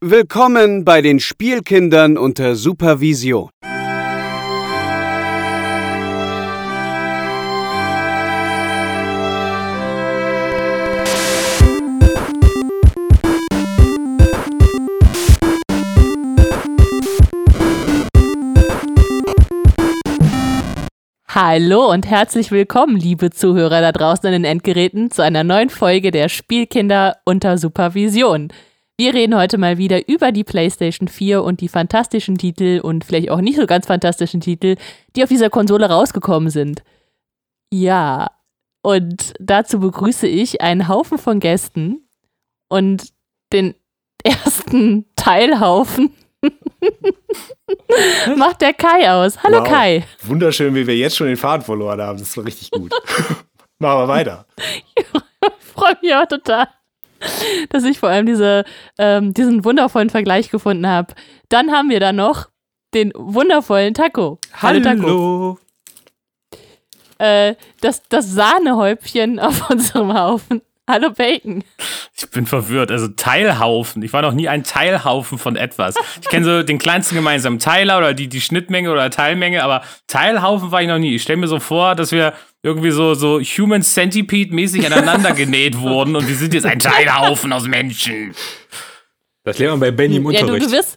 Willkommen bei den Spielkindern unter Supervision. Hallo und herzlich willkommen, liebe Zuhörer da draußen in den Endgeräten, zu einer neuen Folge der Spielkinder unter Supervision. Wir reden heute mal wieder über die PlayStation 4 und die fantastischen Titel und vielleicht auch nicht so ganz fantastischen Titel, die auf dieser Konsole rausgekommen sind. Ja, und dazu begrüße ich einen Haufen von Gästen und den ersten Teilhaufen Macht der Kai aus. Hallo wow. Kai. Wunderschön, wie wir jetzt schon den Faden verloren haben. Das ist richtig gut. Machen wir weiter. ich freue mich auch total, dass ich vor allem diese, ähm, diesen wundervollen Vergleich gefunden habe. Dann haben wir da noch den wundervollen Taco. Hallo, Hallo. Taco. Äh, das, das Sahnehäubchen auf unserem Haufen. Hallo Bacon. Ich bin verwirrt. Also Teilhaufen. Ich war noch nie ein Teilhaufen von etwas. Ich kenne so den kleinsten gemeinsamen Teiler oder die, die Schnittmenge oder Teilmenge, aber Teilhaufen war ich noch nie. Ich stelle mir so vor, dass wir irgendwie so, so Human Centipede-mäßig aneinander genäht wurden und wir sind jetzt ein Teilhaufen aus Menschen. Das lernt man bei Benny im Unterricht. Ja, du, du, wirst,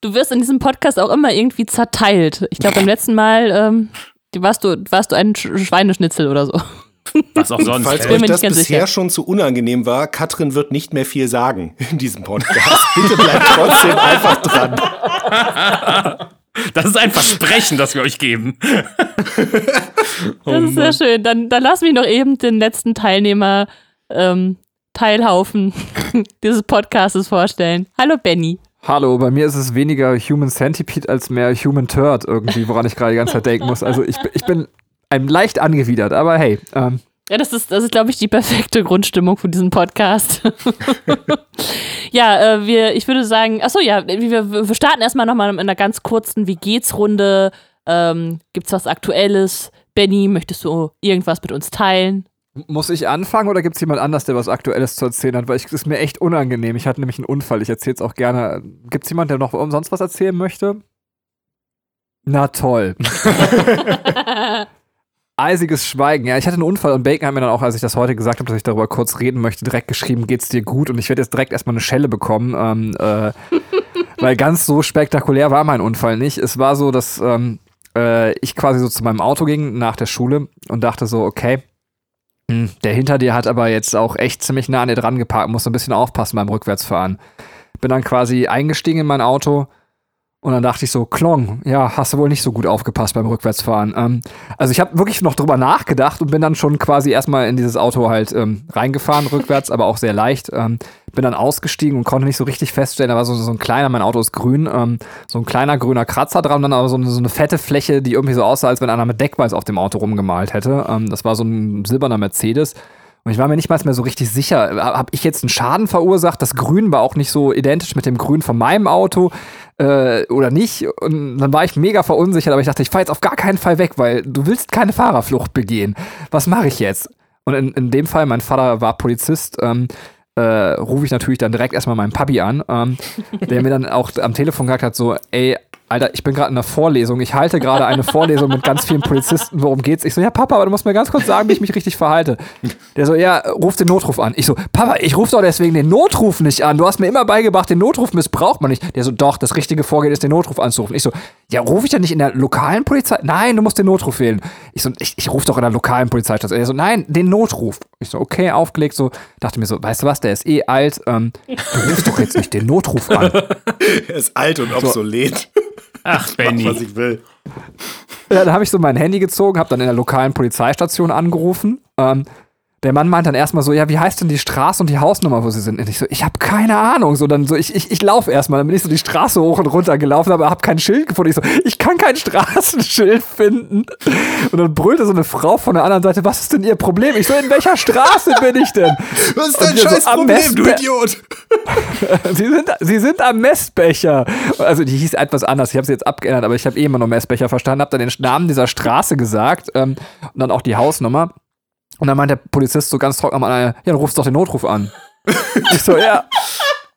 du wirst in diesem Podcast auch immer irgendwie zerteilt. Ich glaube, beim letzten Mal ähm, warst, du, warst du ein Schweineschnitzel oder so. Was auch sonst. Falls euch das bisher sicher. schon zu unangenehm war, Katrin wird nicht mehr viel sagen in diesem Podcast. Bitte bleibt trotzdem einfach dran. Das ist ein Versprechen, das wir euch geben. das ist sehr schön. Dann, dann lass mich noch eben den letzten Teilnehmer ähm, Teilhaufen dieses Podcastes vorstellen. Hallo Benny. Hallo, bei mir ist es weniger Human Centipede als mehr Human Turd irgendwie, woran ich gerade die ganze Zeit denken muss. Also ich, ich bin einem leicht angewidert, aber hey. Ähm. Ja, das ist, das ist, glaube ich, die perfekte Grundstimmung für diesen Podcast. ja, äh, wir, ich würde sagen, achso, ja, wir, wir starten erstmal nochmal in einer ganz kurzen Wie geht's Runde. Ähm, gibt's was Aktuelles? Benny, möchtest du irgendwas mit uns teilen? Muss ich anfangen oder gibt es jemand anders, der was Aktuelles zu erzählen hat? Weil es ist mir echt unangenehm. Ich hatte nämlich einen Unfall. Ich erzähle es auch gerne. Gibt es jemanden, der noch umsonst was erzählen möchte? Na toll. eisiges Schweigen. Ja, ich hatte einen Unfall und Bacon hat mir dann auch, als ich das heute gesagt habe, dass ich darüber kurz reden möchte, direkt geschrieben, geht's dir gut? Und ich werde jetzt direkt erstmal eine Schelle bekommen, ähm, äh, weil ganz so spektakulär war mein Unfall nicht. Es war so, dass ähm, äh, ich quasi so zu meinem Auto ging nach der Schule und dachte so, okay, mh, hm, der hinter dir hat aber jetzt auch echt ziemlich nah an dir dran geparkt, muss ein bisschen aufpassen beim Rückwärtsfahren. Bin dann quasi eingestiegen in mein Auto und dann dachte ich so, Klong, ja, hast du wohl nicht so gut aufgepasst beim Rückwärtsfahren. Ähm, also ich habe wirklich noch drüber nachgedacht und bin dann schon quasi erstmal in dieses Auto halt ähm, reingefahren, rückwärts, aber auch sehr leicht. Ähm, bin dann ausgestiegen und konnte nicht so richtig feststellen, da war so, so ein kleiner, mein Auto ist grün, ähm, so ein kleiner grüner Kratzer dran, dann aber so eine, so eine fette Fläche, die irgendwie so aussah, als wenn einer mit Deckweiß auf dem Auto rumgemalt hätte. Ähm, das war so ein silberner Mercedes. Und ich war mir nicht mal so richtig sicher, habe ich jetzt einen Schaden verursacht? Das Grün war auch nicht so identisch mit dem Grün von meinem Auto äh, oder nicht. Und dann war ich mega verunsichert, aber ich dachte, ich fahre jetzt auf gar keinen Fall weg, weil du willst keine Fahrerflucht begehen. Was mache ich jetzt? Und in, in dem Fall, mein Vater war Polizist, ähm, äh, rufe ich natürlich dann direkt erstmal meinen Papi an, ähm, der mir dann auch am Telefon gesagt hat, so, ey, Alter, ich bin gerade in einer Vorlesung. Ich halte gerade eine Vorlesung mit ganz vielen Polizisten. Worum geht's? Ich so, ja, Papa, aber du musst mir ganz kurz sagen, wie ich mich richtig verhalte. Der so, ja, ruf den Notruf an. Ich so, Papa, ich rufe doch deswegen den Notruf nicht an. Du hast mir immer beigebracht, den Notruf missbraucht man nicht. Der so, doch, das richtige Vorgehen ist, den Notruf anzurufen. Ich so, ja, rufe ich denn nicht in der lokalen Polizei? Nein, du musst den Notruf wählen. Ich so, ich, ich rufe doch in der lokalen Polizeistation. Er so, nein, den Notruf. Ich so, okay, aufgelegt, so, dachte mir so, weißt du was, der ist eh alt, ähm, du rufst doch jetzt nicht den Notruf an. er ist alt und obsolet. So, Ach, Benny. Mach, was ich will. Ja, dann habe ich so mein Handy gezogen, habe dann in der lokalen Polizeistation angerufen. Ähm, der Mann meint dann erstmal so, ja, wie heißt denn die Straße und die Hausnummer, wo sie sind? Und ich so, ich habe keine Ahnung. So, dann so, ich, ich, ich laufe erstmal. Dann bin ich so die Straße hoch und runter gelaufen, aber habe kein Schild gefunden. Ich so, ich kann kein Straßenschild finden. Und dann brüllte so eine Frau von der anderen Seite, was ist denn ihr Problem? Ich so, in welcher Straße bin ich denn? Was ist dein scheiß so, Problem, du Idiot? sie, sind, sie sind am Messbecher. Also die hieß etwas anders. Ich habe sie jetzt abgeändert, aber ich habe eh immer nur Messbecher verstanden. Habe dann den Namen dieser Straße gesagt ähm, und dann auch die Hausnummer. Und dann meint der Polizist so ganz trocken am ja, du rufst doch den Notruf an. ich so, ja.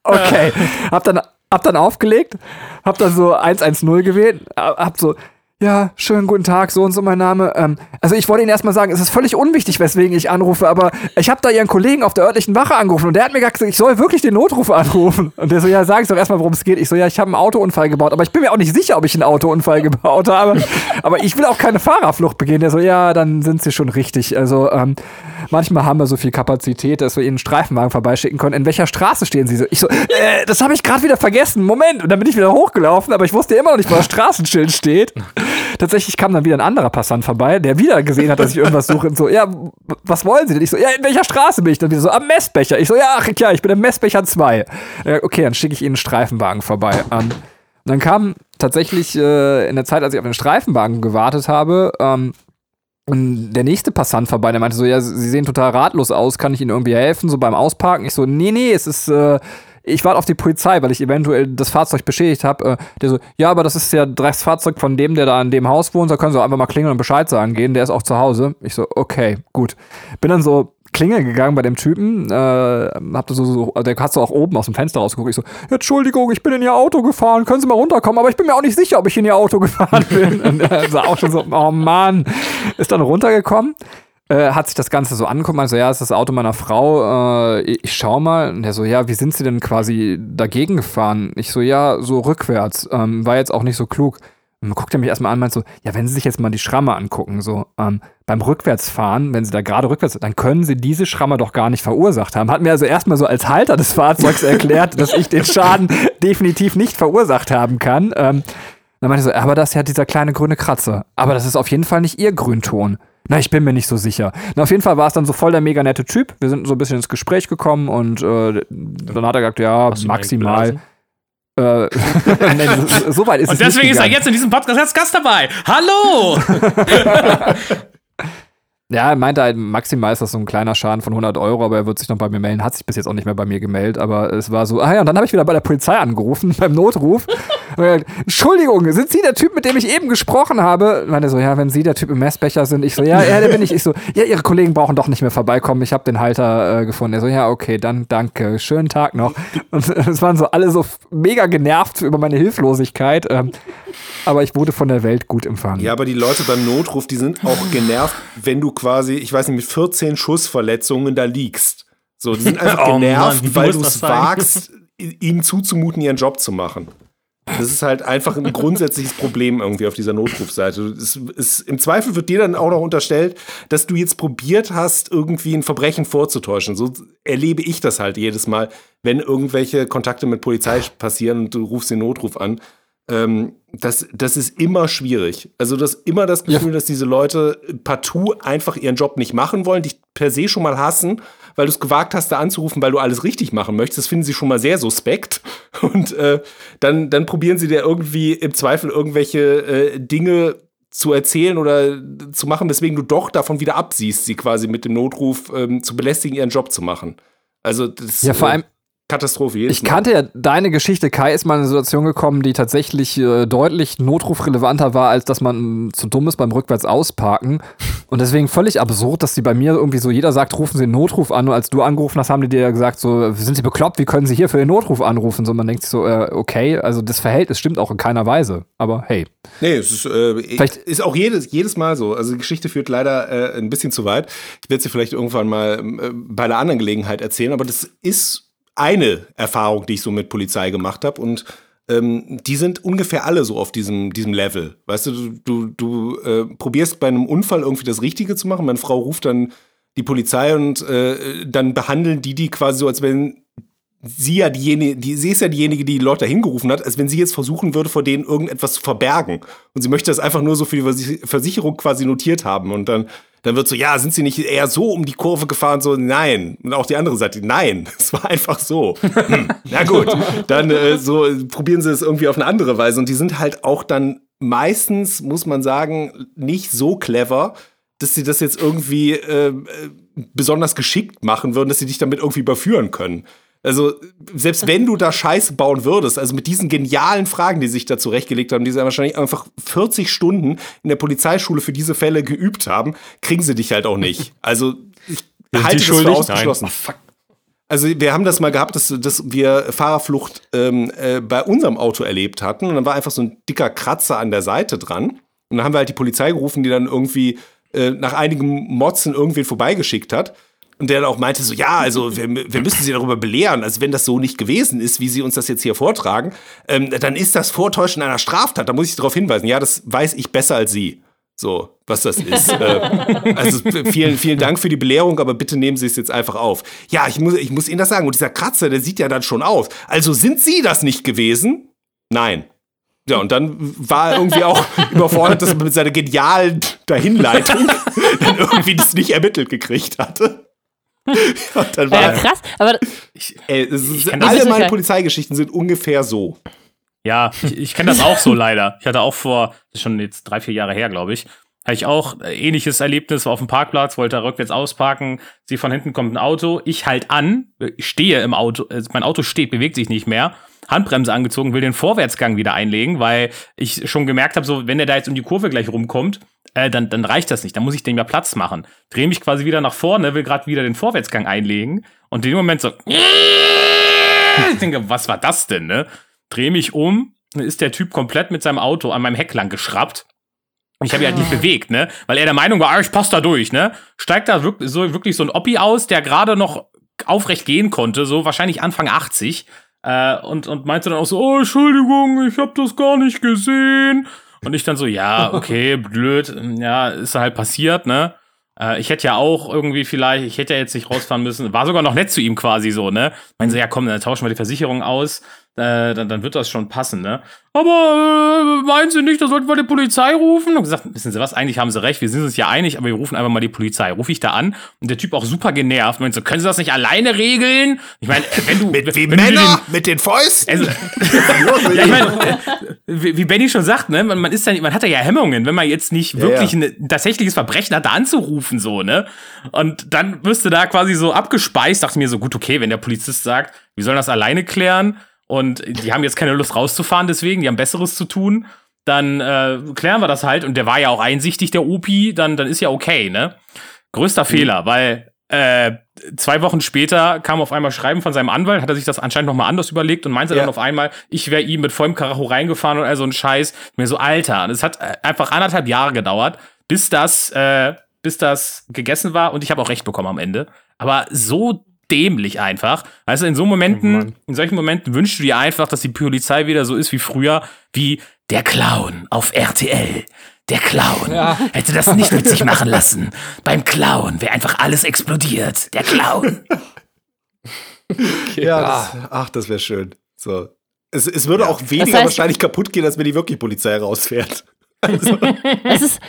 Okay. Hab dann hab dann aufgelegt, hab dann so 110 gewählt, hab so, ja, schönen guten Tag, so und so mein Name. Ähm, also ich wollte Ihnen erstmal sagen, es ist völlig unwichtig, weswegen ich anrufe, aber ich habe da Ihren Kollegen auf der örtlichen Wache angerufen und der hat mir gesagt, ich soll wirklich den Notruf anrufen. Und der so, ja, sag ich doch erstmal, worum es geht. Ich so, ja, ich habe einen Autounfall gebaut, aber ich bin mir auch nicht sicher, ob ich einen Autounfall gebaut habe. aber ich will auch keine Fahrerflucht begehen. Der so, ja, dann sind Sie schon richtig. Also ähm, manchmal haben wir so viel Kapazität, dass wir Ihnen einen Streifenwagen vorbeischicken können. In welcher Straße stehen Sie? Ich so, äh, das habe ich gerade wieder vergessen. Moment. Und dann bin ich wieder hochgelaufen, aber ich wusste immer noch nicht, wo das Straßenschild steht. Tatsächlich kam dann wieder ein anderer Passant vorbei, der wieder gesehen hat, dass ich irgendwas suche und so, ja, was wollen Sie denn? Ich so, ja, in welcher Straße bin ich? Dann wieder so, am Messbecher. Ich so, ja, ach ja, ich bin im Messbecher 2. Ja, okay, dann schicke ich Ihnen einen Streifenwagen vorbei. Und dann kam tatsächlich äh, in der Zeit, als ich auf den Streifenwagen gewartet habe, ähm, der nächste Passant vorbei, der meinte so, ja, Sie sehen total ratlos aus, kann ich Ihnen irgendwie helfen, so beim Ausparken? Ich so, nee, nee, es ist, äh, ich warte auf die Polizei, weil ich eventuell das Fahrzeug beschädigt habe. Äh, der so, ja, aber das ist ja das Fahrzeug von dem, der da in dem Haus wohnt, da können sie einfach mal klingeln und Bescheid sagen gehen, der ist auch zu Hause. Ich so, okay, gut. Bin dann so klingeln gegangen bei dem Typen, äh, hab so, so, der hat so auch oben aus dem Fenster rausgeguckt. Ich so, Entschuldigung, ich bin in ihr Auto gefahren, können Sie mal runterkommen, aber ich bin mir auch nicht sicher, ob ich in ihr Auto gefahren bin. und er sah auch schon so, oh Mann, ist dann runtergekommen äh, hat sich das Ganze so angeguckt, meinte so, ja, ist das Auto meiner Frau, äh, ich schau mal. Und der so, ja, wie sind Sie denn quasi dagegen gefahren? Ich so, ja, so rückwärts, ähm, war jetzt auch nicht so klug. Und dann guckt er mich erstmal an und meint so, ja, wenn Sie sich jetzt mal die Schramme angucken, so, ähm, beim Rückwärtsfahren, wenn Sie da gerade rückwärts, dann können Sie diese Schramme doch gar nicht verursacht haben. Hat mir also erstmal so als Halter des Fahrzeugs erklärt, dass ich den Schaden definitiv nicht verursacht haben kann. Ähm, dann meinte so, aber das ist ja dieser kleine grüne Kratzer. Aber das ist auf jeden Fall nicht Ihr Grünton. Na, ich bin mir nicht so sicher. Na, auf jeden Fall war es dann so voll der mega nette Typ. Wir sind so ein bisschen ins Gespräch gekommen und äh, dann hat er gesagt, ja, maximal. Äh, nee, so, so, weit ist und es deswegen ist er jetzt in diesem Podcast als Gast dabei. Hallo! Ja, er meinte halt, maximal ist das so ein kleiner Schaden von 100 Euro, aber er wird sich noch bei mir melden. Hat sich bis jetzt auch nicht mehr bei mir gemeldet, aber es war so, ah ja, und dann habe ich wieder bei der Polizei angerufen, beim Notruf. Entschuldigung, sind Sie der Typ, mit dem ich eben gesprochen habe? Ich meinte so, ja, wenn Sie der Typ im Messbecher sind. Ich so, ja, ja, der bin ich. Ich so, ja, Ihre Kollegen brauchen doch nicht mehr vorbeikommen. Ich habe den Halter äh, gefunden. Er so, ja, okay, dann danke. Schönen Tag noch. Und es waren so alle so mega genervt über meine Hilflosigkeit. Ähm, aber ich wurde von der Welt gut empfangen. Ja, aber die Leute beim Notruf, die sind auch genervt, wenn du quasi, ich weiß nicht, mit 14 Schussverletzungen da liegst. So, die sind einfach Oh genervt, Mann, weil du es wagst, ihnen zuzumuten, ihren Job zu machen. Das ist halt einfach ein grundsätzliches Problem irgendwie auf dieser Notrufseite. Es, es, Im Zweifel wird dir dann auch noch unterstellt, dass du jetzt probiert hast, irgendwie ein Verbrechen vorzutäuschen. So erlebe ich das halt jedes Mal, wenn irgendwelche Kontakte mit Polizei passieren und du rufst den Notruf an. Ähm, das, das ist immer schwierig. Also du hast immer das Gefühl, dass diese Leute partout einfach ihren Job nicht machen wollen, dich per se schon mal hassen, weil du es gewagt hast, da anzurufen, weil du alles richtig machen möchtest. Das finden sie schon mal sehr suspekt. Und äh, dann, dann probieren sie dir irgendwie im Zweifel irgendwelche äh, Dinge zu erzählen oder zu machen, weswegen du doch davon wieder absiehst, sie quasi mit dem Notruf ähm, zu belästigen, ihren Job zu machen. Also das Ja, vor äh, allem, Katastrophe. jedes Ich Mal. kannte ja deine Geschichte. Kai ist mal in eine Situation gekommen, die tatsächlich äh, deutlich notrufrelevanter war, als dass man zu dumm ist beim rückwärts ausparken. Und deswegen völlig absurd, dass die bei mir irgendwie so, jeder sagt, rufen Sie den Notruf an. Und als du angerufen hast, haben die dir gesagt, so, sind Sie bekloppt? Wie können Sie hier für den Notruf anrufen? So, man denkt sich so, äh, okay, also das Verhältnis stimmt auch in keiner Weise. Aber hey. Nee, es ist, äh, Vielleicht- ist auch jedes, jedes Mal so. Also die Geschichte führt leider äh, ein bisschen zu weit. Ich werde sie vielleicht irgendwann mal äh, bei einer anderen Gelegenheit erzählen, aber das ist eine Erfahrung, die ich so mit Polizei gemacht habe und ähm, die sind ungefähr alle so auf diesem, diesem Level. Weißt du, du, du, äh, probierst bei einem Unfall irgendwie das Richtige zu machen. Meine Frau ruft dann die Polizei und äh, dann behandeln die die quasi so, als wenn sie ja diejenige, die, sie ist ja diejenige, die die Leute hingerufen hat, als wenn sie jetzt versuchen würde, vor denen irgendetwas zu verbergen. Und sie möchte das einfach nur so für die Versi- Versicherung quasi notiert haben. Und dann, dann wird so, ja, sind sie nicht eher so um die Kurve gefahren? So, nein. Und auch die andere Seite, nein. Es war einfach so. Hm, na gut. Dann äh, so probieren sie es irgendwie auf eine andere Weise. Und die sind halt auch dann meistens, muss man sagen, nicht so clever, dass sie das jetzt irgendwie äh, äh, besonders geschickt machen würden, dass sie dich damit irgendwie überführen können. Also, selbst wenn du da Scheiße bauen würdest, also mit diesen genialen Fragen, die sich da zurechtgelegt haben, die sie wahrscheinlich einfach 40 Stunden in der Polizeischule für diese Fälle geübt haben, kriegen sie dich halt auch nicht. Also, ich halte das für ausgeschlossen. Nein. Also wir haben das mal gehabt, dass, dass wir Fahrerflucht ähm, äh, bei unserem Auto erlebt hatten. Und dann war einfach so ein dicker Kratzer an der Seite dran. Und dann haben wir halt die Polizei gerufen, die dann irgendwie äh, nach einigem Motzen irgendwen vorbeigeschickt hat. Und der dann auch meinte so, ja, also wir, wir müssen sie darüber belehren. Also wenn das so nicht gewesen ist, wie sie uns das jetzt hier vortragen, ähm, dann ist das Vortäuschen einer Straftat. Da muss ich darauf hinweisen. Ja, das weiß ich besser als Sie. So, was das ist. äh, also vielen, vielen Dank für die Belehrung, aber bitte nehmen Sie es jetzt einfach auf. Ja, ich muss, ich muss Ihnen das sagen. Und dieser Kratzer, der sieht ja dann schon aus. Also sind Sie das nicht gewesen? Nein. Ja, und dann war er irgendwie auch überfordert, dass er mit seiner genialen Dahinleitung dann irgendwie das nicht ermittelt gekriegt hatte. Und dann war Ja, krass, aber ey, es ist, alle meine. Polizeigeschichten sind ungefähr so. Ja, ich, ich kenne das auch so leider. Ich hatte auch vor, das ist schon jetzt drei, vier Jahre her, glaube ich, hatte ich auch äh, ähnliches Erlebnis, war auf dem Parkplatz, wollte da rückwärts ausparken, sie von hinten kommt ein Auto, ich halt an, stehe im Auto, äh, mein Auto steht, bewegt sich nicht mehr, Handbremse angezogen, will den Vorwärtsgang wieder einlegen, weil ich schon gemerkt habe, so wenn der da jetzt um die Kurve gleich rumkommt, äh, dann, dann reicht das nicht, dann muss ich dem ja Platz machen. Drehe mich quasi wieder nach vorne, will gerade wieder den Vorwärtsgang einlegen und in dem Moment so, ich denke, was war das denn, ne? Dreh mich um, dann ist der Typ komplett mit seinem Auto an meinem Heck lang geschraubt. Und ich habe ihn halt nicht bewegt, ne? Weil er der Meinung war, ah, ich pass da durch, ne? Steigt da wirklich so, wirklich so ein Oppi aus, der gerade noch aufrecht gehen konnte, so wahrscheinlich Anfang 80. Äh, und, und meinte dann auch so, oh, Entschuldigung, ich habe das gar nicht gesehen. Und ich dann so, ja, okay, blöd, ja, ist halt passiert, ne? Äh, ich hätte ja auch irgendwie vielleicht, ich hätte ja jetzt nicht rausfahren müssen. War sogar noch nett zu ihm quasi so, ne? Meinen so, ja komm, dann tauschen wir die Versicherung aus, äh, dann, dann wird das schon passen, ne? Aber äh, meinen Sie nicht, da sollten wir die Polizei rufen? Und gesagt, wissen Sie was, eigentlich haben Sie recht, wir sind uns ja einig, aber wir rufen einfach mal die Polizei. Ruf ich da an und der Typ auch super genervt, meint so, können Sie das nicht alleine regeln? Ich meine, wenn du Mit wie wenn Männer, mit den Fäusten. also, ja, ich meine, wie, wie Benny schon sagt, ne, man, man ist dann, man hat ja Hemmungen, wenn man jetzt nicht Ja, wirklich ja. Ein, ein tatsächliches Verbrechen hat, da anzurufen, so, ne? Und dann wirst du da quasi so abgespeist, dachte mir so, gut, okay, wenn der Polizist sagt, wir sollen das alleine klären und die haben jetzt keine Lust rauszufahren, deswegen, die haben Besseres zu tun, dann äh, klären wir das halt. Und der war ja auch einsichtig, der Opi, dann, dann ist ja okay, ne? Größter Fehler, weil äh, zwei Wochen später kam auf einmal Schreiben von seinem Anwalt, hat er sich das anscheinend nochmal anders überlegt und meinte Ja. dann auf einmal, ich wäre ihm mit vollem Karacho reingefahren und all so ein Scheiß. Mir so, Alter. Und es hat äh, einfach anderthalb Jahre gedauert, bis das, äh, bis das gegessen war und ich habe auch recht bekommen am Ende. Aber so dämlich einfach. Weißt du, in so Momenten, in solchen Momenten wünschst du dir einfach, dass die Polizei wieder so ist wie früher, wie der Clown auf RTL. Der Clown hätte das nicht mit sich machen lassen. Beim Clown wäre einfach alles explodiert. Der Clown. Ja, das, ach, das wäre schön. So. Es, es würde auch weniger heißt- wahrscheinlich kaputt gehen, als wenn die wirklich Polizei rausfährt. es ist.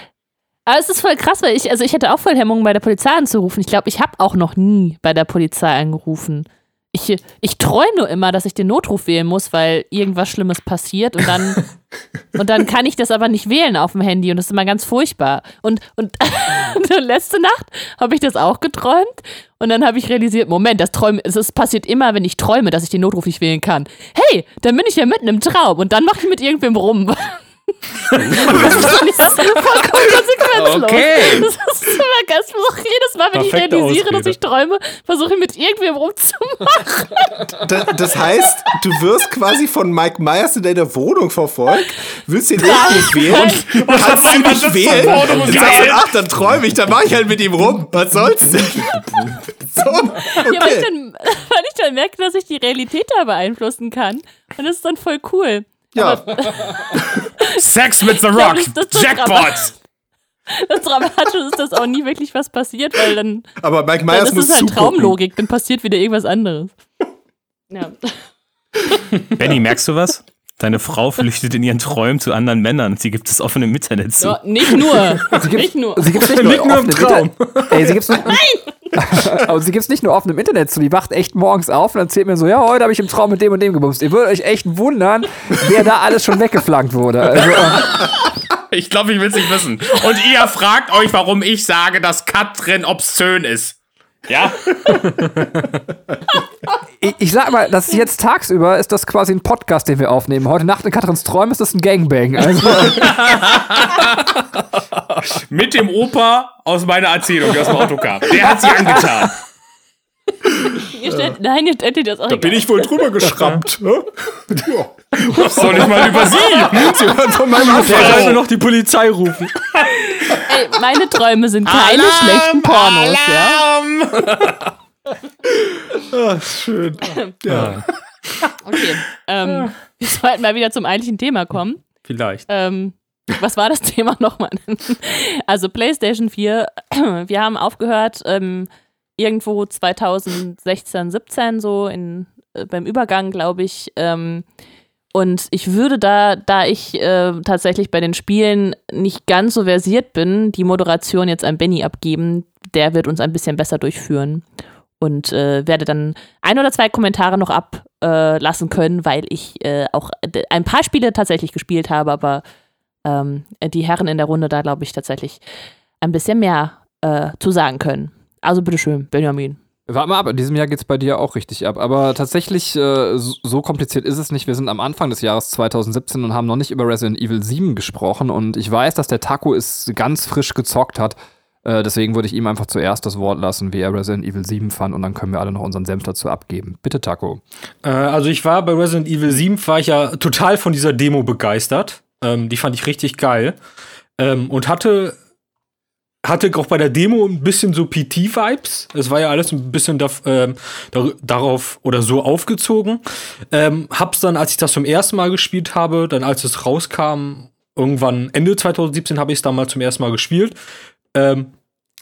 Aber es ist voll krass, weil ich, also ich hätte auch voll Hemmungen, bei der Polizei anzurufen. Ich glaube, ich habe auch noch nie bei der Polizei angerufen. Ich, ich träume nur immer, dass ich den Notruf wählen muss, weil irgendwas Schlimmes passiert und dann, und dann kann ich das aber nicht wählen auf dem Handy und das ist immer ganz furchtbar. Und, und letzte Nacht habe ich das auch geträumt und dann habe ich realisiert, Moment, das Träumen, es ist, passiert immer, wenn ich träume, dass ich den Notruf nicht wählen kann. Hey, dann bin ich ja mitten im Traum und dann mache ich mit irgendwem rum. das ist vollkommen konsequenzlos. Okay. Das ist immer ganz, ich versuche jedes Mal, wenn Perfekte ich realisiere, dass Ausrede. ich träume, versuche ich mit irgendwem rumzumachen. Da, das heißt, du wirst quasi von Mike Myers in deiner Wohnung verfolgt, willst den wählen, kannst ihn einmal nicht wählen. und Und geil. sagst dann, ach, dann träume ich, dann mache ich halt mit ihm rum. Was soll's denn? So, Ja, weil ich, okay. dann, weil ich dann merke, dass ich die Realität da beeinflussen kann. Und das ist dann voll cool. Ja, Sex with the Rock. das- das- das Jackpot. Das Dramatische ist, dass auch nie wirklich was passiert, weil dann, aber Mike dann Myers ist muss es halt zugucken. Traumlogik, dann passiert wieder irgendwas anderes. Ja. Benny, merkst du was? Deine Frau flüchtet in ihren Träumen zu anderen Männern. Sie gibt es offen im Internet zu. So, nicht nur. nicht nur. Sie gibt's nicht, Nicht nur im Traum. Internet. Ey, sie gibt's nicht, Aber sie gibt's nicht nur offen im Internet zu. Die wacht echt morgens auf und erzählt mir so, ja, heute habe ich im Traum mit dem und dem gebumst. Ihr würdet euch echt wundern, wer da alles schon weggeflankt wurde. Also, äh, Ich glaube, ich will es nicht wissen. Und ihr fragt euch, warum ich sage, dass Katrin obszön ist. Ja? Ich, ich sag mal, das ist jetzt tagsüber ist das quasi ein Podcast, den wir aufnehmen. Heute Nacht in Katrins Träumen ist das ein Gangbang. Also, Mit dem Opa aus meiner Erzählung, der aus dem Auto kam. Der hat sie angetan. Ihr stellt, nein, ihr stellt dir das auch Da bin ich wohl drüber geschrammt. ne? ja. Soll ich mal über sie? Sie hören von meinem Ich Abfall. also noch die Polizei rufen. Ey, meine Träume sind keine schlechten Pornos, ja? Ah, schön. Ja. Okay. Ähm, wir sollten mal wieder zum eigentlichen Thema kommen. Vielleicht. Ähm, was war das Thema nochmal? Also PlayStation 4, wir haben aufgehört ähm, irgendwo 2016, 17 so in, äh, beim Übergang, glaube ich. Ähm, und ich würde da, da ich äh, tatsächlich bei den Spielen nicht ganz so versiert bin, die Moderation jetzt an Benny abgeben. Der wird uns ein bisschen besser durchführen. Und äh, werde dann ein oder zwei Kommentare noch ablassen können, weil ich äh, auch ein paar Spiele tatsächlich gespielt habe, aber ähm, die Herren in der Runde da, glaube ich, tatsächlich ein bisschen mehr äh, zu sagen können. Also bitteschön, Benjamin. Warte mal ab, in diesem Jahr geht es bei dir auch richtig ab. Aber tatsächlich, äh, so so kompliziert ist es nicht. Wir sind am Anfang des Jahres 2017 und haben noch nicht über Resident Evil 7 gesprochen. Und ich weiß, dass der Taco es ganz frisch gezockt hat. Äh, deswegen würde ich ihm einfach zuerst das Wort lassen, wie er Resident Evil 7 fand. Und dann können wir alle noch unseren Senf dazu abgeben. Bitte, Taco. Äh, also ich war bei Resident Evil 7, war ich ja total von dieser Demo begeistert. Ähm, die fand ich richtig geil. Ähm, und hatte, hatte auch bei der Demo ein bisschen so PT-Vibes. Es war ja alles ein bisschen da, ähm, dar darauf oder so aufgezogen. Ähm, hab's dann, als ich das zum ersten Mal gespielt habe, dann als es rauskam, irgendwann Ende 2017 habe ich es dann mal zum ersten Mal gespielt, ähm,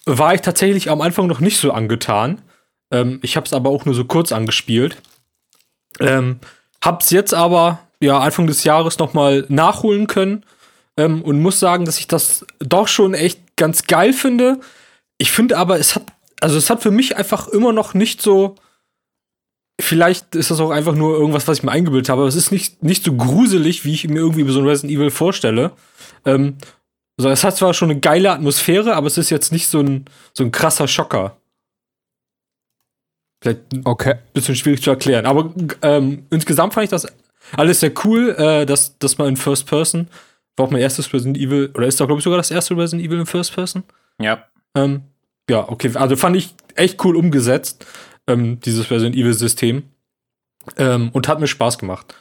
war ich tatsächlich am Anfang noch nicht so angetan. Ähm, ich habe es aber auch nur so kurz angespielt. Ähm, hab's jetzt aber ja Anfang des Jahres noch mal nachholen können ähm, und muss sagen, dass ich das doch schon echt ganz geil finde. Ich finde aber, es hat also es hat für mich einfach immer noch nicht so Vielleicht ist das auch einfach nur irgendwas, was ich mir eingebildet habe, aber es ist nicht, nicht so gruselig, wie ich mir irgendwie so ein Resident Evil vorstelle. Ähm, also es hat zwar schon eine geile Atmosphäre, aber es ist jetzt nicht so ein, so ein krasser Schocker. Vielleicht ein Okay. bisschen schwierig zu erklären. Aber ähm, insgesamt fand ich das alles sehr cool, äh, dass, dass man in First Person, war auch mein erstes Resident Evil, oder ist da, glaube ich, sogar das erste Resident Evil in First Person? Ja. Ähm, ja, okay, also fand ich echt cool umgesetzt, ähm, dieses Resident Evil-System. Ähm, und hat mir Spaß gemacht.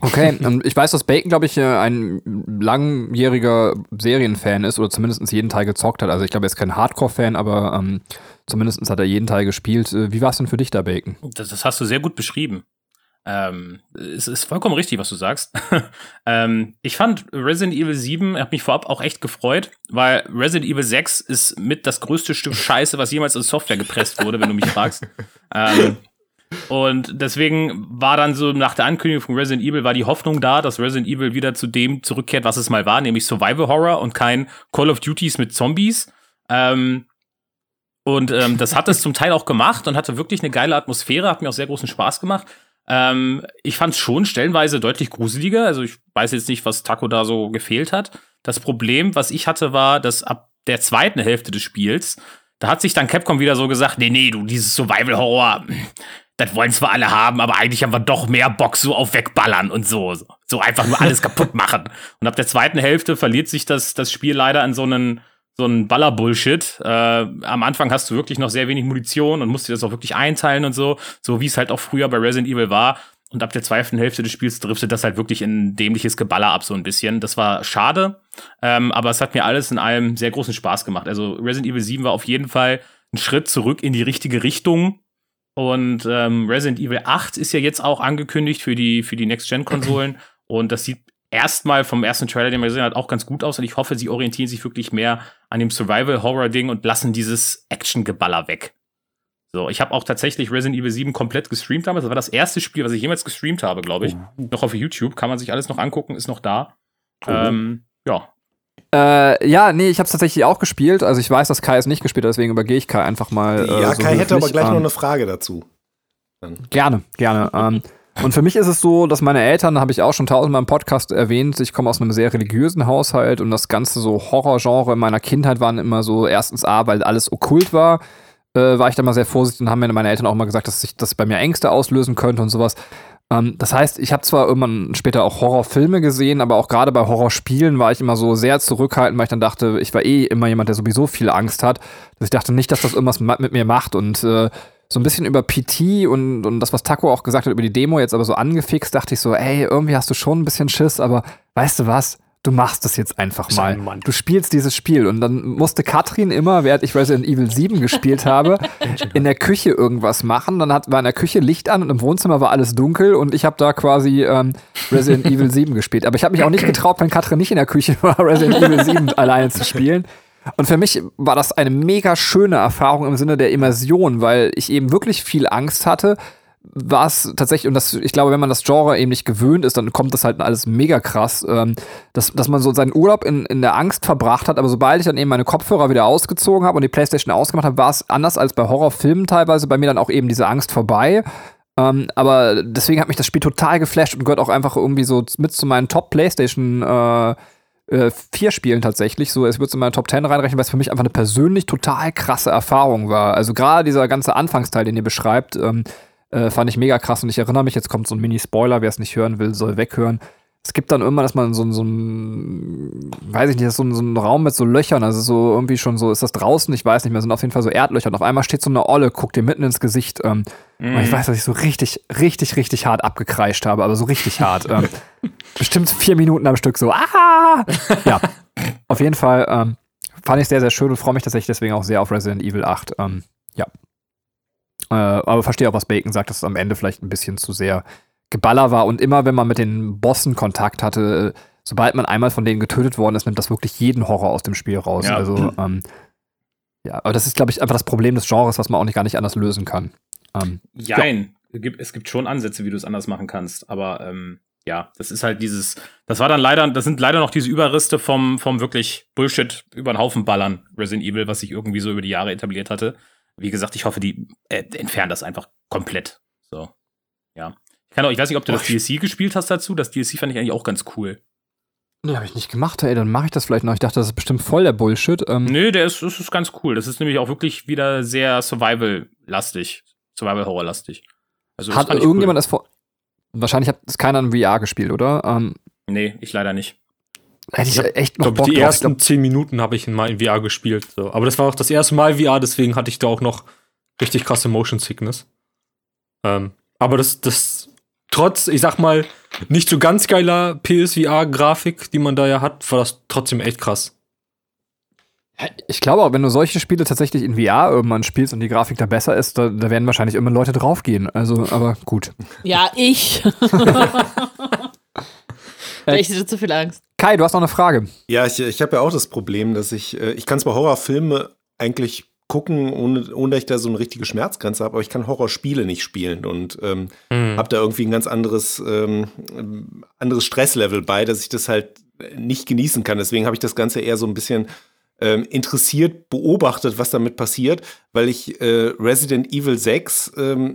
Okay, und ich weiß, dass Bacon, glaube ich, äh, ein langjähriger Serienfan ist oder zumindest jeden Teil gezockt hat. Also ich glaube, er ist kein Hardcore-Fan, aber ähm, zumindest hat er jeden Teil gespielt. Äh, Wie war es denn für dich da, Bacon? Das, das hast du sehr gut beschrieben. Ähm, es ist vollkommen richtig, was du sagst. ähm, ich fand Resident Evil 7, hat mich vorab auch echt gefreut, weil Resident Evil 6 ist mit das größte Stück Scheiße, was jemals in Software gepresst wurde, wenn du mich fragst. Ähm, und deswegen war dann so nach der Ankündigung von Resident Evil war die Hoffnung da, dass Resident Evil wieder zu dem zurückkehrt, was es mal war, nämlich Survival Horror und kein Call of Duties mit Zombies. Ähm, und ähm, das hat es zum Teil auch gemacht und hatte wirklich eine geile Atmosphäre, hat mir auch sehr großen Spaß gemacht. Ähm, ich fand es schon stellenweise deutlich gruseliger. Also ich weiß jetzt nicht, was Taco da so gefehlt hat. Das Problem, was ich hatte, war, dass ab der zweiten Hälfte des Spiels, da hat sich dann Capcom wieder so gesagt, nee, nee, du, dieses Survival-Horror, das wollen zwar alle haben, aber eigentlich haben wir doch mehr Bock so auf wegballern und so. So einfach nur alles kaputt machen. Und ab der zweiten Hälfte verliert sich das, das Spiel leider in so einen, so einen Baller-Bullshit. Äh, am Anfang hast du wirklich noch sehr wenig Munition und musst dir das auch wirklich einteilen und so, so wie es halt auch früher bei Resident Evil war. Und ab der zweiten Hälfte des Spiels driftet das halt wirklich in dämliches Geballer ab, so ein bisschen. Das war schade, ähm, aber es hat mir alles in allem sehr großen Spaß gemacht. Also Resident Evil 7 war auf jeden Fall ein Schritt zurück in die richtige Richtung. Und ähm, Resident Evil 8 ist ja jetzt auch angekündigt für die, für die Next-Gen-Konsolen. Und das sieht erstmal vom ersten Trailer, den man gesehen hat, auch ganz gut aus. Und ich hoffe, sie orientieren sich wirklich mehr an dem Survival-Horror-Ding und lassen dieses Action-Geballer weg. So, ich habe auch tatsächlich Resident Evil 7 komplett gestreamt damals. Das war das erste Spiel, was ich jemals gestreamt habe, glaube ich. Noch auf YouTube. Kann man sich alles noch angucken, ist noch da. Ähm, ja. Äh, ja, nee, ich habe es tatsächlich auch gespielt. Also ich weiß, dass Kai es nicht gespielt hat, deswegen übergehe ich Kai einfach mal. äh, Ja, so Kai hätte aber gleich noch Ähm, eine Frage dazu. Gerne, gerne. ähm, und für mich ist es so, dass meine Eltern, habe ich auch schon tausendmal im Podcast erwähnt, ich komme aus einem sehr religiösen Haushalt und das ganze so Horrorgenre in meiner Kindheit waren immer so, erstens A, weil alles okkult war äh, war ich da mal sehr vorsichtig und haben mir meine Eltern auch mal gesagt, dass sich das bei mir Ängste auslösen könnte und sowas. Ähm, das heißt, ich habe zwar irgendwann später auch Horrorfilme gesehen, aber auch gerade bei Horrorspielen war ich immer so sehr zurückhaltend, weil ich dann dachte, ich war eh immer jemand, der sowieso viel Angst hat, dass ich dachte nicht, dass das irgendwas mit mir macht und äh, so ein bisschen über PT und, und das, was Taco auch gesagt hat über die Demo, jetzt aber so angefixt, dachte ich so, ey, irgendwie hast du schon ein bisschen Schiss, aber weißt du was? Du machst das jetzt einfach mal. Du spielst dieses Spiel. Und dann musste Katrin immer, während ich Resident Evil 7 gespielt habe, in der Küche irgendwas machen. Dann hat, war in der Küche Licht an und im Wohnzimmer war alles dunkel und ich habe da quasi ähm, Resident Evil 7 gespielt. Aber ich habe mich auch nicht getraut, wenn Katrin nicht in der Küche war, Resident Evil 7 alleine zu spielen. Und für mich war das eine mega schöne Erfahrung im Sinne der Immersion, weil ich eben wirklich viel Angst hatte. War es tatsächlich, und das, ich glaube, wenn man das Genre eben nicht gewöhnt ist, dann kommt das halt alles mega krass, ähm, dass, dass man so seinen Urlaub in, in der Angst verbracht hat, aber sobald ich dann eben meine Kopfhörer wieder ausgezogen habe und die Playstation ausgemacht habe, war es anders als bei Horrorfilmen teilweise bei mir dann auch eben diese Angst vorbei. Ähm, aber deswegen hat mich das Spiel total geflasht und gehört auch einfach irgendwie so mit zu meinen Top-Playstation- äh, äh, vier Spielen tatsächlich. So, es wird in meine Top 10 reinrechnen, weil es für mich einfach eine persönlich total krasse Erfahrung war. Also gerade dieser ganze Anfangsteil, den ihr beschreibt, ähm, äh, fand ich mega krass. Und ich erinnere mich, jetzt kommt so ein Mini-Spoiler, wer es nicht hören will, soll weghören. Es gibt dann immer, dass man so, so ein, weiß ich nicht, so, so ein Raum mit so Löchern, also so irgendwie schon so, ist das draußen? Ich weiß nicht mehr, sind auf jeden Fall so Erdlöcher. Und auf einmal steht so eine Olle, guckt dir mitten ins Gesicht. Ähm, mm. Und ich weiß, dass ich so richtig, richtig, richtig hart abgekreischt habe, aber so richtig hart. ähm, bestimmt vier Minuten am Stück so, ah! Ja, auf jeden Fall ähm, fand ich sehr, sehr schön und freue mich tatsächlich deswegen auch sehr auf Resident Evil 8. Ähm, ja. Äh, aber verstehe auch, was Bacon sagt, dass es am Ende vielleicht ein bisschen zu sehr Geballer war und immer, wenn man mit den Bossen Kontakt hatte, sobald man einmal von denen getötet worden ist, nimmt das wirklich jeden Horror aus dem Spiel raus. Ja. Also, ähm, ja, aber das ist, glaube ich, einfach das Problem des Genres, was man auch nicht gar nicht anders lösen kann. Ähm, Jein. Ja. Es gibt schon Ansätze, wie du es anders machen kannst, aber ähm, ja, das ist halt dieses, das war dann leider, das sind leider noch diese Überreste vom, vom wirklich Bullshit über den Haufen ballern, Resident Evil, was sich irgendwie so über die Jahre etabliert hatte. Wie gesagt, ich hoffe, die äh, entfernen das einfach komplett. So, ja. Ich, kann auch, ich weiß nicht, ob du das DLC gespielt hast dazu. Das DLC fand ich eigentlich auch ganz cool. Nee, habe ich nicht gemacht, ey, dann mache ich das vielleicht noch. Ich dachte, das ist bestimmt voll der Bullshit. Ähm Nö, der ist, das ist ganz cool. Das ist nämlich auch wirklich wieder sehr Survival-lastig. Survival-Horror-lastig. Also, Hat irgendjemand cool. das vor. Wahrscheinlich hat es keiner in VR gespielt, oder? Ähm nee, ich leider nicht. Hätte ich, ich echt noch glaub, Bock Die drauf. ersten glaub, zehn Minuten habe ich mal in VR gespielt. So. Aber das war auch das erste Mal VR, deswegen hatte ich da auch noch richtig krasse Motion Sickness. Ähm, aber das, das trotz, ich sag mal, nicht so ganz geiler PSVR-Grafik, die man da ja hat, war das trotzdem echt krass. Ich glaube auch, wenn du solche Spiele tatsächlich in VR irgendwann spielst und die Grafik da besser ist, da, da werden wahrscheinlich immer Leute draufgehen. Also, aber gut. Ja, ich. ich hätte zu viel Angst. Kai, du hast noch eine Frage. Ja, ich, ich habe ja auch das Problem, dass ich, äh, ich kann zwar Horrorfilme eigentlich gucken, ohne, ohne dass ich da so eine richtige Schmerzgrenze habe, aber ich kann Horrorspiele nicht spielen und ähm, mhm. habe da irgendwie ein ganz anderes, ähm, anderes Stresslevel bei, dass ich das halt nicht genießen kann. Deswegen habe ich das Ganze eher so ein bisschen ähm, interessiert beobachtet, was damit passiert, weil ich äh, Resident Evil 6 ähm,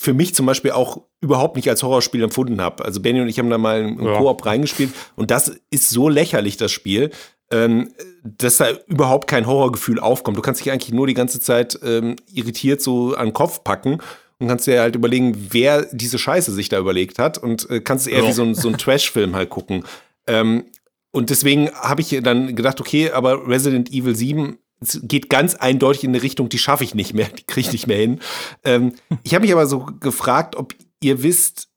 für mich zum Beispiel auch überhaupt nicht als Horrorspiel empfunden habe. Also Benny und ich haben da mal im ja. Koop reingespielt und das ist so lächerlich, das Spiel, ähm, dass da überhaupt kein Horrorgefühl aufkommt. Du kannst dich eigentlich nur die ganze Zeit ähm, irritiert so an den Kopf packen und kannst dir halt überlegen, wer diese Scheiße sich da überlegt hat und äh, kannst eher ja. wie so ein, so ein Trash-Film halt gucken. Ähm, und deswegen habe ich dann gedacht, okay, aber Resident Evil 7 geht ganz eindeutig in eine Richtung, die schaffe ich nicht mehr, die kriege ich nicht mehr hin. Ähm, ich habe mich aber so gefragt, ob ihr wisst,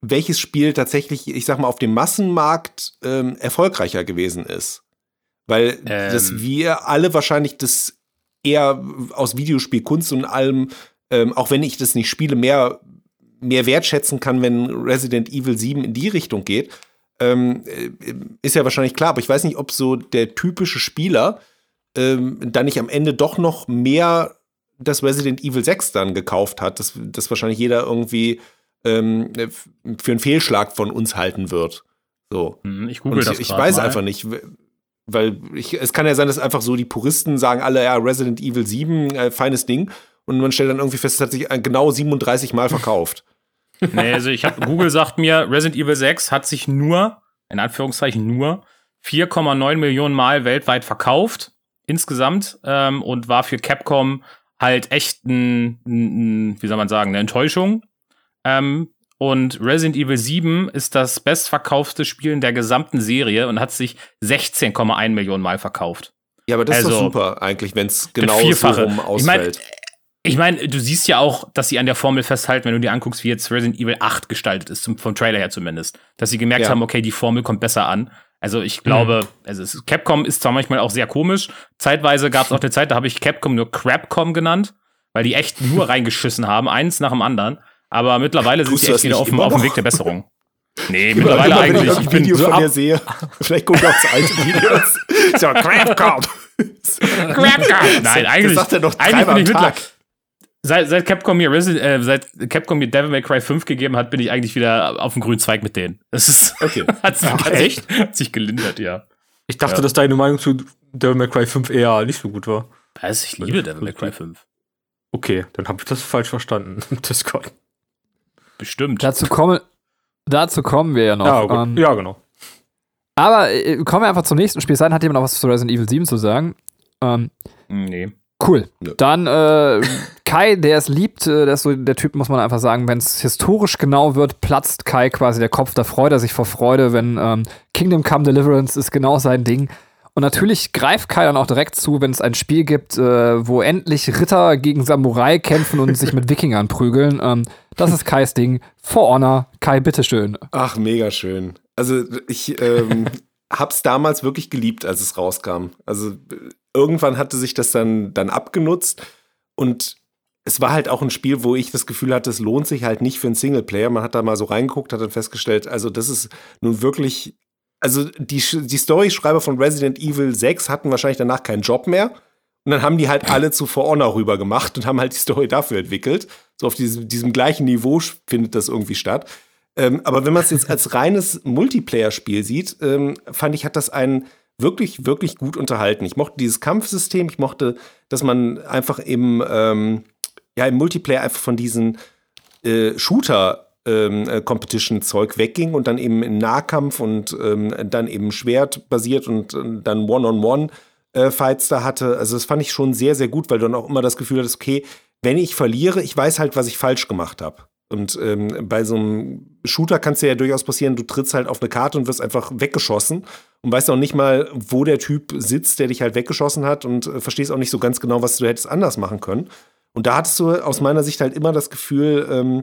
welches Spiel tatsächlich, ich sag mal, auf dem Massenmarkt ähm, erfolgreicher gewesen ist. Weil ähm. dass wir alle wahrscheinlich das eher aus Videospielkunst und allem, ähm, auch wenn ich das nicht spiele, mehr, mehr wertschätzen kann, wenn Resident Evil 7 in die Richtung geht. Ähm, äh, ist ja wahrscheinlich klar, aber ich weiß nicht, ob so der typische Spieler ähm, dann nicht am Ende doch noch mehr das Resident Evil 6 dann gekauft hat, dass das wahrscheinlich jeder irgendwie ähm, für einen Fehlschlag von uns halten wird. So. Hm, ich google das Ich weiß mal. einfach nicht, weil ich, es kann ja sein, dass einfach so die Puristen sagen alle, ja, Resident Evil 7, äh, feines Ding. Und man stellt dann irgendwie fest, es hat sich genau 37 Mal verkauft. nee, also ich habe, Google sagt mir, Resident Evil 6 hat sich nur, in Anführungszeichen nur, 4,9 Millionen Mal weltweit verkauft insgesamt ähm, und war für Capcom halt echt ein, ein, wie soll man sagen, eine Enttäuschung. Ähm, und Resident Evil 7 ist das bestverkaufte Spiel in der gesamten Serie und hat sich 16,1 Millionen Mal verkauft. Ja, aber das ist Also, doch super eigentlich, wenn es genau so rum Ich ausfällt. Ich meine, du siehst ja auch, dass sie an der Formel festhalten, wenn du dir anguckst, wie jetzt Resident Evil 8 gestaltet ist, zum, vom Trailer her zumindest. Dass sie gemerkt Ja. haben, okay, die Formel kommt besser an. Also ich glaube, also es Capcom ist zwar manchmal auch sehr komisch. Zeitweise gab es auch eine Zeit, da habe ich Capcom nur Crapcom genannt, weil die echt nur reingeschissen haben, eins nach dem anderen. Aber mittlerweile sind sie echt wieder auf dem, immer auf dem noch? Weg der Besserung. Nee, mittlerweile Immer, wenn eigentlich. ich Ich ein bin Video so von dir sehe, vielleicht gucke ich aufs alte Videos. so, Crapcom. Crapcom! Nein, eigentlich. Das sagt er doch eigentlich dreimal bin ich am mittler- Tag. Seit, seit Capcom mir Resi äh, seit Capcom mir Devil May Cry 5 gegeben hat, bin ich eigentlich wieder auf dem grünen Zweig mit denen. Das ist Okay. hat, sich, Ach, hat, sich, hat sich gelindert, ja. Ich dachte, Ja. dass deine Meinung zu Devil May Cry 5 eher nicht so gut war. Was? Ich liebe Devil May Cry 5. Okay, dann habe ich das falsch verstanden. Discord. Bestimmt. Dazu kommen, dazu kommen wir ja noch. Ja, gut. Ähm, ja, genau. Aber äh, kommen wir einfach zum nächsten Spiel. Sein hat jemand noch was zu Resident Evil 7 zu sagen? Ähm, Nee. Cool. Ja. Dann äh, Kai, der es liebt, äh, der ist so der Typ, muss man einfach sagen, wenn es historisch genau wird, platzt Kai quasi der Kopf, da freut er sich vor Freude, wenn ähm, Kingdom Come Deliverance ist genau sein Ding. Und natürlich greift Kai dann auch direkt zu, wenn es ein Spiel gibt, äh, wo endlich Ritter gegen Samurai kämpfen und sich mit Wikingern prügeln. Ähm, das ist Kais Ding. For Honor. Kai, bitteschön. Ach, mega schön. Also ich ähm, hab's damals wirklich geliebt, als es rauskam. Also irgendwann hatte sich das dann, dann abgenutzt und es war halt auch ein Spiel, wo ich das Gefühl hatte, es lohnt sich halt nicht für einen Singleplayer. Man hat da mal so reingeguckt, hat dann festgestellt, also das ist nun wirklich, also die, die Storyschreiber von Resident Evil 6 hatten wahrscheinlich danach keinen Job mehr. Und dann haben die halt alle zu For Honor rüber gemacht und haben halt die Story dafür entwickelt. So auf diesem, diesem gleichen Niveau findet das irgendwie statt. Ähm, aber wenn man es jetzt als reines Multiplayer-Spiel sieht, ähm, fand ich, hat das einen wirklich, wirklich gut unterhalten. Ich mochte dieses Kampfsystem, ich mochte, dass man einfach im, ähm, ja, im Multiplayer einfach von diesen äh, Shooter-Competition-Zeug wegging und dann eben in Nahkampf und ähm, dann eben Schwert basiert und äh, dann One-on-One-Fights da hatte. Also das fand ich schon sehr, sehr gut, weil du dann auch immer das Gefühl hattest, okay, wenn ich verliere, ich weiß halt, was ich falsch gemacht habe. Und ähm, bei so einem Shooter kann es ja durchaus passieren, du trittst halt auf eine Karte und wirst einfach weggeschossen und weißt auch nicht mal, wo der Typ sitzt, der dich halt weggeschossen hat und äh, verstehst auch nicht so ganz genau, was du hättest anders machen können. Und da hattest du aus meiner Sicht halt immer das Gefühl, ähm,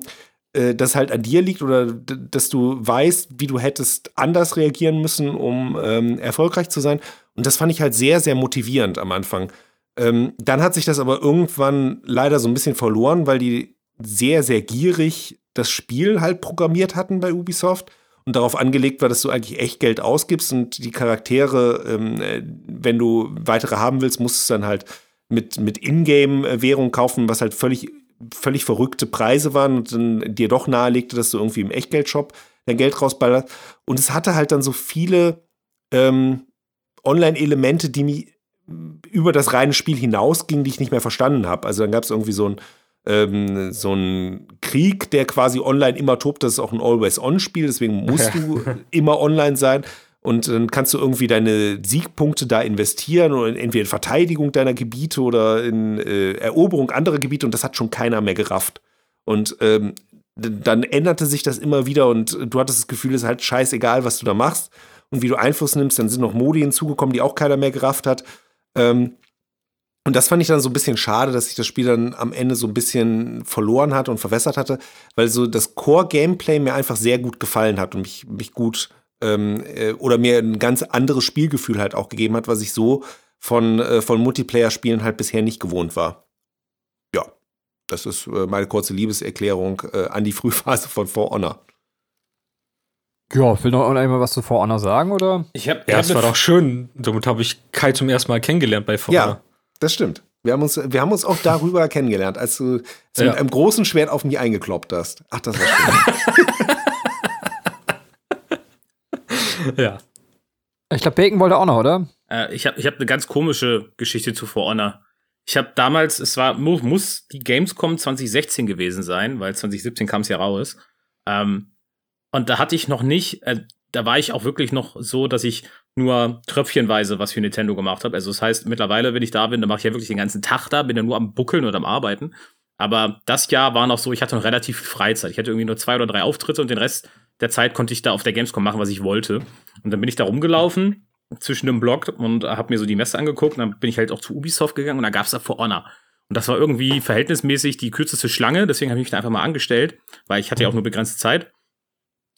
äh, dass halt an dir liegt oder dass du weißt, wie du hättest anders reagieren müssen, um ähm, erfolgreich zu sein. Und das fand ich halt sehr, sehr motivierend am Anfang. Ähm, dann hat sich das aber irgendwann leider so ein bisschen verloren, weil die sehr, sehr gierig das Spiel halt programmiert hatten bei Ubisoft und darauf angelegt war, dass du eigentlich echt Geld ausgibst und die Charaktere, ähm, äh, wenn du weitere haben willst, musst du es dann halt mit, mit Ingame-Währung kaufen, was halt völlig, völlig verrückte Preise waren und dann dir doch nahelegte, dass du irgendwie im Echtgeldshop dein Geld rausballerst. Und es hatte halt dann so viele ähm, Online-Elemente, die mich über das reine Spiel hinausgingen, die ich nicht mehr verstanden habe. Also dann gab es irgendwie so ein ähm, so ein Krieg, der quasi online immer tobt. Das ist auch ein Always-On-Spiel, deswegen musst du immer online sein. Und dann kannst du irgendwie deine Siegpunkte da investieren oder entweder in Verteidigung deiner Gebiete oder in äh, Eroberung anderer Gebiete und das hat schon keiner mehr gerafft. Und ähm, dann änderte sich das immer wieder und du hattest das Gefühl, es ist halt scheißegal, was du da machst und wie du Einfluss nimmst. Dann sind noch Modi hinzugekommen, die auch keiner mehr gerafft hat. Ähm, und das fand ich dann so ein bisschen schade, dass sich das Spiel dann am Ende so ein bisschen verloren hat und verwässert hatte, weil so das Core-Gameplay mir einfach sehr gut gefallen hat und mich, mich gut ähm, äh, oder mir ein ganz anderes Spielgefühl halt auch gegeben hat, was ich so von, äh, von Multiplayer-Spielen halt bisher nicht gewohnt war. Ja, das ist äh, meine kurze Liebeserklärung äh, an die Frühphase von For Honor. Ja, will noch irgendjemand was zu For Honor sagen, oder? Ich hab, Ja, das war doch schön. Somit habe ich Kai zum ersten Mal kennengelernt bei For Ja, Honor. Das stimmt. Wir haben uns, wir haben uns auch darüber kennengelernt, als du als du Ja. mit einem großen Schwert auf mich eingekloppt hast. Ach, das war schön. Ja. Ich glaube, Bacon wollte auch noch, oder? Äh, ich habe ich hab eine ganz komische Geschichte zu For Honor. Ich habe damals, es war, muss, muss die Gamescom 2016 gewesen sein, weil 2017 kam es ja raus. Ähm, und da hatte ich noch nicht, äh, da war ich auch wirklich noch so, dass ich nur tröpfchenweise was für Nintendo gemacht habe. Also das heißt, mittlerweile, wenn ich da bin, dann mache ich ja wirklich den ganzen Tag da, bin ja nur am Buckeln und am Arbeiten. Aber das Jahr war noch so, ich hatte noch relativ viel Freizeit. Ich hatte irgendwie nur zwei oder drei Auftritte und den Rest der Zeit konnte ich da auf der Gamescom machen, was ich wollte. Und dann bin ich da rumgelaufen zwischen dem Blog und habe mir so die Messe angeguckt. Und dann bin ich halt auch zu Ubisoft gegangen und da gab es da For Honor. Und das war irgendwie verhältnismäßig die kürzeste Schlange, deswegen habe ich mich da einfach mal angestellt, weil ich hatte ja auch nur begrenzte Zeit.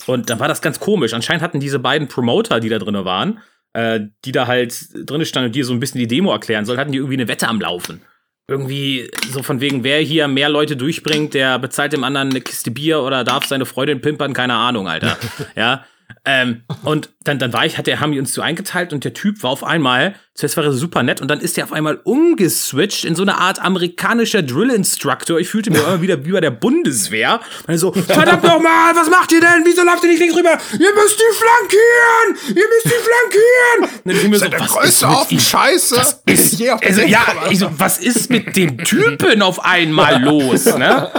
Und dann war das ganz komisch. Anscheinend hatten diese beiden Promoter, die da drin waren, äh, die da halt drin standen und dir so ein bisschen die Demo erklären sollen, hatten die irgendwie eine Wette am Laufen. Irgendwie so von wegen, wer hier mehr Leute durchbringt, der bezahlt dem anderen eine Kiste Bier oder darf seine Freundin pimpern, keine Ahnung, Alter. ja. Ähm, und dann, dann war ich, hat der, haben die uns so eingeteilt und der Typ war auf einmal, zuerst war er super nett und dann ist der auf einmal umgeswitcht in so eine Art amerikanischer Drill-Instructor. Ich fühlte mich immer wieder wie bei der Bundeswehr. Und so, verdammt nochmal, was macht ihr denn? Wieso lauft ihr nicht links rüber? Ihr müsst die flankieren! Ihr müsst die flankieren! Und dann mir so, der was größte ist mit? Scheiße. Was ist, je also, ja, ich so, was ist mit dem Typen auf einmal los, ne?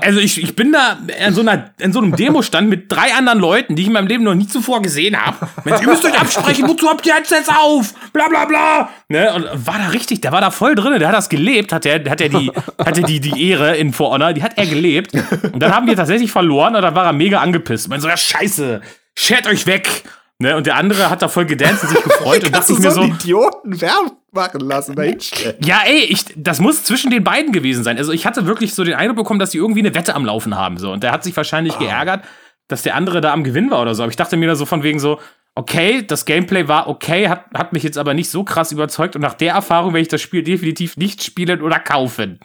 Also ich, ich bin da in so, einer, in so einem Demostand mit drei anderen Leuten, die ich in meinem Leben noch nie zuvor gesehen habe. Ihr müsst euch absprechen, wozu habt ihr Headsets auf? Bla bla bla. Ne? Und war da richtig, der war da voll drin, der hat das gelebt, hat er hat die, hatte die, die Ehre in For Honor, die hat er gelebt. Und dann haben wir tatsächlich verloren und dann war er mega angepisst. Man so, ja scheiße, schert euch weg. Ne? Und der andere hat da voll gedanced und sich gefreut und dachte ich mir so einen Idioten Werbung machen lassen, hinstellen? Ja, ey, ich, das muss zwischen den beiden gewesen sein. Also ich hatte wirklich so den Eindruck bekommen, dass die irgendwie eine Wette am Laufen haben. So. Und der hat sich wahrscheinlich geärgert, dass der andere da am Gewinn war oder so. Aber ich dachte mir da so von wegen so, okay, das Gameplay war okay, hat, hat mich jetzt aber nicht so krass überzeugt. Und nach der Erfahrung werde ich das Spiel definitiv nicht spielen oder kaufen.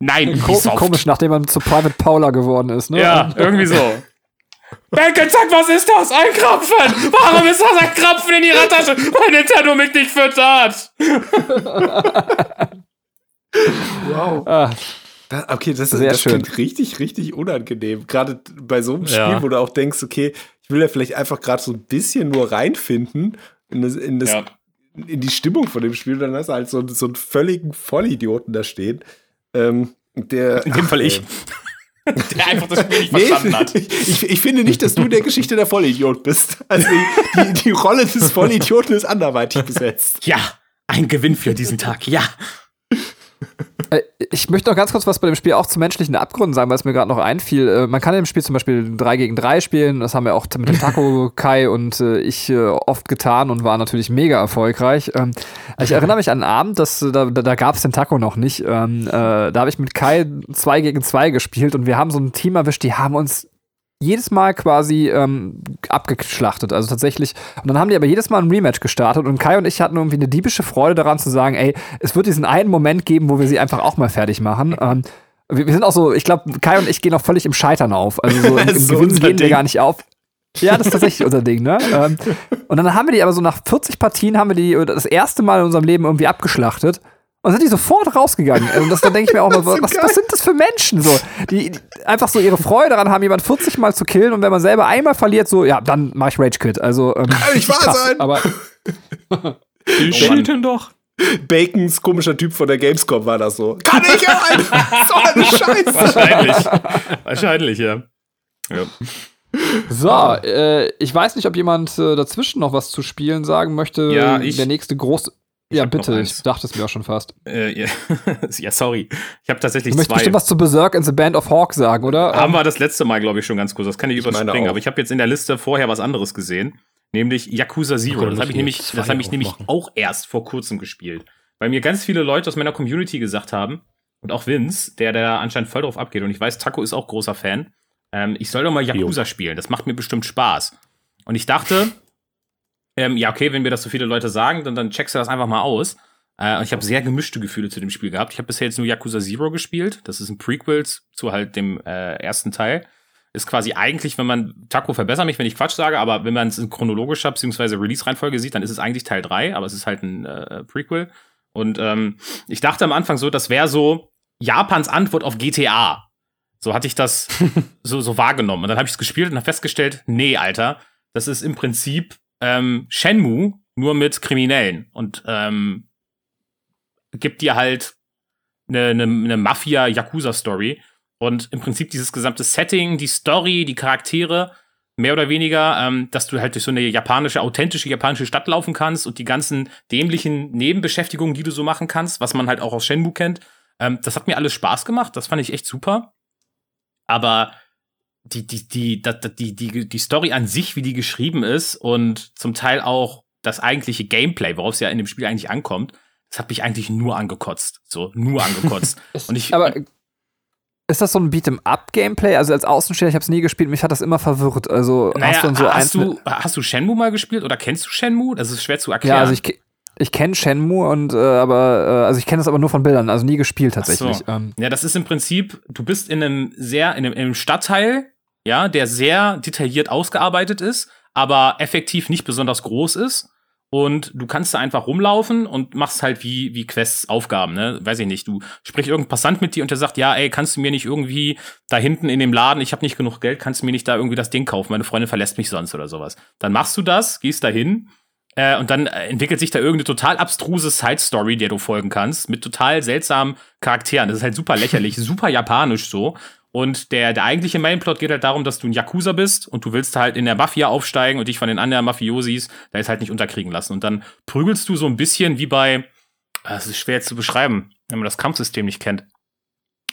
Nein, Ko Ubisoft. komisch, nachdem man zu Private Paula geworden ist, ne? Ja, irgendwie so. Benke, zack, was ist das? Ein Krapfen! Warum ist das ein Krapfen in ihrer Tasche? Weil Nintendo mich nicht füttert! Wow. Ah, Da, okay, das, Sehr das schön. klingt richtig, richtig unangenehm. Gerade bei so einem Spiel, Ja. wo du auch denkst, okay, ich will ja vielleicht einfach gerade so ein bisschen nur reinfinden in, das, in, das, Ja. in die Stimmung von dem Spiel. Dann hast du halt so, so einen völligen Vollidioten da stehen. Ähm, der, In dem Fall ich. Der einfach das Spiel nicht verstanden hat. Ich, ich finde nicht, dass du in der Geschichte der Vollidiot bist. Also die, die, die Rolle des Vollidioten ist anderweitig besetzt. Ja, ein Gewinn für diesen Tag, ja. Äh, Ich möchte noch ganz kurz was bei dem Spiel auch zu menschlichen Abgründen sagen, weil es mir gerade noch einfiel. Äh, Man kann dem Spiel zum Beispiel 3 gegen 3 spielen. Das haben wir auch mit dem Taco Kai und äh, ich oft getan und war natürlich mega erfolgreich. Ähm, Ich erinnere mich an einen Abend, dass, da, da, gab es den Taco noch nicht. Ähm, äh, Da habe ich mit Kai 2 gegen 2 gespielt und wir haben so ein Team erwischt, die haben uns jedes Mal quasi ähm, abgeschlachtet. Also tatsächlich. Und dann haben die aber jedes Mal ein Rematch gestartet und Kai und ich hatten irgendwie eine diebische Freude daran zu sagen, ey, es wird diesen einen Moment geben, wo wir sie einfach auch mal fertig machen. Ähm, wir, wir sind auch so, ich glaube, Kai und ich gehen auch völlig im Scheitern auf. Also so im, im so Gewinn unser gehen wir Ding. gar nicht auf. Ja, das ist tatsächlich unser Ding, ne? Ähm, und dann haben wir die aber so nach 40 Partien haben wir die das erste Mal in unserem Leben irgendwie abgeschlachtet. Und sind die sofort rausgegangen. Also das, da denke ich mir auch mal, was, was sind das für Menschen? So, die, die einfach so ihre Freude daran haben, jemanden 40 Mal zu killen und wenn man selber einmal verliert, so, ja, dann mach ich Rage Quit. Also, ähm, nicht wahr krass, sein. Aber Shilton doch. Bacons komischer Typ von der Gamescom war das so. Kann ich ja so eine Scheiße. Wahrscheinlich. Wahrscheinlich, ja. ja. so, äh, ich weiß nicht, ob jemand äh, dazwischen noch was zu spielen sagen möchte. Ja, ich- Der nächste Ja, hab bitte, ich dachte es mir auch schon fast. Äh, ja. ja, sorry. Ich habe tatsächlich Du möchtest zwei. bestimmt was zu Berserk in the Band of Hawk sagen, oder? Haben wir das letzte Mal, glaube ich, schon ganz kurz. Das kann ich meine überspringen. Aber ich habe jetzt in der Liste vorher was anderes gesehen, nämlich Yakuza Zero. Okay, Das habe ich nämlich, ich das habe ich nämlich auch erst vor kurzem gespielt, weil mir ganz viele Leute aus meiner Community gesagt haben und auch Vince, der da anscheinend voll drauf abgeht. Und ich weiß, Taco ist auch großer Fan. Ähm, ich soll doch mal Yakuza spielen. Das macht mir bestimmt Spaß. Und ich dachte, ähm, ja okay, wenn mir das so viele Leute sagen, dann, dann checkst du das einfach mal aus. Äh, und ich habe sehr gemischte Gefühle zu dem Spiel gehabt. Ich habe bisher jetzt nur Yakuza Zero gespielt. Das ist ein Prequel zu halt dem äh, ersten Teil. Ist quasi eigentlich, wenn man, Taco verbessert mich, wenn ich Quatsch sage, aber wenn man es in chronologischer bzw. Release-Reihenfolge sieht, dann ist es eigentlich Teil 3, aber es ist halt ein äh, Prequel. Und ähm, ich dachte am Anfang so, das wäre so Japans Antwort auf GTA. So hatte ich das so, so wahrgenommen. Und dann habe ich es gespielt und habe festgestellt, nee, Alter, das ist im Prinzip ähm, Shenmue, nur mit Kriminellen. Und ähm, gibt dir halt eine, eine, eine Mafia-Yakuza-Story. Und im Prinzip dieses gesamte Setting, die Story, die Charaktere, mehr oder weniger, ähm, dass du halt durch so eine japanische, authentische japanische Stadt laufen kannst und die ganzen dämlichen Nebenbeschäftigungen, die du so machen kannst, was man halt auch aus Shenmue kennt. Ähm, das hat mir alles Spaß gemacht, das fand ich echt super. Aber die, die, die, die, die, die Story an sich, wie die geschrieben ist und zum Teil auch das eigentliche Gameplay, worauf es ja in dem Spiel eigentlich ankommt, das hat mich eigentlich nur angekotzt. So, nur angekotzt. und ich, aber ist das so ein Beat'em-up-Gameplay? Also als Außensteher, ich habe es nie gespielt, mich hat das immer verwirrt. Also naja, hast du, so hast, du, hast du Shenmue mal gespielt oder kennst du Shenmue? Das ist schwer zu erklären. Ja, also ich, ich kenne Shenmue und äh, aber äh, also ich kenne das aber nur von Bildern, also nie gespielt tatsächlich. So. Ähm. Ja, das ist im Prinzip, du bist in einem sehr in einem, in einem Stadtteil, ja, der sehr detailliert ausgearbeitet ist, aber effektiv nicht besonders groß ist und du kannst da einfach rumlaufen und machst halt wie, wie Quests Aufgaben, ne? Weiß ich nicht. Du sprichst irgendein Passant mit dir und der sagt, ja, ey, kannst du mir nicht irgendwie da hinten in dem Laden, ich habe nicht genug Geld, kannst du mir nicht da irgendwie das Ding kaufen, meine Freundin verlässt mich sonst oder sowas. Dann machst du das, gehst da hin äh, und dann entwickelt sich da irgendeine total abstruse Side-Story, der du folgen kannst, mit total seltsamen Charakteren. Das ist halt super lächerlich, super japanisch so. Und der, der eigentliche Mainplot geht halt darum, dass du ein Yakuza bist und du willst halt in der Mafia aufsteigen und dich von den anderen Mafiosis da jetzt halt nicht unterkriegen lassen. Und dann prügelst du so ein bisschen wie bei, es ist schwer zu beschreiben, wenn man das Kampfsystem nicht kennt.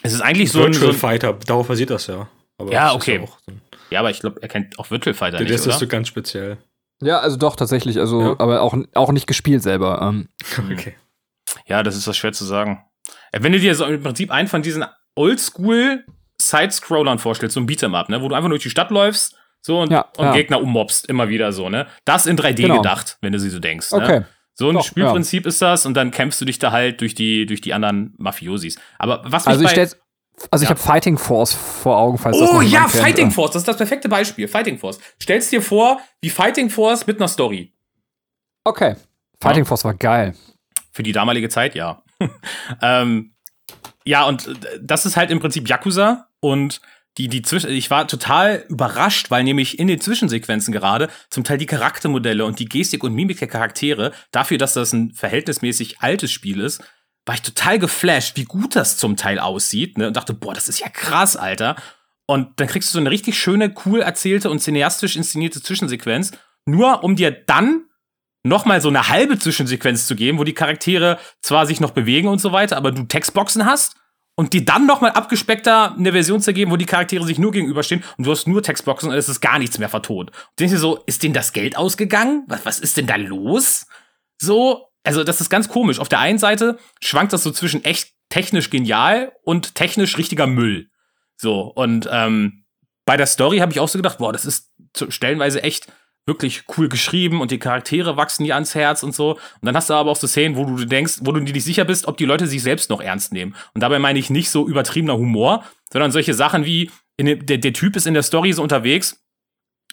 Es ist eigentlich so ein, Virtual Fighter, darauf basiert das ja. Aber ja, okay. Ja, so ja, aber ich glaube, er kennt auch Virtual Fighter nicht, Das ist so ganz speziell. Ja, also doch, tatsächlich. Also, ja. aber auch, auch nicht gespielt selber. Ähm. Okay. Ja, das ist was schwer zu sagen. Wenn du dir so im Prinzip einen von diesen Oldschool Side-Scrollern vorstellst, so ein Beat'em-up, ne, wo du einfach durch die Stadt läufst, so und, ja, und ja. Gegner ummobst, immer wieder so, ne? Das in 3D genau. gedacht, wenn du sie so denkst. Ne? Okay. So ein Doch, Spielprinzip ja. ist das und dann kämpfst du dich da halt durch die, durch die anderen Mafiosis. Aber was also ich bei, also ich habe Fighting Force vor Augen, falls oh, das Oh ja, Fighting Force, das ist das perfekte Beispiel. Fighting Force. Stellst dir vor, wie Fighting Force mit einer Story. Okay. Fighting Force war geil. Für die damalige Zeit, ja. ähm, ja, und äh, das ist halt im Prinzip Yakuza und die, die zwischen, ich war total überrascht, weil nämlich in den Zwischensequenzen gerade zum Teil die Charaktermodelle und die Gestik und Mimik der Charaktere, dafür, dass das ein verhältnismäßig altes Spiel ist, war ich total geflasht, wie gut das zum Teil aussieht, ne? Und dachte, boah, das ist ja krass, Alter. Und dann kriegst du so eine richtig schöne, cool erzählte und cineastisch inszenierte Zwischensequenz, nur um dir dann nochmal so eine halbe Zwischensequenz zu geben, wo die Charaktere zwar sich noch bewegen und so weiter, aber du Textboxen hast und die dann nochmal abgespeckter eine Version zu geben, wo die Charaktere sich nur gegenüberstehen und du hast nur Textboxen und es ist gar nichts mehr vertont. Und denkst dir so, ist denen das Geld ausgegangen? Was, was ist denn da los? So, also das ist ganz komisch. Auf der einen Seite schwankt das so zwischen echt technisch genial und technisch richtiger Müll. So, und ähm, bei der Story habe ich auch so gedacht, boah, das ist stellenweise echt wirklich cool geschrieben und die Charaktere wachsen dir ans Herz und so. Und dann hast du aber auch so Szenen, wo du denkst, wo du dir nicht sicher bist, ob die Leute sich selbst noch ernst nehmen. Und dabei meine ich nicht so übertriebener Humor, sondern solche Sachen wie, der, der Typ ist in der Story so unterwegs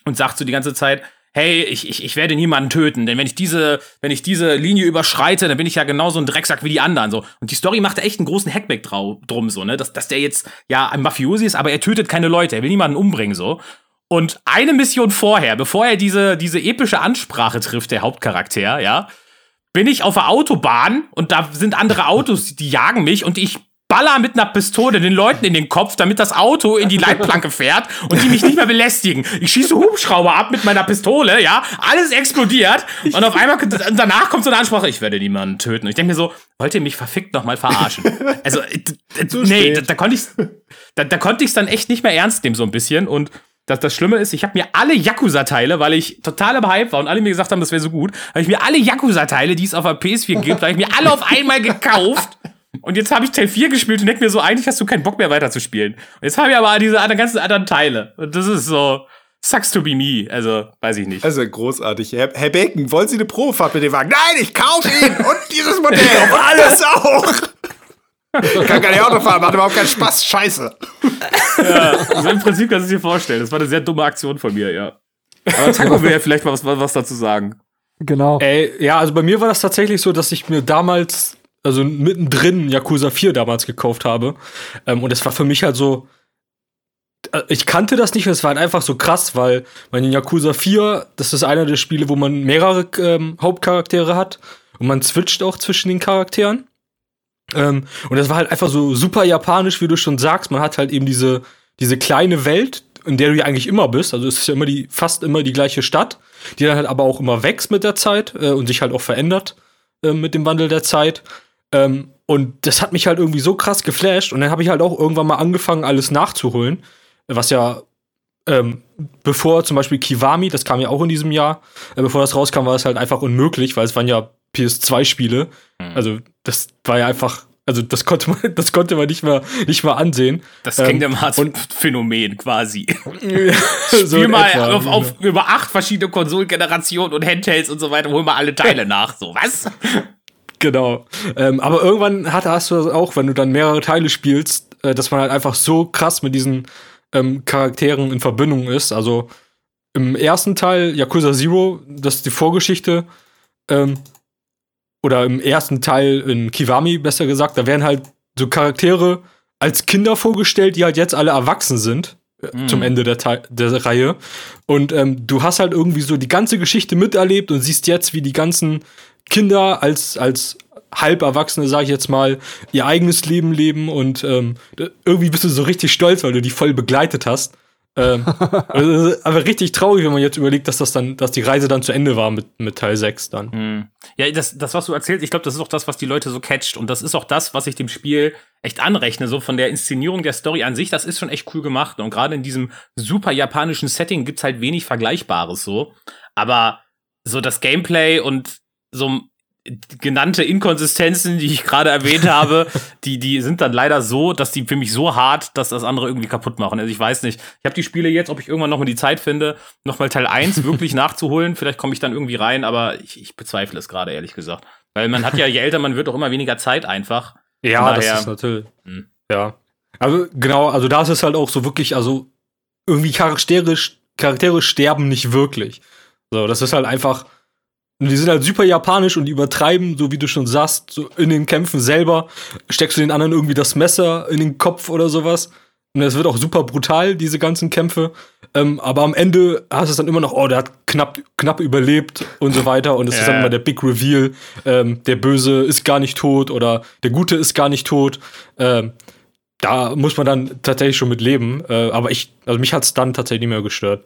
und sagt so die ganze Zeit, hey, ich, ich, ich werde niemanden töten, denn wenn ich diese, wenn ich diese Linie überschreite, dann bin ich ja genauso ein Drecksack wie die anderen, so. Und die Story macht da echt einen großen Hackback drum, so, ne, dass, dass der jetzt, ja, ein Mafiosi ist, aber er tötet keine Leute, er will niemanden umbringen, so. Und eine Mission vorher, bevor er diese, diese epische Ansprache trifft, der Hauptcharakter, ja, bin ich auf der Autobahn und da sind andere Autos, die jagen mich und ich baller mit einer Pistole den Leuten in den Kopf, damit das Auto in die Leitplanke fährt und die mich nicht mehr belästigen. Ich schieße Hubschrauber ab mit meiner Pistole, ja, alles explodiert und auf einmal danach kommt so eine Ansprache, ich werde niemanden töten. Und ich denke mir so, wollt ihr mich verfickt noch mal verarschen? Also nee, da, da, konnte ich da, da konnte ich dann echt nicht mehr ernst nehmen so ein bisschen und das, das Schlimme ist, ich habe mir alle Yakuza-Teile, weil ich total im Hype war und alle mir gesagt haben, das wäre so gut, habe ich mir alle Yakuza-Teile, die es auf der PS4 gibt, habe ich mir alle auf einmal gekauft. Und jetzt habe ich Teil 4 gespielt und denke mir so, eigentlich hast du keinen Bock mehr weiterzuspielen. Und jetzt habe ich aber diese anderen, ganzen anderen Teile. Und das ist so, sucks to be me. Also, weiß ich nicht. Also großartig. Herr, Herr Bacon, wollen Sie eine Probefahrt mit dem Wagen? Nein, ich kaufe ihn und dieses Modell und alles auch. Ich kann gar nicht Auto fahren, macht überhaupt keinen Spaß. Scheiße. Ja, also im Prinzip kannst du es dir vorstellen. Das war eine sehr dumme Aktion von mir, ja. Aber Taco will ja vielleicht mal was, was dazu sagen. Genau. Ey, ja, also bei mir war das tatsächlich so, dass ich mir damals, also mittendrin Yakuza 4 damals gekauft habe. Ähm, und es war für mich halt so, äh, ich kannte das nicht, es war halt einfach so krass, weil man in Yakuza 4, das ist einer der Spiele, wo man mehrere ähm, Hauptcharaktere hat und man switcht auch zwischen den Charakteren. Ähm, und das war halt einfach so super japanisch, wie du schon sagst. Man hat halt eben diese, diese kleine Welt in der du ja eigentlich immer bist. Also es ist ja immer die, fast immer die gleiche Stadt, die dann halt aber auch immer wächst mit der Zeit äh, und sich halt auch verändert äh, mit dem Wandel der Zeit. Ähm, und das hat mich halt irgendwie so krass geflasht. Und dann habe ich halt auch irgendwann mal angefangen, alles nachzuholen. Was ja, ähm, bevor zum Beispiel Kiwami, das kam ja auch in diesem Jahr, äh, bevor das rauskam, war es halt einfach unmöglich, weil es waren ja PS2-Spiele. Mhm. Also, das war ja einfach, also das konnte man, das konnte man nicht mal, nicht mal ansehen. Das Ähm, Kingdom Hearts und- Phänomen quasi. so Spiel mal etwa, auf, auf über acht verschiedene Konsolengenerationen und Handhelds und so weiter, hol mal alle Teile nach. So, was? Genau. Ähm, aber irgendwann hat, hast du das auch, wenn du dann mehrere Teile spielst, äh, dass man halt einfach so krass mit diesen ähm, Charakteren in Verbindung ist. Also im ersten Teil, Yakuza Zero, das ist die Vorgeschichte, ähm, oder im ersten Teil in Kiwami, besser gesagt, da werden halt so Charaktere als Kinder vorgestellt, die halt jetzt alle erwachsen sind. äh, Zum Ende der, Teil, der Reihe. Und ähm, du hast halt irgendwie so die ganze Geschichte miterlebt und siehst jetzt, wie die ganzen Kinder als, als Halberwachsene, sag ich jetzt mal, ihr eigenes Leben leben und ähm, irgendwie bist du so richtig stolz, weil du die voll begleitet hast. Ähm, also, aber richtig traurig, wenn man jetzt überlegt, dass das dann, dass die Reise dann zu Ende war mit, mit Teil 6 dann. Hm. Ja, das, das, was du erzählst, ich glaube, das ist auch das, was die Leute so catcht. Und das ist auch das, was ich dem Spiel echt anrechne. So von der Inszenierung der Story an sich, das ist schon echt cool gemacht. Und gerade in diesem super japanischen Setting gibt's halt wenig Vergleichbares so. Aber so das Gameplay und so genannte Inkonsistenzen, die ich gerade erwähnt habe, die, die sind dann leider so, dass die für mich so hart, dass das andere irgendwie kaputt machen. Also ich weiß nicht. Ich habe die Spiele jetzt, ob ich irgendwann noch mal die Zeit finde, noch mal Teil 1 wirklich nachzuholen. Vielleicht komme ich dann irgendwie rein, aber ich, ich bezweifle es gerade, ehrlich gesagt. Weil man hat ja, je älter man wird, auch immer weniger Zeit einfach. Ja, das ist natürlich. Hm. Ja. Aber genau, also da ist es halt auch so wirklich, also irgendwie Charaktere, Charaktere sterben nicht wirklich. So, das ist halt einfach. Und Die sind halt super japanisch und die übertreiben, so wie du schon sagst, so in den Kämpfen selber steckst du den anderen irgendwie das Messer in den Kopf oder sowas. Und es wird auch super brutal, diese ganzen Kämpfe. Ähm, aber am Ende hast du es dann immer noch, oh, der hat knapp, knapp überlebt und so weiter. Und es ist Ja. dann immer der Big Reveal, ähm, der Böse ist gar nicht tot oder der Gute ist gar nicht tot. Ähm, da muss man dann tatsächlich schon mit leben. Äh, aber ich, also mich hat es dann tatsächlich nicht mehr gestört.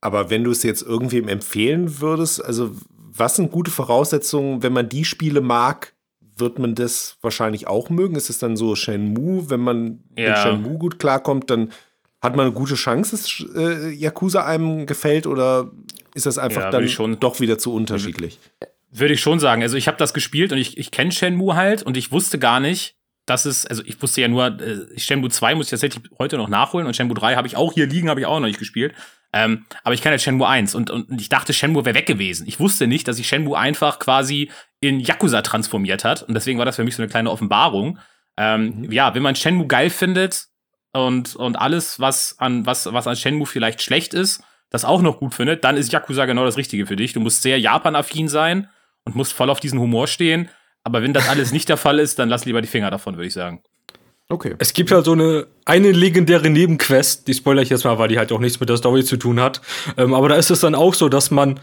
Aber wenn du es jetzt irgendwem empfehlen würdest, also was sind gute Voraussetzungen, wenn man die Spiele mag, wird man das wahrscheinlich auch mögen? Ist es dann so Shenmue, wenn man mit Ja. Shenmue gut klarkommt, dann hat man eine gute Chance, dass äh, Yakuza einem gefällt oder ist das einfach Ja, dann schon. doch wieder zu unterschiedlich? Würde ich schon sagen. Also ich habe das gespielt und ich, ich kenne Shenmue halt und ich wusste gar nicht, dass es, also ich wusste ja nur, äh, Shenmue 2 muss ich tatsächlich heute noch nachholen und Shenmue 3 habe ich auch hier liegen, habe ich auch noch nicht gespielt. Ähm, aber ich kenne halt Shenmue 1 und, und ich dachte, Shenmue wäre weg gewesen. Ich wusste nicht, dass sich Shenmue einfach quasi in Yakuza transformiert hat und deswegen war das für mich so eine kleine Offenbarung. Ähm, Ja, wenn man Shenmue geil findet und, und alles, was an, was, was an Shenmue vielleicht schlecht ist, das auch noch gut findet, dann ist Yakuza genau das Richtige für dich. Du musst sehr Japan-affin sein und musst voll auf diesen Humor stehen. Aber wenn das alles nicht der Fall ist, dann lass lieber die Finger davon, würde ich sagen. Okay. Es gibt halt so eine, eine legendäre Nebenquest, die spoiler ich jetzt mal, weil die halt auch nichts mit der Story zu tun hat. Ähm, aber da ist es dann auch so, dass man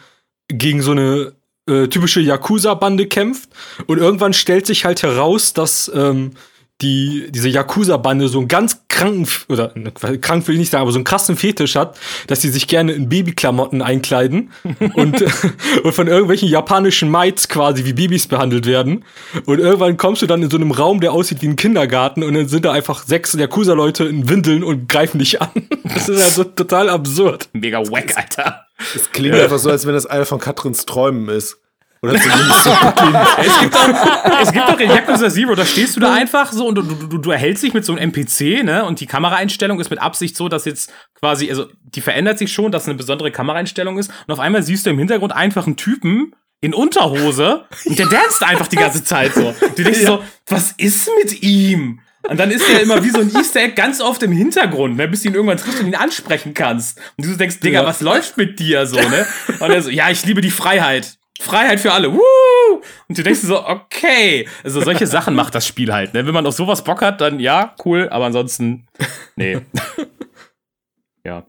gegen so eine äh, typische Yakuza-Bande kämpft und irgendwann stellt sich halt heraus, dass ähm, die, diese Yakuza-Bande so einen ganz kranken, oder ne, krank will ich nicht sagen, aber so einen krassen Fetisch hat, dass sie sich gerne in Babyklamotten einkleiden und, und von irgendwelchen japanischen Maids quasi wie Babys behandelt werden. Und irgendwann kommst du dann in so einem Raum, der aussieht wie ein Kindergarten und dann sind da einfach sechs Yakuza-Leute in Windeln und greifen dich an. Das ist also total absurd. Mega wack, Alter. Es klingt einfach so, als wenn das einer von Katrins Träumen ist. Oder zumindest so Es gibt doch, es gibt doch in Yakuza Zero, da stehst du da einfach so und du, du, du, du erhältst dich mit so einem NPC, ne? Und die Kameraeinstellung ist mit Absicht so, dass jetzt quasi, also die verändert sich schon, dass es eine besondere Kameraeinstellung ist. Und auf einmal siehst du im Hintergrund einfach einen Typen in Unterhose und der danst einfach die ganze Zeit so. Du denkst dir so, was ist mit ihm? Und dann ist er immer wie so ein Easter Egg ganz oft im Hintergrund, ne, bis du ihn irgendwann triffst und ihn ansprechen kannst. Und du denkst, Digga, Ja. was läuft mit dir so, ne? Und er so, ja, ich liebe die Freiheit. Freiheit für alle. Woo! Und du denkst so, okay. Also solche Sachen macht das Spiel halt, ne? Wenn man auf sowas Bock hat, dann ja, cool, aber ansonsten, nee. ja.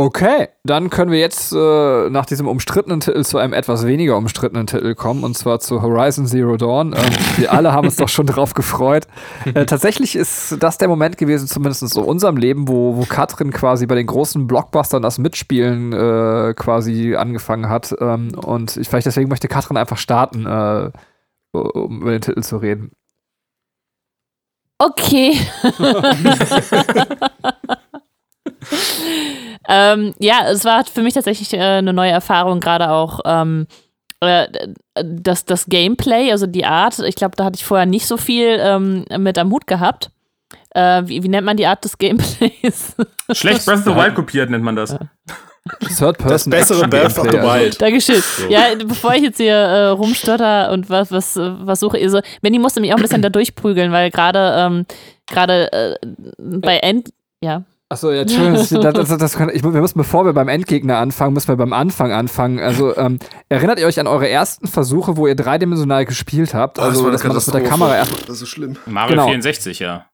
Okay, dann können wir jetzt äh, nach diesem umstrittenen Titel zu einem etwas weniger umstrittenen Titel kommen, und zwar zu Horizon Zero Dawn. Ähm, wir alle haben uns doch schon drauf gefreut. Äh, tatsächlich ist das der Moment gewesen, zumindest in unserem Leben, wo, wo Katrin quasi bei den großen Blockbustern das Mitspielen äh, quasi angefangen hat. Ähm, und ich, vielleicht deswegen möchte Katrin einfach starten, äh, um über den Titel zu reden. Okay. ähm, ja, es war für mich tatsächlich äh, eine neue Erfahrung, gerade auch ähm, äh, das, das Gameplay, also die Art. Ich glaube, da hatte ich vorher nicht so viel ähm, mit am Hut gehabt. Äh, wie, wie, nennt man die Art des Gameplays? Schlecht Breath of the Wild kopiert nennt man das. Third Person. Das bessere Breath of the Wild. Dankeschön. So. Ja, bevor ich jetzt hier äh, rumstotter und was, was, was suche, also Benny musste mich auch ein bisschen da durchprügeln, weil gerade ähm, gerade äh, bei End, ja. Achso, ja, Entschuldigung, das, das, das kann, ich, wir müssen, bevor wir beim Endgegner anfangen, müssen wir beim Anfang anfangen. Also, ähm, erinnert ihr euch an eure ersten Versuche, wo ihr dreidimensional gespielt habt? Oh, also, das dass man das mit der Kamera erst. Das ist schlimm. Mario genau. 64, ja.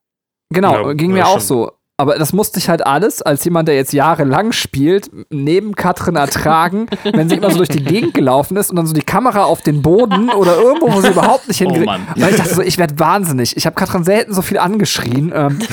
Genau, ja, ging mir auch schon. so. Aber das musste ich halt alles, als jemand, der jetzt jahrelang spielt, neben Katrin ertragen, wenn sie immer so durch die Gegend gelaufen ist und dann so die Kamera auf den Boden oder irgendwo, wo sie überhaupt nicht hingekriegt. Oh Weil ich dachte so, ich werde wahnsinnig. Ich habe Katrin selten so viel angeschrien. Ähm.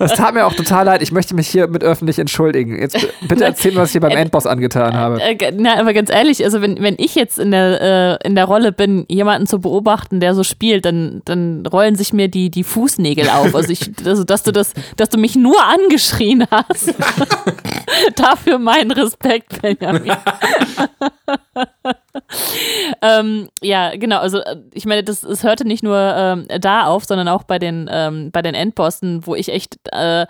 das tat mir auch total leid. Ich möchte mich hier mit öffentlich entschuldigen. Jetzt bitte erzähl mir, was ich hier beim äh, Endboss angetan habe. Äh, na, aber ganz ehrlich, also wenn, wenn ich jetzt in der, äh, in der Rolle bin, jemanden zu beobachten, der so spielt, dann, dann rollen sich mir die, die Fußnägel auf. Also ich also dass du das, dass du mich nur angeschrien hast. Dafür mein Respekt, Benjamin. ähm, ja, genau. Also ich meine, das, es hörte nicht nur ähm, da auf, sondern auch bei den ähm, bei den Endbossen, wo ich echt äh,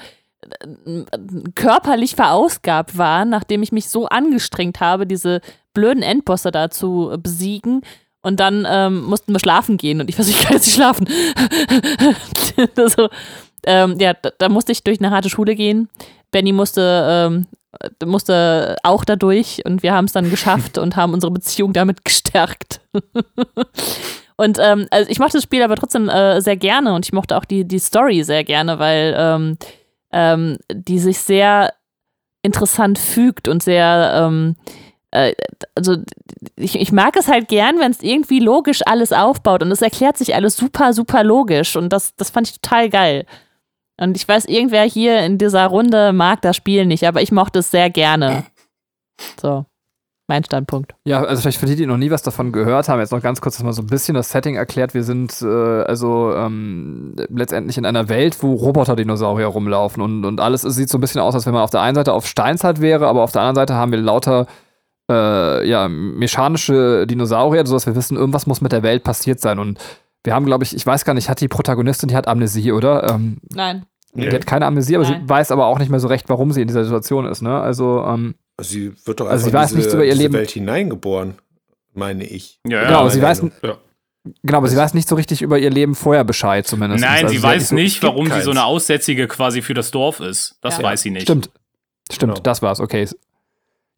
körperlich verausgabt war, nachdem ich mich so angestrengt habe, diese blöden Endbosse da zu besiegen. Und dann ähm, mussten wir schlafen gehen und ich weiß, ich kann jetzt nicht schlafen. also, ähm, ja, da, da, musste ich durch eine harte Schule gehen. Benny musste, ähm, musste auch dadurch und wir haben es dann geschafft und haben unsere Beziehung damit gestärkt. und ähm, also ich mochte das Spiel aber trotzdem äh, sehr gerne und ich mochte auch die, die Story sehr gerne, weil ähm, ähm, die sich sehr interessant fügt und sehr ähm, äh, also ich, ich mag es halt gern, wenn es irgendwie logisch alles aufbaut und es erklärt sich alles super, super logisch und das, das fand ich total geil. Und ich weiß, irgendwer hier in dieser Runde mag das Spiel nicht, aber ich mochte es sehr gerne. So, mein Standpunkt. Ja, also vielleicht für die, die noch nie was davon gehört haben, jetzt noch ganz kurz mal so ein bisschen das Setting erklärt. Wir sind äh, also ähm, letztendlich in einer Welt, wo Roboter-Dinosaurier rumlaufen und, und alles sieht so ein bisschen aus, als wenn man auf der einen Seite auf Steinzeit wäre, aber auf der anderen Seite haben wir lauter äh, ja, mechanische Dinosaurier, sodass wir wissen, irgendwas muss mit der Welt passiert sein und wir haben, glaube ich, ich weiß gar nicht, hat die Protagonistin, die hat Amnesie, oder? Ähm, Nein. Die hat keine Amnesie, aber Nein. sie weiß aber auch nicht mehr so recht, warum sie in dieser Situation ist, ne? Also, ähm, also sie wird doch also einfach also in diese, über ihr Leben. Welt hineingeboren, meine ich. Ja, ja genau, sie weiß, ja. Genau, aber sie weiß nicht so richtig über ihr Leben vorher Bescheid, zumindest. Nein, also sie, sie weiß nicht, so, warum sie so eine Aussätzige quasi für das Dorf ist. Das ja. weiß sie nicht. Stimmt. Stimmt, genau. das war's, okay.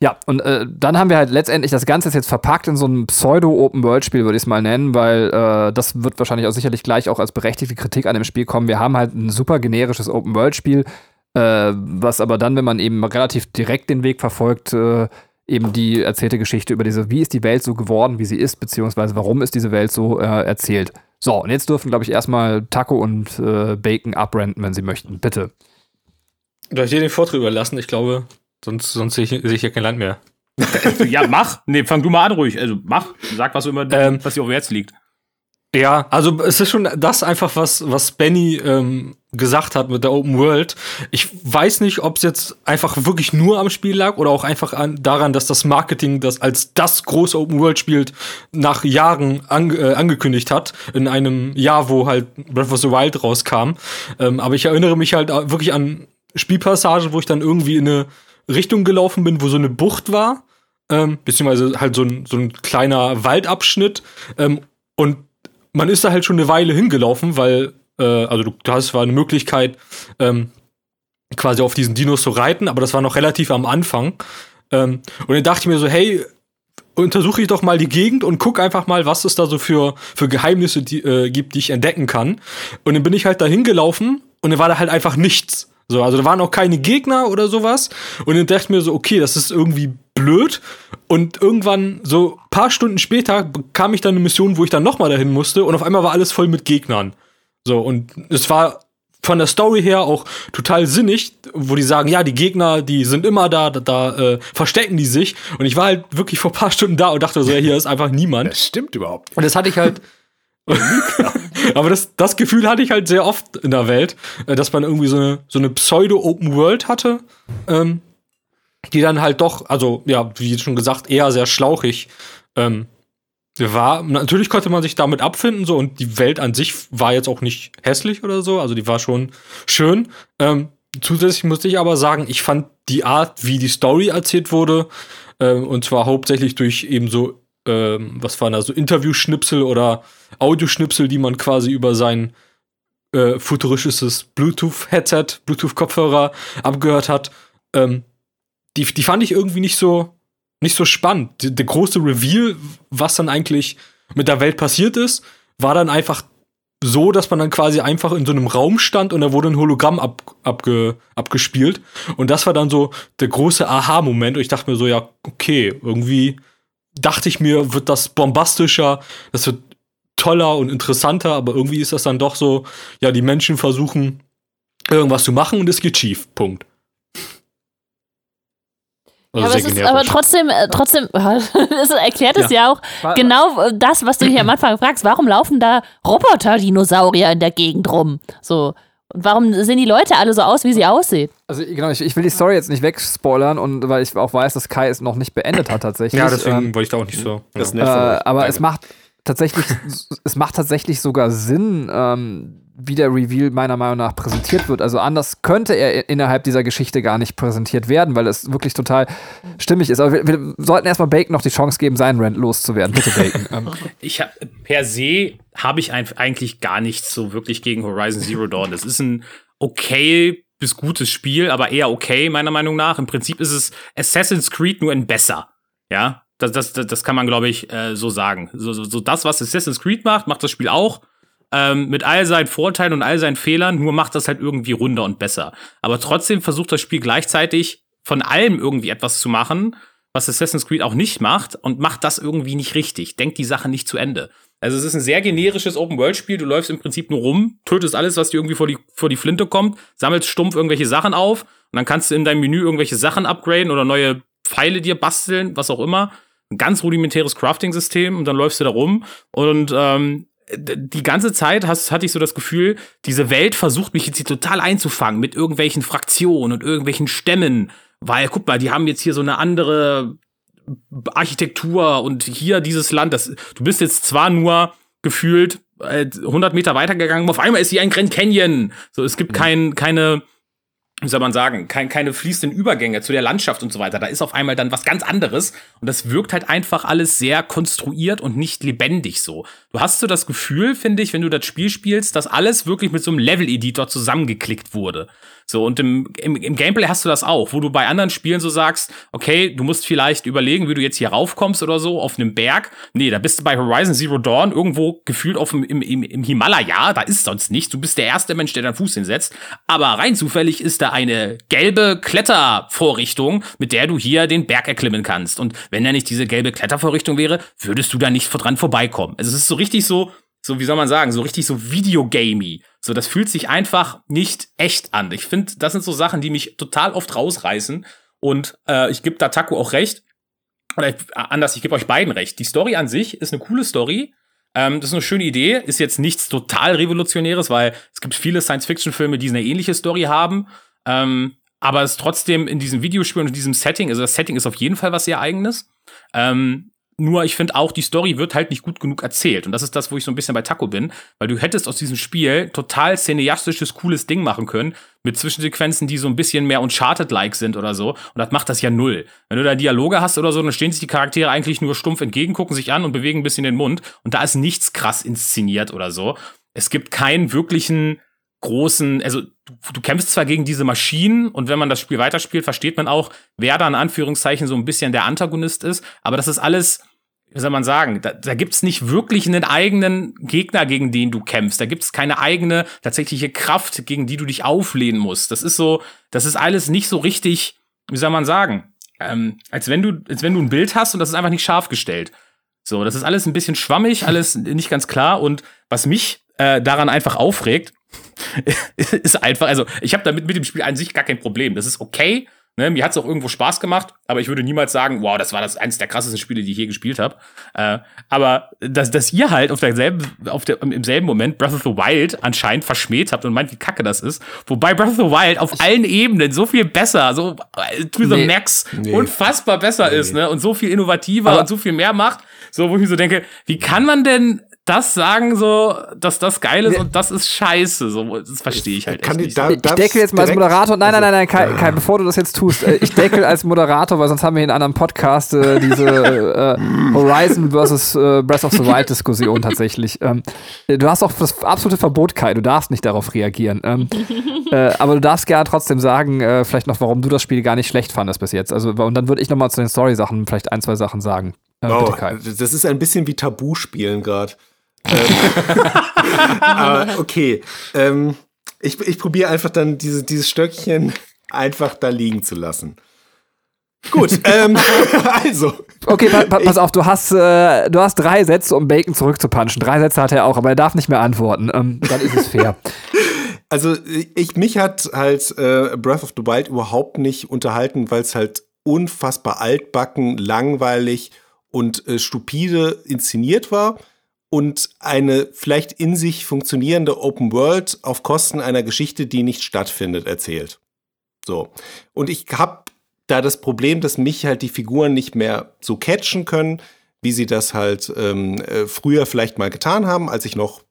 Ja, und äh, dann haben wir halt letztendlich das Ganze jetzt verpackt in so ein Pseudo-Open-World-Spiel, würde ich es mal nennen, weil äh, das wird wahrscheinlich auch sicherlich gleich auch als berechtigte Kritik an dem Spiel kommen. Wir haben halt ein super generisches Open-World-Spiel, äh, was aber dann, wenn man eben relativ direkt den Weg verfolgt, äh, eben die erzählte Geschichte über diese, wie ist die Welt so geworden, wie sie ist, beziehungsweise warum ist diese Welt so äh, erzählt. So, und jetzt dürfen, glaube ich, erstmal Taco und äh, Bacon abrenten, wenn sie möchten. Bitte. Darf ich dir den Vortritt überlassen? Ich glaube, Sonst, sonst sehe ich, seh ich hier kein Land mehr. ja, mach. Nee, fang du mal an ruhig. Also mach. Sag, was immer, ähm, was dir auf Herz liegt. Ja, also es ist schon das einfach, was, was Benny ähm, gesagt hat mit der Open World. Ich weiß nicht, ob es jetzt einfach wirklich nur am Spiel lag oder auch einfach an, daran, dass das Marketing das als das große Open World Spiel nach Jahren an, äh, angekündigt hat, in einem Jahr, wo halt Breath of the Wild rauskam. Ähm, aber ich erinnere mich halt wirklich an Spielpassagen, wo ich dann irgendwie in eine Richtung gelaufen bin, wo so eine Bucht war, ähm, beziehungsweise halt so ein, so ein kleiner Waldabschnitt. Ähm, und man ist da halt schon eine Weile hingelaufen, weil, äh, also du, das war eine Möglichkeit, ähm, quasi auf diesen Dinos zu reiten, aber das war noch relativ am Anfang. Ähm, und dann dachte ich mir so, hey, untersuche ich doch mal die Gegend und guck einfach mal, was es da so für, für Geheimnisse die, äh, gibt, die ich entdecken kann. Und dann bin ich halt da hingelaufen und dann war da halt einfach nichts. So, also da waren auch keine Gegner oder sowas. Und dann dachte ich mir so, okay, das ist irgendwie blöd. Und irgendwann, so paar Stunden später, bekam ich dann eine Mission, wo ich dann nochmal dahin musste. Und auf einmal war alles voll mit Gegnern. So, und es war von der Story her auch total sinnig, wo die sagen, ja, die Gegner, die sind immer da, da, da äh, verstecken die sich. Und ich war halt wirklich vor ein paar Stunden da und dachte so, ja, hier ist einfach niemand. Das stimmt überhaupt. Und das hatte ich halt. Aber das, das Gefühl hatte ich halt sehr oft in der Welt, äh, dass man irgendwie so eine, so eine Pseudo-Open World hatte, ähm, die dann halt doch, also ja, wie schon gesagt, eher sehr schlauchig ähm, war. Natürlich konnte man sich damit abfinden, so und die Welt an sich war jetzt auch nicht hässlich oder so, also die war schon schön. Ähm, zusätzlich musste ich aber sagen, ich fand die Art, wie die Story erzählt wurde, äh, und zwar hauptsächlich durch eben so ähm, was waren da, so Interview-Schnipsel oder Audioschnipsel, die man quasi über sein äh, futuristisches Bluetooth-Headset, Bluetooth-Kopfhörer abgehört hat. Ähm, die, die fand ich irgendwie nicht so, nicht so spannend. Der, große Reveal, was dann eigentlich mit der Welt passiert ist, war dann einfach so, dass man dann quasi einfach in so einem Raum stand und da wurde ein Hologramm ab, abge, abgespielt. Und das war dann so der große Aha-Moment. Und ich dachte mir so, ja, okay, irgendwie dachte ich mir, wird das bombastischer, das wird toller und interessanter, aber irgendwie ist das dann doch so, ja, die Menschen versuchen irgendwas zu machen und es geht schief. Punkt. Ja, aber, es ist, aber trotzdem, äh, trotzdem, das erklärt es ja. ja auch genau äh, das, was du hier am Anfang fragst. Warum laufen da Roboter-Dinosaurier in der Gegend rum? So. Und warum sehen die Leute alle so aus, wie sie aussehen? Also genau, ich, ich will die Story jetzt nicht wegspoilern und weil ich auch weiß, dass Kai es noch nicht beendet hat tatsächlich. Ja, deswegen ähm, wollte ich da auch nicht so. Das äh, aber es macht tatsächlich, es macht tatsächlich sogar Sinn, ähm, wie der Reveal meiner Meinung nach präsentiert wird. Also anders könnte er innerhalb dieser Geschichte gar nicht präsentiert werden, weil es wirklich total stimmig ist. Aber wir, wir sollten erstmal Bacon noch die Chance geben, seinen Rant loszuwerden. Bitte Bacon. Ähm. ich hab, per se habe ich eigentlich gar nichts so wirklich gegen Horizon Zero Dawn. Das ist ein okay bis gutes Spiel, aber eher okay meiner Meinung nach. Im Prinzip ist es Assassin's Creed nur in besser. Ja, das, das, das kann man, glaube ich, äh, so sagen. So, so, so das, was Assassin's Creed macht, macht das Spiel auch ähm, mit all seinen Vorteilen und all seinen Fehlern, nur macht das halt irgendwie runder und besser. Aber trotzdem versucht das Spiel gleichzeitig von allem irgendwie etwas zu machen, was Assassin's Creed auch nicht macht und macht das irgendwie nicht richtig. Denkt die Sache nicht zu Ende. Also es ist ein sehr generisches Open-World-Spiel. Du läufst im Prinzip nur rum, tötest alles, was dir irgendwie vor die, vor die Flinte kommt, sammelst stumpf irgendwelche Sachen auf und dann kannst du in deinem Menü irgendwelche Sachen upgraden oder neue Pfeile dir basteln, was auch immer. Ein ganz rudimentäres Crafting-System und dann läufst du da rum und ähm, die ganze Zeit hast, hatte ich so das Gefühl, diese Welt versucht mich jetzt hier total einzufangen mit irgendwelchen Fraktionen und irgendwelchen Stämmen. Weil, guck mal, die haben jetzt hier so eine andere Architektur und hier dieses Land. Das, du bist jetzt zwar nur gefühlt äh, 100 Meter weitergegangen, aber auf einmal ist hier ein Grand Canyon. So, es gibt kein, keine wie soll man sagen, kein, keine fließenden Übergänge zu der Landschaft und so weiter. Da ist auf einmal dann was ganz anderes und das wirkt halt einfach alles sehr konstruiert und nicht lebendig so. Du hast so das Gefühl, finde ich, wenn du das Spiel spielst, dass alles wirklich mit so einem Level-Editor zusammengeklickt wurde. So, und im, im, im Gameplay hast du das auch, wo du bei anderen Spielen so sagst, okay, du musst vielleicht überlegen, wie du jetzt hier raufkommst oder so, auf einem Berg. Nee, da bist du bei Horizon Zero Dawn irgendwo gefühlt auf dem, im, im, im Himalaya, da ist sonst nichts. Du bist der erste Mensch, der deinen Fuß hinsetzt. Aber rein zufällig ist da eine gelbe Klettervorrichtung, mit der du hier den Berg erklimmen kannst. Und wenn da nicht diese gelbe Klettervorrichtung wäre, würdest du da nicht dran vorbeikommen. Also es ist so richtig so, so wie soll man sagen, so richtig so Videogamey. So, das fühlt sich einfach nicht echt an. Ich finde, das sind so Sachen, die mich total oft rausreißen. Und äh, ich gebe da Taku auch recht. Oder ich, anders, ich gebe euch beiden recht. Die Story an sich ist eine coole Story. Ähm, das ist eine schöne Idee. Ist jetzt nichts total Revolutionäres, weil es gibt viele Science-Fiction-Filme, die eine ähnliche Story haben. Ähm, aber es ist trotzdem in diesem Videospiel und in diesem Setting, also das Setting ist auf jeden Fall was sehr eigenes. Ähm, nur ich finde auch, die Story wird halt nicht gut genug erzählt. Und das ist das, wo ich so ein bisschen bei Taco bin, weil du hättest aus diesem Spiel total cineastisches, cooles Ding machen können, mit Zwischensequenzen, die so ein bisschen mehr Uncharted-like sind oder so. Und das macht das ja null. Wenn du da Dialoge hast oder so, dann stehen sich die Charaktere eigentlich nur stumpf entgegen, gucken sich an und bewegen ein bisschen den Mund. Und da ist nichts krass inszeniert oder so. Es gibt keinen wirklichen großen, also du, du, kämpfst zwar gegen diese Maschinen und wenn man das Spiel weiterspielt, versteht man auch, wer da in Anführungszeichen so ein bisschen der Antagonist ist, aber das ist alles wie soll man sagen, da, da gibt es nicht wirklich einen eigenen Gegner, gegen den du kämpfst. Da gibt es keine eigene tatsächliche Kraft, gegen die du dich auflehnen musst. Das ist so, das ist alles nicht so richtig, wie soll man sagen, ähm, als wenn du, als wenn du ein Bild hast und das ist einfach nicht scharf gestellt. So, das ist alles ein bisschen schwammig, alles nicht ganz klar. Und was mich äh, daran einfach aufregt, ist einfach, also ich habe damit mit dem Spiel an sich gar kein Problem. Das ist okay. Ne, mir hat es auch irgendwo Spaß gemacht, aber ich würde niemals sagen, wow, das war das eines der krassesten Spiele, die ich je gespielt habe. Äh, aber dass, dass ihr halt auf derselben, auf der, im selben Moment Breath of the Wild anscheinend verschmäht habt und meint, wie kacke das ist. Wobei Breath of the Wild auf allen Ebenen so viel besser, so äh, to the Nee. max, Nee. unfassbar besser ist, ne? Und so viel innovativer Aber- und so viel mehr macht. So, wo ich mir so denke, wie kann man denn das sagen, so, dass das geil ist Nee. und das ist scheiße? So, das verstehe ich halt Kann echt die nicht. da- Ich deckel jetzt mal als Moderator. Nein, nein, nein, nein, Kai, Also- Kai, bevor du das jetzt tust. äh, Ich deckel als Moderator, weil sonst haben wir in einem anderen Podcast äh, diese äh, Horizon versus äh, Breath of the Wild Diskussion tatsächlich. Ähm, äh, du hast auch das absolute Verbot, Kai. Du darfst nicht darauf reagieren. Ähm, äh, aber du darfst gerne trotzdem sagen, äh, vielleicht noch, warum du das Spiel gar nicht schlecht fandest bis jetzt. Also, und dann würde ich noch mal zu den Story-Sachen vielleicht ein, zwei Sachen sagen. Äh, Oh, bitte, Kai. das ist ein bisschen wie Tabu-Spielen gerade. Ähm, aber okay. Ähm, ich ich probiere einfach dann diese, dieses Stöckchen einfach da liegen zu lassen. Gut, ähm, also. Okay, pa pa pass auf, du hast, äh, du hast drei Sätze, um Bacon zurückzupunchen. Drei Sätze hat er auch, aber er darf nicht mehr antworten. Ähm, dann ist es fair. Also ich mich hat halt äh, Breath of the Wild überhaupt nicht unterhalten, weil es halt unfassbar altbacken, langweilig und äh, stupide inszeniert war und eine vielleicht in sich funktionierende Open World auf Kosten einer Geschichte, die nicht stattfindet, erzählt. So. Und ich habe da das Problem, dass mich halt die Figuren nicht mehr so catchen können, wie sie das halt ähm, äh, früher vielleicht mal getan haben, als ich noch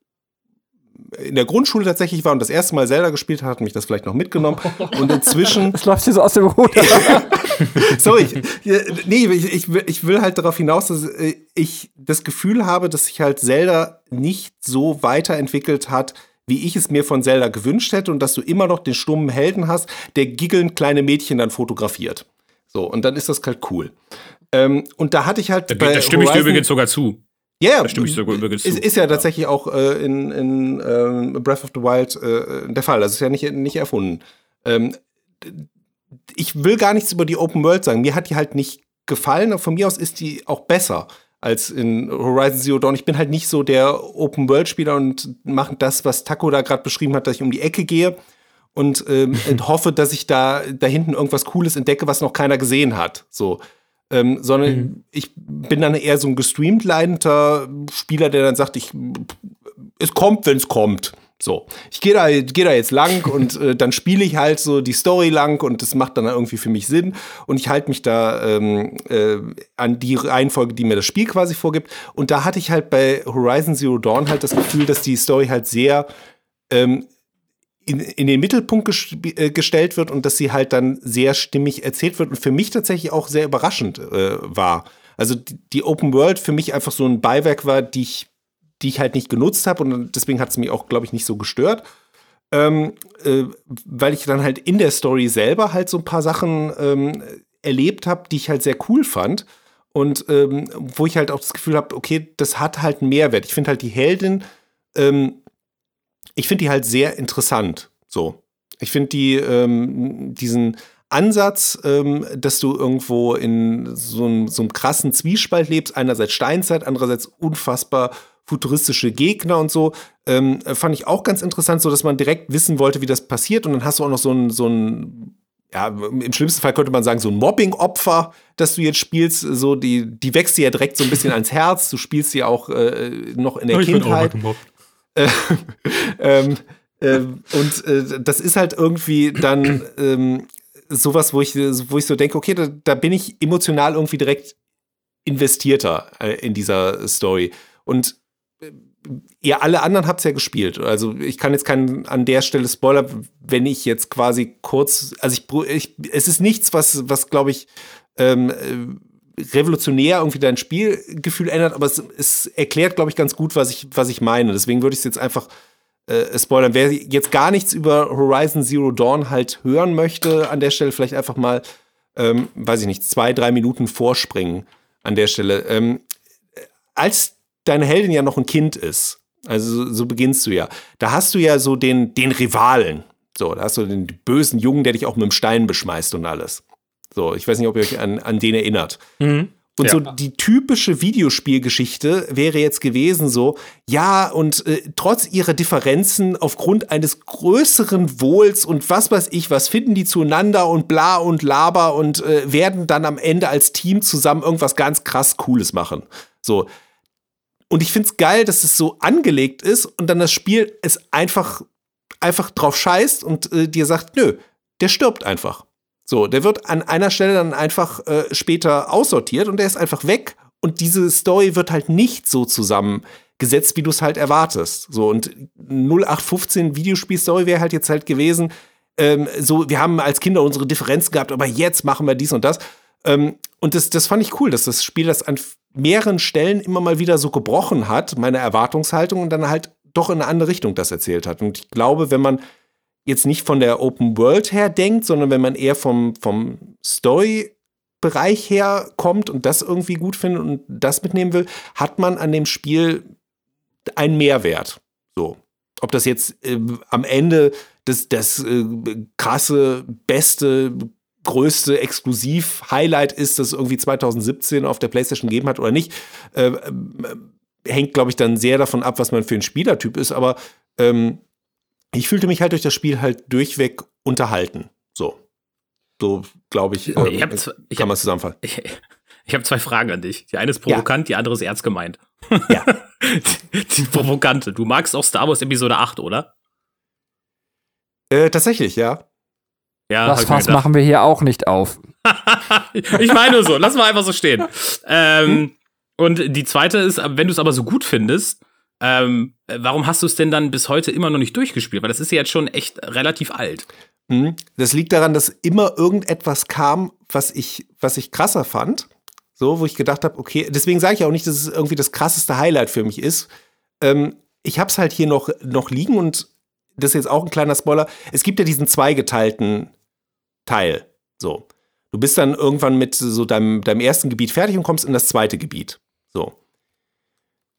in der Grundschule tatsächlich war und das erste Mal Zelda gespielt hat, hat mich das vielleicht noch mitgenommen. Und inzwischen Das läuft hier so aus dem Ruder. Sorry, ich, nee, ich, ich, will, ich will halt darauf hinaus, dass äh, ich das Gefühl habe, dass sich halt Zelda nicht so weiterentwickelt hat, wie ich es mir von Zelda gewünscht hätte und dass du immer noch den stummen Helden hast, der giggelnd kleine Mädchen dann fotografiert. So, und dann ist das halt cool. Ähm, und da hatte ich halt Da, da stimme ich dir übrigens sogar zu. Ja, ja, Da stimme ich sogar übrigens zu. ist, ist ja tatsächlich auch äh, in, in ähm, Breath of the Wild äh, der Fall. Das ist ja nicht, nicht erfunden. Ähm, ich will gar nichts über die Open World sagen. Mir hat die halt nicht gefallen. aber Von mir aus ist die auch besser als in Horizon Zero Dawn. Ich bin halt nicht so der Open World Spieler und mache das, was Taco da gerade beschrieben hat, dass ich um die Ecke gehe und, ähm, und hoffe, dass ich da da hinten irgendwas Cooles entdecke, was noch keiner gesehen hat. So. Ähm, sondern ich bin dann eher so ein gestreamt leidender Spieler, der dann sagt, ich es kommt, wenn es kommt. So, ich gehe da, geh da jetzt lang und äh, dann spiele ich halt so die Story lang und das macht dann irgendwie für mich Sinn und ich halte mich da ähm, äh, an die Reihenfolge, die mir das Spiel quasi vorgibt. Und da hatte ich halt bei Horizon Zero Dawn halt das Gefühl, dass die Story halt sehr ähm, in, in den Mittelpunkt gesp- äh, gestellt wird und dass sie halt dann sehr stimmig erzählt wird und für mich tatsächlich auch sehr überraschend äh, war. Also die, die Open World für mich einfach so ein Beiwerk war, die ich, die ich halt nicht genutzt habe und deswegen hat es mich auch, glaube ich, nicht so gestört. Ähm, äh, weil ich dann halt in der Story selber halt so ein paar Sachen ähm, erlebt habe, die ich halt sehr cool fand. Und ähm, wo ich halt auch das Gefühl habe, okay, das hat halt einen Mehrwert. Ich finde halt die Heldin, ähm, ich finde die halt sehr interessant. So. Ich finde die, ähm, diesen Ansatz, ähm, dass du irgendwo in so einem, so einem krassen Zwiespalt lebst, einerseits Steinzeit, andererseits unfassbar futuristische Gegner und so, ähm, fand ich auch ganz interessant, so dass man direkt wissen wollte, wie das passiert. Und dann hast du auch noch so ein, so ein ja, im schlimmsten Fall könnte man sagen, so ein Mobbing-Opfer, das du jetzt spielst, so die, die wächst dir ja direkt so ein bisschen ans Herz. Du spielst sie auch äh, noch in der Ich bin auch mal Kindheit. gemobbt. ähm, ähm, und äh, das ist halt irgendwie dann ähm, sowas, wo ich, wo ich so denke, okay, da, da bin ich emotional irgendwie direkt investierter äh, in dieser Story. Und äh, ihr alle anderen habt es ja gespielt. Also ich kann jetzt keinen an der Stelle Spoiler, wenn ich jetzt quasi kurz, also ich, ich es ist nichts, was, was glaube ich, ähm, äh, revolutionär irgendwie dein Spielgefühl ändert, aber es, es erklärt, glaube ich, ganz gut, was ich, was ich meine. Deswegen würde ich es jetzt einfach äh, spoilern. Wer jetzt gar nichts über Horizon Zero Dawn halt hören möchte, an der Stelle vielleicht einfach mal, ähm, weiß ich nicht, zwei, drei Minuten vorspringen an der Stelle. Ähm, als deine Heldin ja noch ein Kind ist, also so, beginnst du ja, da hast du ja so den, den Rivalen. So, da hast du den bösen Jungen, der dich auch mit dem Stein beschmeißt und alles. So, ich weiß nicht, ob ihr euch an, an den erinnert. Mhm. Und Ja. so die typische Videospielgeschichte wäre jetzt gewesen so, ja, und äh, trotz ihrer Differenzen aufgrund eines größeren Wohls und was weiß ich, was finden die zueinander und bla und laber und äh, werden dann am Ende als Team zusammen irgendwas ganz krass Cooles machen. So. Und ich find's geil, dass es so angelegt ist und dann das Spiel es einfach, einfach drauf scheißt und äh, dir sagt, nö, der stirbt einfach. So, der wird an einer Stelle dann einfach äh, später aussortiert und der ist einfach weg. Und diese Story wird halt nicht so zusammengesetzt, wie du es halt erwartest. So, und 0815 Videospiel-Story wäre halt jetzt halt gewesen, ähm, so, wir haben als Kinder unsere Differenzen gehabt, aber jetzt machen wir dies und das. Ähm, und das, das fand ich cool, dass das Spiel das an mehreren Stellen immer mal wieder so gebrochen hat, meine Erwartungshaltung, und dann halt doch in eine andere Richtung das erzählt hat. Und ich glaube, wenn man jetzt nicht von der Open World her denkt, sondern wenn man eher vom, vom Story-Bereich her kommt und das irgendwie gut findet und das mitnehmen will, hat man an dem Spiel einen Mehrwert. So. Ob das jetzt äh, am Ende das, das äh, krasse, beste, größte Exklusiv-Highlight ist, das irgendwie 2017 auf der PlayStation gegeben hat oder nicht, äh, äh, hängt, glaube ich, dann sehr davon ab, was man für ein Spielertyp ist. Aber ähm, ich fühlte mich halt durch das Spiel halt durchweg unterhalten. So. So, glaube ich, ähm, Ich hab ich kann hab- man zusammenfassen. Ich, ich habe zwei Fragen an dich. Die eine ist provokant, die andere ist ernst gemeint. Ja. die, die provokante. Du magst auch Star Wars Episode 8, oder? Äh, tatsächlich, ja. Ja, Das Fass machen wir hier auch nicht auf. ich meine nur so, lass mal einfach so stehen. Ähm, und die zweite ist, wenn du es aber so gut findest, ähm, warum hast du es denn dann bis heute immer noch nicht durchgespielt? Weil das ist ja jetzt schon echt relativ alt. Mhm. Das liegt daran, dass immer irgendetwas kam, was ich, was ich krasser fand. So, wo ich gedacht habe, okay, deswegen sage ich auch nicht, dass es irgendwie das krasseste Highlight für mich ist. Ähm, ich habe es halt hier noch, noch liegen und das ist jetzt auch ein kleiner Spoiler. Es gibt ja diesen zweigeteilten Teil. So. Du bist dann irgendwann mit so deinem, deinem ersten Gebiet fertig und kommst in das zweite Gebiet. So.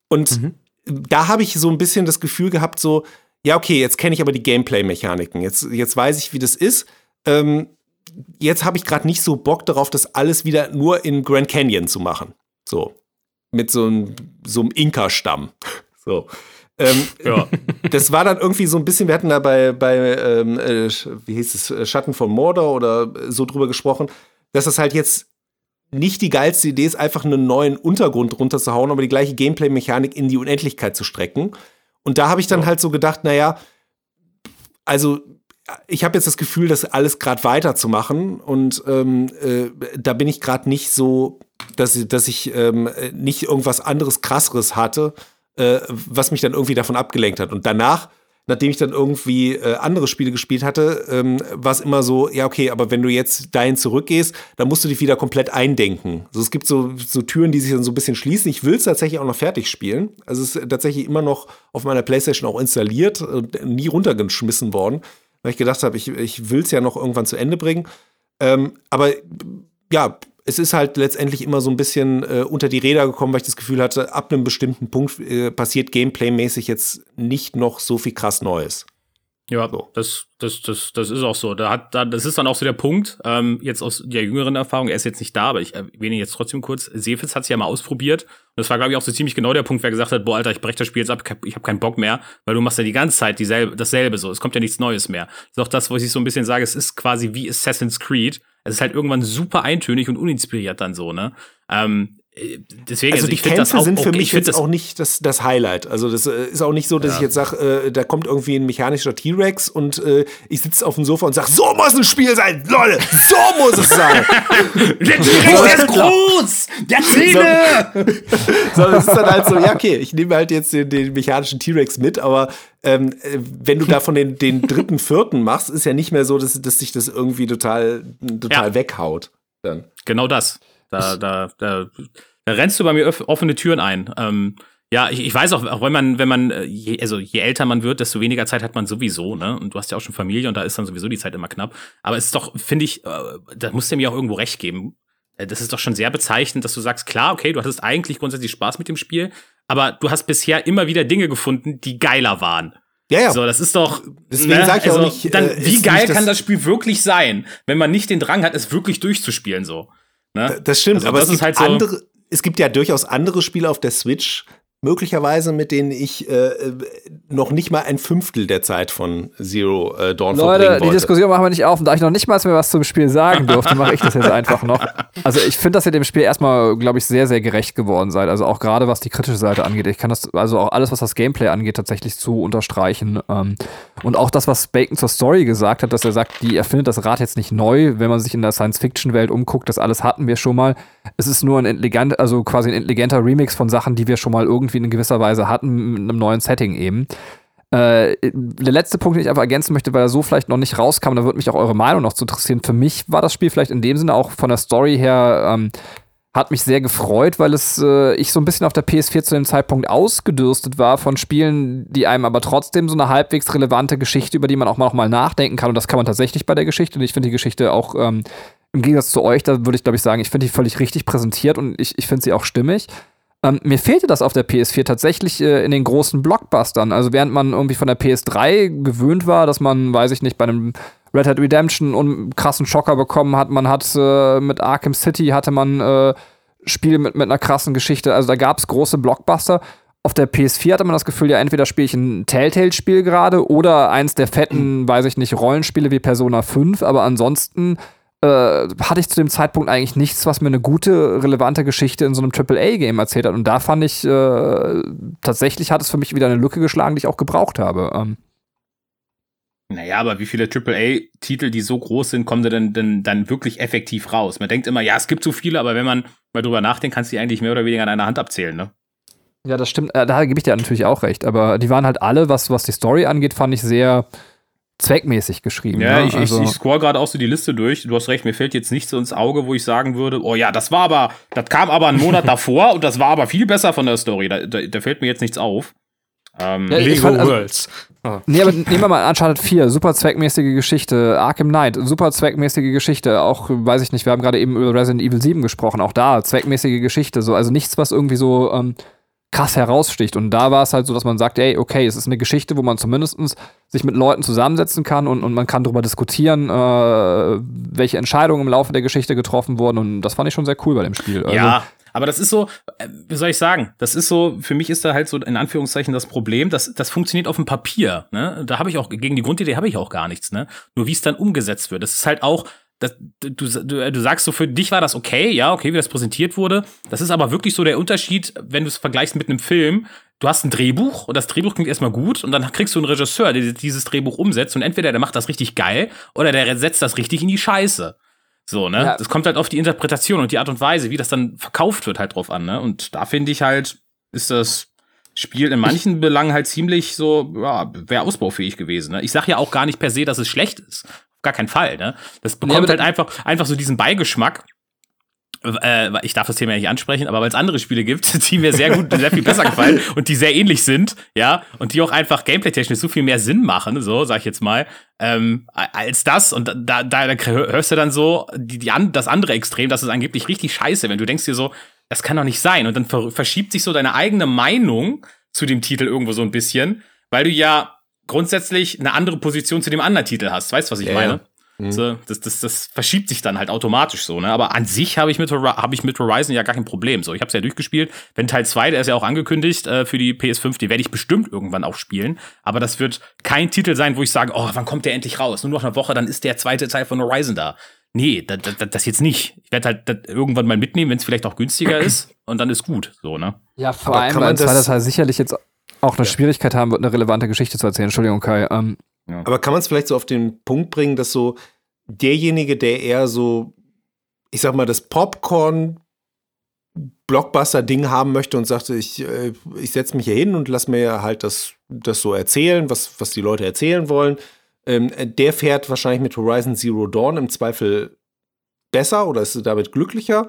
Und da habe ich so ein bisschen das Gefühl gehabt, so, ja, okay, jetzt kenne ich aber die Gameplay-Mechaniken. Jetzt, jetzt weiß ich, wie das ist. Ähm, jetzt habe ich gerade nicht so Bock darauf, das alles wieder nur in Grand Canyon zu machen. So. Mit so einem, so einem Inka-Stamm. So. Ähm, Ja. das war dann irgendwie so ein bisschen, wir hatten da bei, bei ähm, äh, wie hieß es, äh, Schatten von Mordor oder so drüber gesprochen, dass das halt jetzt nicht die geilste Idee ist, einfach einen neuen Untergrund runterzuhauen, aber die gleiche Gameplay-Mechanik in die Unendlichkeit zu strecken. Und da habe ich dann halt so gedacht, naja, also ich habe jetzt das Gefühl, das alles gerade weiterzumachen und ähm, äh, da bin ich gerade nicht so, dass, ich- dass ich ähm, äh, nicht irgendwas anderes, krasseres hatte, äh, was mich dann irgendwie davon abgelenkt hat. Und danach, nachdem ich dann irgendwie äh, andere Spiele gespielt hatte, ähm, war es immer so, ja, okay, aber wenn du jetzt dahin zurückgehst, dann musst du dich wieder komplett eindenken. Also es gibt so, so Türen, die sich dann so ein bisschen schließen. Ich will es tatsächlich auch noch fertig spielen. Also es ist tatsächlich immer noch auf meiner Playstation auch installiert und nie runtergeschmissen worden, weil ich gedacht habe, ich, ich will es ja noch irgendwann zu Ende bringen. Ähm, aber ja, es ist halt letztendlich immer so ein bisschen äh, unter die Räder gekommen, weil ich das Gefühl hatte, ab einem bestimmten Punkt äh, passiert Gameplay-mäßig jetzt nicht noch so viel krass Neues. Ja, So. das, das, das, das ist auch so. Da hat, da, das ist dann auch so der Punkt, ähm, jetzt aus der jüngeren Erfahrung, er ist jetzt nicht da, aber ich erwähne ihn jetzt trotzdem kurz. Sefitz hat es ja mal ausprobiert. Und das war, glaube ich, auch so ziemlich genau der Punkt, wer gesagt hat, boah, Alter, ich breche das Spiel jetzt ab, ich habe keinen Bock mehr, weil du machst ja die ganze Zeit dieselbe, dasselbe so. Es kommt ja nichts Neues mehr. Das ist auch das, wo ich so ein bisschen sage, es ist quasi wie Assassin's Creed. Es ist halt irgendwann super eintönig und uninspiriert dann so, ne? Ähm, äh, deswegen, Also, die ich find das Kämpfe sind für okay. mich jetzt auch nicht das, das Highlight. Also das äh, ist auch nicht so, dass ich jetzt sage, äh, da kommt irgendwie ein mechanischer T-Rex und äh, ich sitze auf dem Sofa und sage, so muss ein Spiel sein, Leute, so muss es sein. Der T-Rex, ist groß! Der Zähne! Sondern es ist dann halt so, ja, okay, ich nehme halt jetzt den, den mechanischen T-Rex mit, aber ähm, äh, wenn du davon den, den dritten, vierten machst, ist ja nicht mehr so, dass, dass sich das irgendwie total, total Ja. weghaut. Dann. Genau das. Da, da, da, da rennst du bei mir offene Türen ein. Ähm, ja, ich, ich weiß auch, auch wenn man, wenn man, äh, je, also je älter man wird, desto weniger Zeit hat man sowieso, ne? Und du hast ja auch schon Familie und da ist dann sowieso die Zeit immer knapp. Aber es ist doch, finde ich, äh, da musst du mir auch irgendwo recht geben. äh, das ist doch schon sehr bezeichnend, dass du sagst, klar, okay, du hattest eigentlich grundsätzlich Spaß mit dem Spiel, aber du hast bisher immer wieder Dinge gefunden, die geiler waren. Ja, ja. So, das ist doch. Deswegen sag ich auch nicht, Dann, äh, wie ist geil nicht kann das Spiel wirklich sein, wenn man nicht den Drang hat, es wirklich durchzuspielen, so. Ne? Das stimmt, Also aber das es ist gibt halt so- andere, es gibt ja durchaus andere Spiele auf der Switch, möglicherweise mit denen ich äh, noch nicht mal ein Fünftel der Zeit von Zero äh, Dawn Leute, verbringen die wollte. Diskussion machen wir nicht auf. Und da ich noch nicht mal mehr was zum Spiel sagen durfte, mache ich das jetzt einfach noch. Also ich finde, dass ihr dem Spiel erstmal, glaube ich, sehr, sehr gerecht geworden seid. Also auch gerade was die kritische Seite angeht. Ich kann das, also auch alles, was das Gameplay angeht, tatsächlich zu unterstreichen. Ähm, und auch das, was Bacon zur Story gesagt hat, dass er sagt, die erfindet das Rad jetzt nicht neu, wenn man sich in der Science-Fiction-Welt umguckt, das alles hatten wir schon mal. Es ist nur ein intelligent, also quasi ein intelligenter Remix von Sachen, die wir schon mal irgendwie in gewisser Weise hatten, mit einem neuen Setting eben. Äh, der letzte Punkt, den ich einfach ergänzen möchte, weil er so vielleicht noch nicht rauskam, da würde mich auch eure Meinung noch zu interessieren. Für mich war das Spiel vielleicht in dem Sinne auch von der Story her, ähm, hat mich sehr gefreut, weil es äh, ich so ein bisschen auf der PS4 zu dem Zeitpunkt ausgedürstet war von Spielen, die einem aber trotzdem so eine halbwegs relevante Geschichte, über die man auch mal, mal nachdenken kann. Und das kann man tatsächlich bei der Geschichte. Und ich finde die Geschichte auch ähm, im Gegensatz zu euch, da würde ich glaube ich sagen, ich finde die völlig richtig präsentiert und ich, ich finde sie auch stimmig. Ähm, mir fehlte das auf der PS4 tatsächlich äh, in den großen Blockbustern. Also während man irgendwie von der PS3 gewöhnt war, dass man, weiß ich nicht, bei einem Red Dead Redemption einen krassen Schocker bekommen hat. Man hat äh, mit Arkham City hatte man äh, Spiele mit, mit einer krassen Geschichte. Also da gab es große Blockbuster. Auf der PS4 hatte man das Gefühl, ja, entweder spiele ich ein Telltale-Spiel gerade oder eins der fetten, weiß ich nicht, Rollenspiele wie Persona 5, aber ansonsten äh, hatte ich zu dem Zeitpunkt eigentlich nichts, was mir eine gute, relevante Geschichte in so einem AAA-Game erzählt hat. Und da fand ich, äh, tatsächlich hat es für mich wieder eine Lücke geschlagen, die ich auch gebraucht habe. Ähm, Naja, aber wie viele AAA-Titel, die so groß sind, kommen da denn, denn dann wirklich effektiv raus? Man denkt immer, ja, es gibt so viele, aber wenn man mal drüber nachdenkt, kannst du die eigentlich mehr oder weniger an einer Hand abzählen, ne? Ja, das stimmt. Äh, da gebe ich dir natürlich auch recht. Aber die waren halt alle, was, was die Story angeht, fand ich sehr zweckmäßig geschrieben. Ja, ne? ich, also, ich, ich scroll gerade auch so die Liste durch. Du hast recht, mir fällt jetzt nichts so ins Auge, wo ich sagen würde, oh ja, das war aber, das kam aber einen Monat davor und das war aber viel besser von der Story. Da, da, da fällt mir jetzt nichts auf. Ähm, Ja, Lego fand, also- Worlds. Nee, aber nehmen wir mal Uncharted 4, super zweckmäßige Geschichte. Arkham Knight, super zweckmäßige Geschichte. Auch, weiß ich nicht, wir haben gerade eben über Resident Evil 7 gesprochen. Auch da, zweckmäßige Geschichte. So, also nichts, was irgendwie so ähm, krass heraussticht. Und da war es halt so, dass man sagt, ey, okay, es ist eine Geschichte, wo man zumindest sich mit Leuten zusammensetzen kann und, und man kann darüber diskutieren, äh, welche Entscheidungen im Laufe der Geschichte getroffen wurden. Und das fand ich schon sehr cool bei dem Spiel. Also, ja, aber das ist so, äh, wie soll ich sagen, das ist so, für mich ist da halt so in Anführungszeichen das Problem, dass das funktioniert auf dem Papier. Ne? Da habe ich auch, gegen die Grundidee habe ich auch gar nichts, ne? Nur wie es dann umgesetzt wird. Das ist halt auch, das, du, du, du sagst so, für dich war das okay, ja, okay, wie das präsentiert wurde. Das ist aber wirklich so der Unterschied, wenn du es vergleichst mit einem Film. Du hast ein Drehbuch und das Drehbuch klingt erstmal gut und dann kriegst du einen Regisseur, der dieses Drehbuch umsetzt und entweder der macht das richtig geil oder der setzt das richtig in die Scheiße. So, ne? Ja. Das kommt halt auf die Interpretation und die Art und Weise, wie das dann verkauft wird, halt drauf an, ne? Und da finde ich halt, ist das Spiel in manchen Belangen halt ziemlich so, ja, wäre ausbaufähig gewesen, ne? Ich sag ja auch gar nicht per se, dass es schlecht ist. Gar keinen Fall, ne? Das bekommt aber halt einfach, einfach so diesen Beigeschmack. Äh, ich darf das Thema ja nicht ansprechen, aber weil es andere Spiele gibt, die mir sehr gut, sehr viel besser gefallen und die sehr ähnlich sind, ja, und die auch einfach gameplay-technisch so viel mehr Sinn machen, so sag ich jetzt mal, ähm, als das. Und da, da, da hörst du dann so die, die an, das andere Extrem, das ist angeblich richtig scheiße, wenn du denkst dir so, das kann doch nicht sein. Und dann ver verschiebt sich so deine eigene Meinung zu dem Titel irgendwo so ein bisschen, weil du ja grundsätzlich eine andere Position zu dem anderen Titel hast. Weißt du, was ich Ja, meine? ja. Mhm. So, das, das, das verschiebt sich dann halt automatisch so, ne? Aber an sich habe ich, mit hab ich mit Horizon ja gar kein Problem. So, ich habe es ja durchgespielt. Wenn Teil 2, der ist ja auch angekündigt äh, für die PS5, die werde ich bestimmt irgendwann auch spielen. Aber das wird kein Titel sein, wo ich sage, oh, wann kommt der endlich raus? Nur noch eine Woche, dann ist der zweite Teil von Horizon da. Nee, das, das, das jetzt nicht. Ich werde halt das irgendwann mal mitnehmen, wenn es vielleicht auch günstiger ist. Und dann ist gut, so, ne? Ja, vor Aber allem, kann weil man zweiter das- Teil sicherlich jetzt auch eine Schwierigkeit haben wird, eine relevante Geschichte zu erzählen. Entschuldigung, Kai. Ähm, Aber kann man es vielleicht so auf den Punkt bringen, dass so derjenige, der eher so, ich sag mal, das Popcorn Blockbuster-Ding haben möchte und sagte, ich, äh, ich setze mich hier hin und lass mir halt das, das so erzählen, was, was die Leute erzählen wollen, ähm, der fährt wahrscheinlich mit Horizon Zero Dawn im Zweifel besser oder ist damit glücklicher.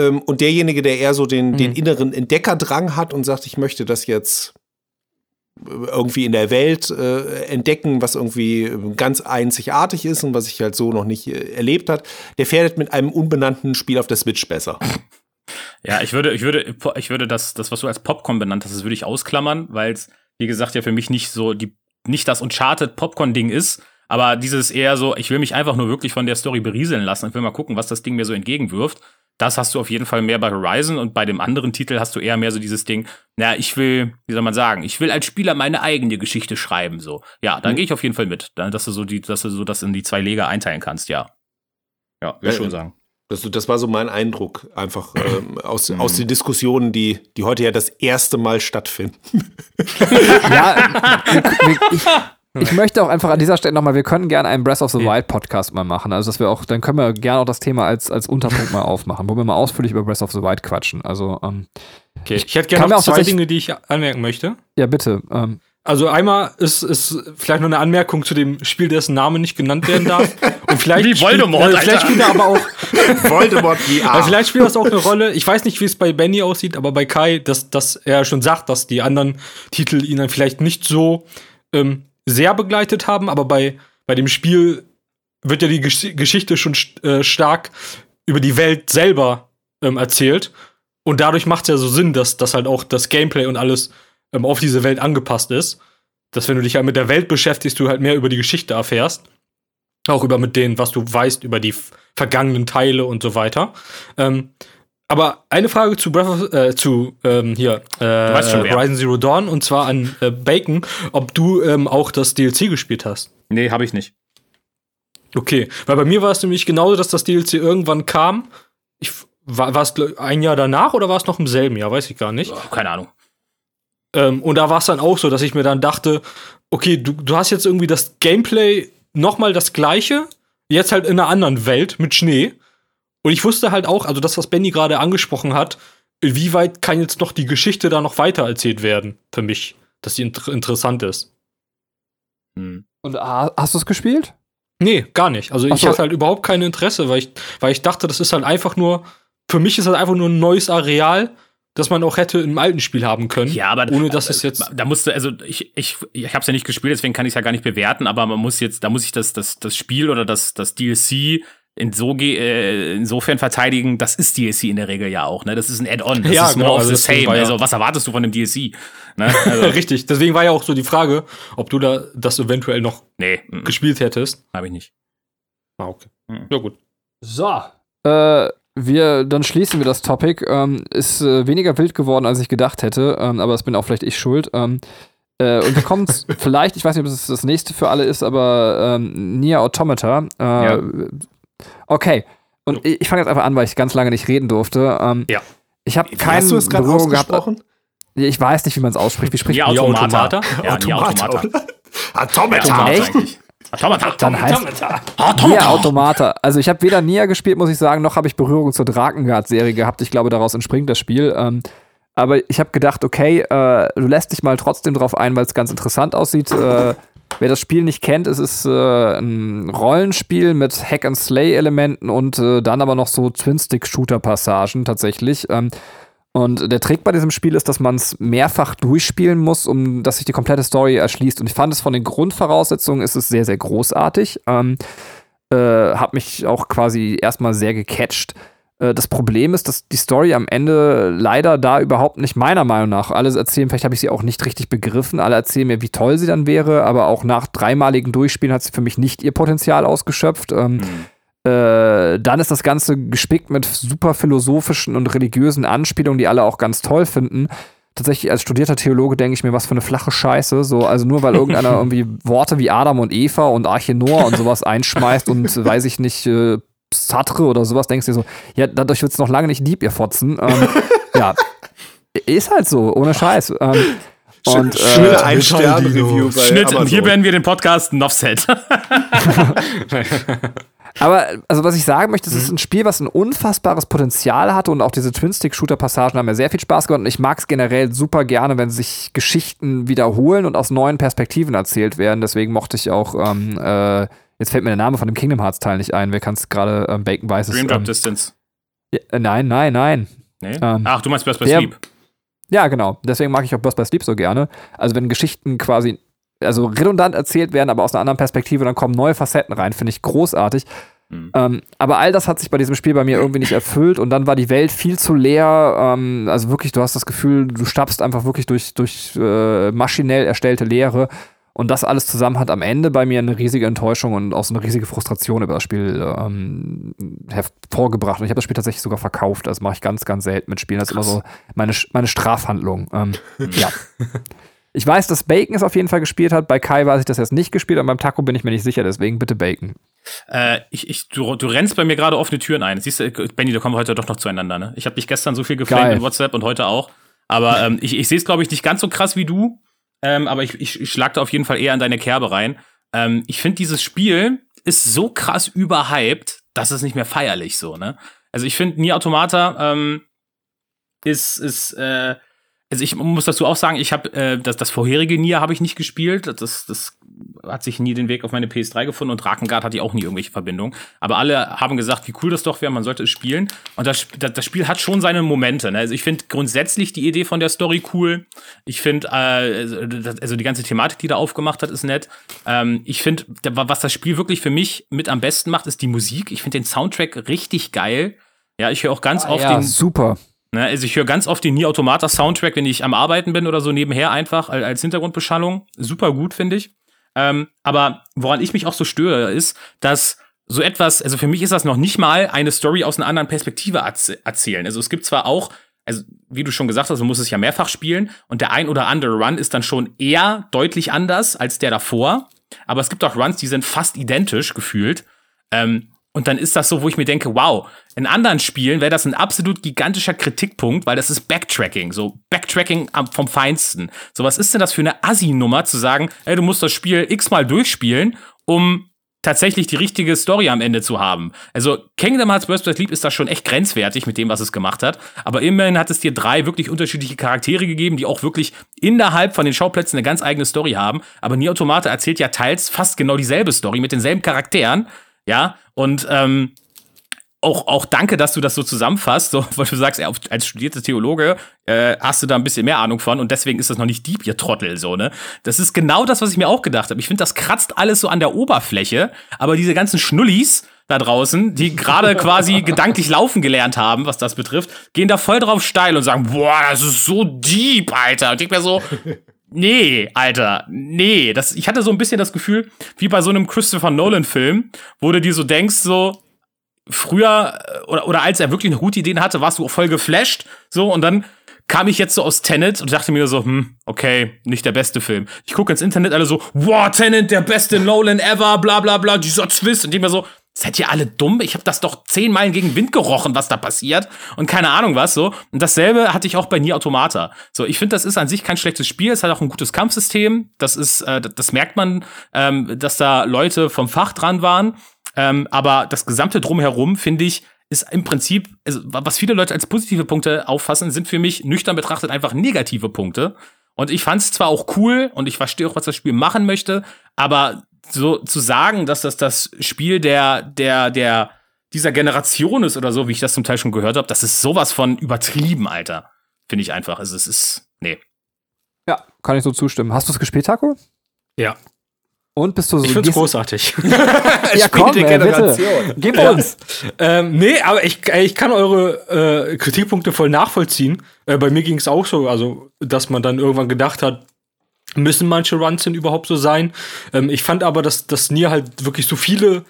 Ähm, und derjenige, der eher so den, den Mhm. inneren Entdeckerdrang hat und sagt, ich möchte das jetzt irgendwie in der Welt äh, entdecken, was irgendwie ganz einzigartig ist und was ich halt so noch nicht äh, erlebt hat, der fährt mit einem unbenannten Spiel auf der Switch besser. Ja, ich würde, ich würde, ich würde das, das, was du als Popcorn benannt hast, das würde ich ausklammern, weil es, wie gesagt, ja für mich nicht so die, nicht das Uncharted Popcorn-Ding ist, aber dieses eher so, ich will mich einfach nur wirklich von der Story berieseln lassen. Ich will mal gucken, was das Ding mir so entgegenwirft. Das hast du auf jeden Fall mehr bei Horizon und bei dem anderen Titel hast du eher mehr so dieses Ding, naja, ich will, wie soll man sagen, ich will als Spieler meine eigene Geschichte schreiben, so. Ja, dann mhm. gehe ich auf jeden Fall mit, dass du so die, dass du so das in die zwei Lager einteilen kannst, ja. Ja, würde ich schon sagen. Das, das, war so mein Eindruck, einfach ähm, aus, mhm. aus den Diskussionen, die, die heute ja das erste Mal stattfinden. ja, ich, ich möchte auch einfach an dieser Stelle nochmal, wir können gerne einen Breath of the Wild Podcast mal machen. Also, dass wir auch, dann können wir gerne auch das Thema als, als Unterpunkt mal aufmachen, wo wir mal ausführlich über Breath of the Wild quatschen. Also, ähm, okay. Ich hätte gerne noch zwei Dinge, die ich anmerken möchte. Ja, bitte. Ähm, also einmal ist, ist vielleicht noch eine Anmerkung zu dem Spiel, dessen Name nicht genannt werden darf. Und vielleicht Wie Voldemort, spielt, äh, vielleicht spielt er aber auch Voldemort VR. Also vielleicht spielt das auch eine Rolle. Ich weiß nicht, wie es bei Benny aussieht, aber bei Kai, dass, dass er schon sagt, dass die anderen Titel ihn dann vielleicht nicht so ähm, sehr begleitet haben, aber bei, bei dem Spiel wird ja die Gesch Geschichte schon äh, stark über die Welt selber ähm, erzählt. Und dadurch macht es ja so Sinn, dass, dass halt auch das Gameplay und alles ähm, auf diese Welt angepasst ist. Dass wenn du dich halt mit der Welt beschäftigst, du halt mehr über die Geschichte erfährst. Auch über mit denen, was du weißt über die vergangenen Teile und so weiter. Ähm, aber eine Frage zu, Breath äh, zu ähm, hier äh, Horizon Zero Dawn und zwar an äh, Bacon, ob du ähm, auch das DLC gespielt hast. Nee, habe ich nicht. Okay, weil bei mir war es nämlich genauso, dass das DLC irgendwann kam. Ich, war es ein Jahr danach oder war es noch im selben Jahr? Weiß ich gar nicht. Oh, keine Ahnung. Ähm, und da war es dann auch so, dass ich mir dann dachte, okay, du, du hast jetzt irgendwie das Gameplay nochmal das gleiche, jetzt halt in einer anderen Welt mit Schnee. Und ich wusste halt auch, also das, was Benny gerade angesprochen hat, wie weit kann jetzt noch die Geschichte da noch weiter erzählt werden für mich, dass sie inter interessant ist. Hm. Und hast du es gespielt? Nee, gar nicht. Also ich so. hatte halt überhaupt kein Interesse, weil ich, weil ich dachte, das ist halt einfach nur, für mich ist das einfach nur ein neues Areal, das man auch hätte im alten Spiel haben können. Ja, aber ohne dass es jetzt. Da musste, also ich, ich, ich habe es ja nicht gespielt, deswegen kann ich es ja gar nicht bewerten, aber man muss jetzt, da muss ich das, das, das Spiel oder das, das DLC inso, äh, insofern verteidigen, das ist DLC in der Regel ja auch, ne? Das ist ein Add-on, das ja, ist genau, more of the same. Ja also was erwartest du von dem DLC? Ne? Also Richtig, deswegen war ja auch so die Frage, ob du da das eventuell noch nee, gespielt hättest. Habe ich nicht. Ah, okay. Mhm. Ja, gut. So. Äh, wir, dann schließen wir das Topic. Ähm, ist äh, weniger wild geworden, als ich gedacht hätte, ähm, aber das bin auch vielleicht ich schuld. Ähm, äh, und wir kommen vielleicht, ich weiß nicht, ob es das nächste für alle ist, aber ähm, Nier Automata. Äh, ja. Okay. Und ich, ich fange jetzt einfach an, weil ich ganz lange nicht reden durfte. Ähm, ja. Ich habe keine Hast du es Berührung gehabt. Ich weiß nicht, wie man es ausspricht. Wie spricht Nier Automata? Ja, Automata. Automata. Automata. Echt? Automata. Dann heißt Automata. Nier Automata. Also ich habe weder Nier gespielt, muss ich sagen, noch habe ich Berührung zur Drakengard-Serie gehabt. Ich glaube, daraus entspringt das Spiel. Ähm, aber ich habe gedacht, okay, äh, du lässt dich mal trotzdem drauf ein, weil es ganz interessant aussieht. Äh, Wer das Spiel nicht kennt, es ist äh, ein Rollenspiel mit Hack-and-Slay-Elementen und äh, dann aber noch so Twin-Stick-Shooter-Passagen tatsächlich. Ähm, und der Trick bei diesem Spiel ist, dass man es mehrfach durchspielen muss, um dass sich die komplette Story erschließt. Und ich fand es von den Grundvoraussetzungen ist es sehr, sehr großartig. Ähm, äh, hab mich auch quasi erstmal sehr gecatcht. Äh, das Problem ist, dass die Story am Ende leider da überhaupt nicht meiner Meinung nach. Alle erzählen, vielleicht habe ich sie auch nicht richtig begriffen. Alle erzählen mir, wie toll sie dann wäre, aber auch nach dreimaligen Durchspielen hat sie für mich nicht ihr Potenzial ausgeschöpft. Ähm, mhm. äh, dann ist das Ganze gespickt mit super philosophischen und religiösen Anspielungen, die alle auch ganz toll finden. Tatsächlich als studierter Theologe denke ich mir, was für eine flache Scheiße. So, also nur weil irgendeiner irgendwie Worte wie Adam und Eva und Arche Noah und sowas einschmeißt und weiß ich nicht, äh, Sartre oder sowas, denkst du dir so, ja, dadurch wird es noch lange nicht Dieb, ihr Fotzen. Ähm, ja, ist halt so, ohne Scheiß. Ähm, und, äh, Schnitt ein Stern Review bei Schnitt, Amazon. hier werden wir den Podcast Offset. Aber also was ich sagen möchte, es ist mhm. ein Spiel, was ein unfassbares Potenzial hatte und auch diese Twin-Stick-Shooter-Passagen haben mir sehr viel Spaß gemacht und ich mag es generell super gerne, wenn sich Geschichten wiederholen und aus neuen Perspektiven erzählt werden. Deswegen mochte ich auch ähm, äh, Jetzt fällt mir der Name von dem Kingdom Hearts Teil nicht ein. Wer kann es gerade ähm, Bacon weiß Dream Drop ähm, Distance. Ja, äh, nein, nein, nein. Nee? Ähm, Ach, du meinst Best by der, Sleep. Ja, genau. Deswegen mag ich auch Burst by Sleep so gerne. Also wenn Geschichten quasi, also redundant erzählt werden, aber aus einer anderen Perspektive, dann kommen neue Facetten rein, finde ich großartig. Mhm. Ähm, aber all das hat sich bei diesem Spiel bei mir irgendwie nicht erfüllt und dann war die Welt viel zu leer. Ähm, also wirklich, du hast das Gefühl, du stapfst einfach wirklich durch, durch äh, maschinell erstellte Leere. Und das alles zusammen hat am Ende bei mir eine riesige Enttäuschung und auch so eine riesige Frustration über das Spiel ähm, hervorgebracht. Und ich habe das Spiel tatsächlich sogar verkauft. Das mache ich ganz, ganz selten mit Spielen. Das ist immer so meine, meine Strafhandlung. Ähm, ja. Ich weiß, dass Bacon es auf jeden Fall gespielt hat. Bei Kai weiß ich das jetzt nicht gespielt, aber beim Taco bin ich mir nicht sicher. Deswegen bitte Bacon. Äh, ich, ich, du, du rennst bei mir gerade offene Türen ein. Siehst du, Benny, da kommen wir heute doch noch zueinander. Ne? Ich habe dich gestern so viel geflamed in WhatsApp und heute auch. Aber ähm, ich, ich sehe es, glaube ich, nicht ganz so krass wie du. Ähm, aber ich, ich, ich schlag da auf jeden Fall eher in deine Kerbe rein. Ähm, ich finde, dieses Spiel ist so krass überhyped, dass es nicht mehr feierlich so, ne? Also ich finde, Nier Automata ähm, ist, ist äh, also ich muss dazu auch sagen, ich habe äh, das, das vorherige Nier habe ich nicht gespielt. Das, das hat sich nie den Weg auf meine PS3 gefunden und Drakengard hatte ich auch nie irgendwelche Verbindung. Aber alle haben gesagt, wie cool das doch wäre, man sollte es spielen. Und das, das, Spiel hat schon seine Momente. Ne? Also ich finde grundsätzlich die Idee von der Story cool. Ich finde, äh, also die ganze Thematik, die da aufgemacht hat, ist nett. Ähm, ich finde, was das Spiel wirklich für mich mit am besten macht, ist die Musik. Ich finde den Soundtrack richtig geil. Ja, ich höre auch ganz oft ja, den. super. Ne, also ich höre ganz oft den Nier Automata Soundtrack, wenn ich am Arbeiten bin oder so nebenher einfach al- als Hintergrundbeschallung. Super gut, finde ich. Ähm, aber woran ich mich auch so störe, ist, dass so etwas, also für mich ist das noch nicht mal eine Story aus einer anderen Perspektive erz- erzählen. Also es gibt zwar auch, also wie du schon gesagt hast, man muss es ja mehrfach spielen und der ein oder andere Run ist dann schon eher deutlich anders als der davor. Aber es gibt auch Runs, die sind fast identisch gefühlt. Ähm, und dann ist das so, wo ich mir denke, wow, in anderen Spielen wäre das ein absolut gigantischer Kritikpunkt, weil das ist Backtracking, so Backtracking vom Feinsten. So, was ist denn das für eine Assi-Nummer zu sagen, ey, du musst das Spiel x-mal durchspielen, um tatsächlich die richtige Story am Ende zu haben. Also Kingdom Hearts Burst Sleep ist da schon echt grenzwertig mit dem, was es gemacht hat. Aber immerhin hat es dir drei wirklich unterschiedliche Charaktere gegeben, die auch wirklich innerhalb von den Schauplätzen eine ganz eigene Story haben. Aber Nier Automata erzählt ja teils fast genau dieselbe Story mit denselben Charakteren. Ja, und ähm, auch, auch danke, dass du das so zusammenfasst, so, weil du sagst, ja, als studierter Theologe äh, hast du da ein bisschen mehr Ahnung von und deswegen ist das noch nicht Dieb, ihr Trottel, so, ne? Das ist genau das, was ich mir auch gedacht habe. Ich finde, das kratzt alles so an der Oberfläche, aber diese ganzen Schnullis da draußen, die gerade quasi gedanklich laufen gelernt haben, was das betrifft, gehen da voll drauf steil und sagen, boah, das ist so deep, Alter. Und ich mir so, Nee, Alter, nee. Das, ich hatte so ein bisschen das Gefühl, wie bei so einem Christopher Nolan-Film, wo du dir so denkst, so, früher äh, oder, oder als er wirklich eine gute Idee hatte, warst du voll geflasht, so, und dann kam ich jetzt so aus Tenet und dachte mir so, hm, okay, nicht der beste Film. Ich gucke ins Internet alle so, wow, Tenet, der beste Nolan ever, bla bla bla, dieser Twist. Und ich mir so, seid ihr alle dumm? Ich habe das doch zehn Meilen gegen Wind gerochen, was da passiert. Und keine Ahnung was, so. Und dasselbe hatte ich auch bei Nier Automata. So, ich finde, das ist an sich kein schlechtes Spiel. Es hat auch ein gutes Kampfsystem. Das ist, äh, das- merkt man, ähm, dass da Leute vom Fach dran waren. Ähm, aber das gesamte Drumherum, finde ich, ist im Prinzip, also, was viele Leute als positive Punkte auffassen, sind für mich nüchtern betrachtet einfach negative Punkte. Und ich fand es zwar auch cool und ich verstehe auch, was das Spiel machen möchte, aber so zu sagen, dass das das Spiel der, der, der, dieser Generation ist oder so, wie ich das zum Teil schon gehört habe, das ist sowas von übertrieben, Alter. Finde ich einfach. Also es ist, nee. Ja, kann ich so zustimmen. Hast du es gespielt, Taco? Ja. Und bist du so. Ich find's großartig. Ja, komm, der ey, bitte. Generation. Gib Ja. uns. ähm, nee, aber ich, ich kann eure äh, Kritikpunkte voll nachvollziehen. Äh, bei mir ging es auch so, also, dass man dann irgendwann gedacht hat, müssen manche Runs denn überhaupt so sein? Ähm, ich fand aber, dass das Nier halt wirklich so viele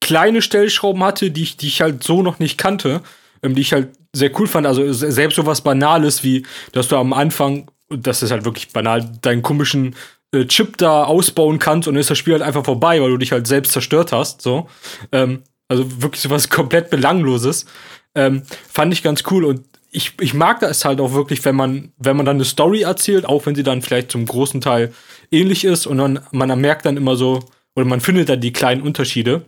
kleine Stellschrauben hatte, die ich, die ich halt so noch nicht kannte, ähm, die ich halt sehr cool fand. Also se- selbst so was Banales wie, dass du am Anfang, das ist halt wirklich banal, deinen komischen äh, Chip da ausbauen kannst und dann ist das Spiel halt einfach vorbei, weil du dich halt selbst zerstört hast. So. Ähm, also wirklich so was komplett Belangloses. Ähm, fand ich ganz cool und ich, ich mag das halt auch wirklich, wenn man, wenn man dann eine Story erzählt, auch wenn sie dann vielleicht zum großen Teil ähnlich ist und dann man merkt dann immer so, oder man findet dann die kleinen Unterschiede.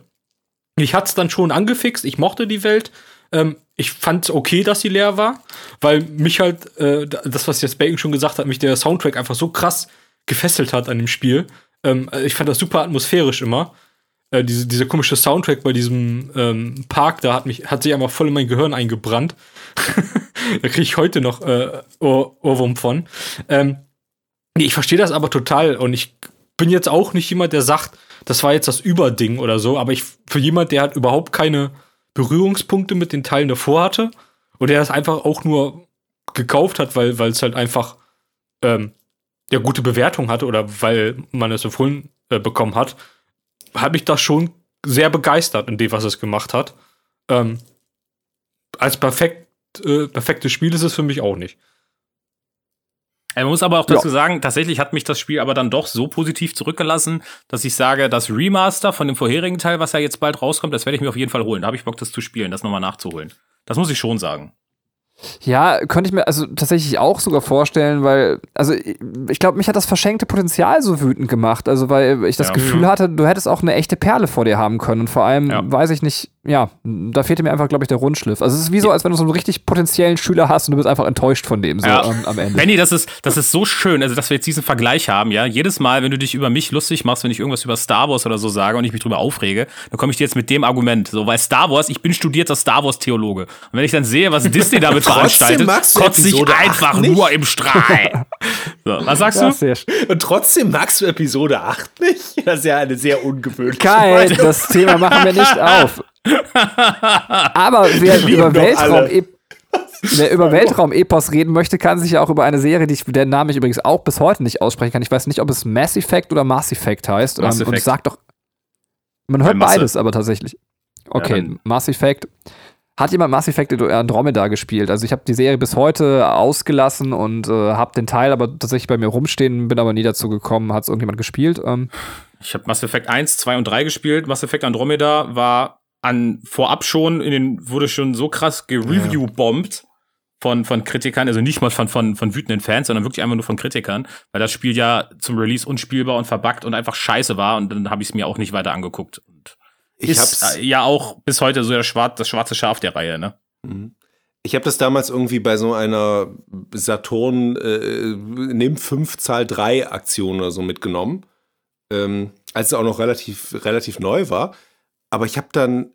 Ich hat's dann schon angefixt, ich mochte die Welt. Ähm, ich fand okay, dass sie leer war, weil mich halt, äh, das, was jetzt Bacon schon gesagt hat, mich der Soundtrack einfach so krass gefesselt hat an dem Spiel. Ähm, ich fand das super atmosphärisch immer. äh, diese, dieser komische Soundtrack bei diesem ähm, Park, da hat mich, hat sich einfach voll in mein Gehirn eingebrannt. da kriege ich heute noch äh, Ohr, Ohrwurm von. Ähm, ich verstehe das aber total und ich bin jetzt auch nicht jemand, der sagt, das war jetzt das Überding oder so, aber ich für jemand, der halt überhaupt keine Berührungspunkte mit den Teilen davor hatte und der das einfach auch nur gekauft hat, weil es halt einfach ähm, ja gute Bewertung hatte oder weil man es empfohlen äh, bekommen hat, hat mich das schon sehr begeistert in dem, was es gemacht hat. Ähm, als perfekt, äh, perfektes Spiel ist es für mich auch nicht. Man muss aber auch dazu ja. sagen, tatsächlich hat mich das Spiel aber dann doch so positiv zurückgelassen, dass ich sage, das Remaster von dem vorherigen Teil, was ja jetzt bald rauskommt, das werde ich mir auf jeden Fall holen. Da habe ich Bock, das zu spielen, das nochmal nachzuholen. Das muss ich schon sagen. Ja, könnte ich mir also tatsächlich auch sogar vorstellen, weil, also ich glaube, mich hat das verschenkte Potenzial so wütend gemacht. Also, weil ich das ja. Gefühl hatte, du hättest auch eine echte Perle vor dir haben können. Und vor allem, ja. weiß ich nicht, ja, da fehlte mir einfach, glaube ich, der Rundschliff. Also, es ist wie so, als wenn du so einen richtig potenziellen Schüler hast und du bist einfach enttäuscht von dem, so ja. am, am, Ende. Benny, das ist, das ist so schön, also, dass wir jetzt diesen Vergleich haben, ja. Jedes Mal, wenn du dich über mich lustig machst, wenn ich irgendwas über Star Wars oder so sage und ich mich drüber aufrege, dann komme ich dir jetzt mit dem Argument. So, weil Star Wars, ich bin studierter Star Wars-Theologe. Und wenn ich dann sehe, was Disney damit veranstaltet, kotze ich einfach nur im Strahl. so, was sagst du? Und trotzdem magst du Episode 8 nicht? Das ist ja eine sehr ungewöhnliche Kai, das Thema machen wir nicht auf. Aber wer über Weltraum Wer über Weltraum-Epos reden möchte, kann sich ja auch über eine Serie, die ich, deren Namen ich übrigens auch bis heute nicht aussprechen kann. Ich weiß nicht, ob es Mass Effect oder Mass Effect heißt. Mass Effect. Und ich sag doch, man hört beides aber tatsächlich. Okay, ja, Mass Effect. Hat jemand Mass Effect Andromeda gespielt? Also ich habe die Serie bis heute ausgelassen und äh, habe den Teil aber tatsächlich bei mir rumstehen, bin aber nie dazu gekommen. Hat es irgendjemand gespielt? Ähm. Ich habe Mass Effect 1, 2 und 3 gespielt. Mass Effect Andromeda war an vorab schon in den wurde schon so krass gereview-bombt von, von Kritikern, also nicht mal von, von, von wütenden Fans, sondern wirklich einfach nur von Kritikern, weil das Spiel ja zum Release unspielbar und verbuggt und einfach scheiße war und dann habe ich es mir auch nicht weiter angeguckt. Und ich ist hab's, ja auch bis heute so der Schwar das schwarze Schaf der Reihe, ne? Mhm. Ich habe das damals irgendwie bei so einer Saturn äh, Nimm 5 Zahl 3 Aktion oder so mitgenommen, ähm, als es auch noch relativ, relativ neu war. Aber ich habe dann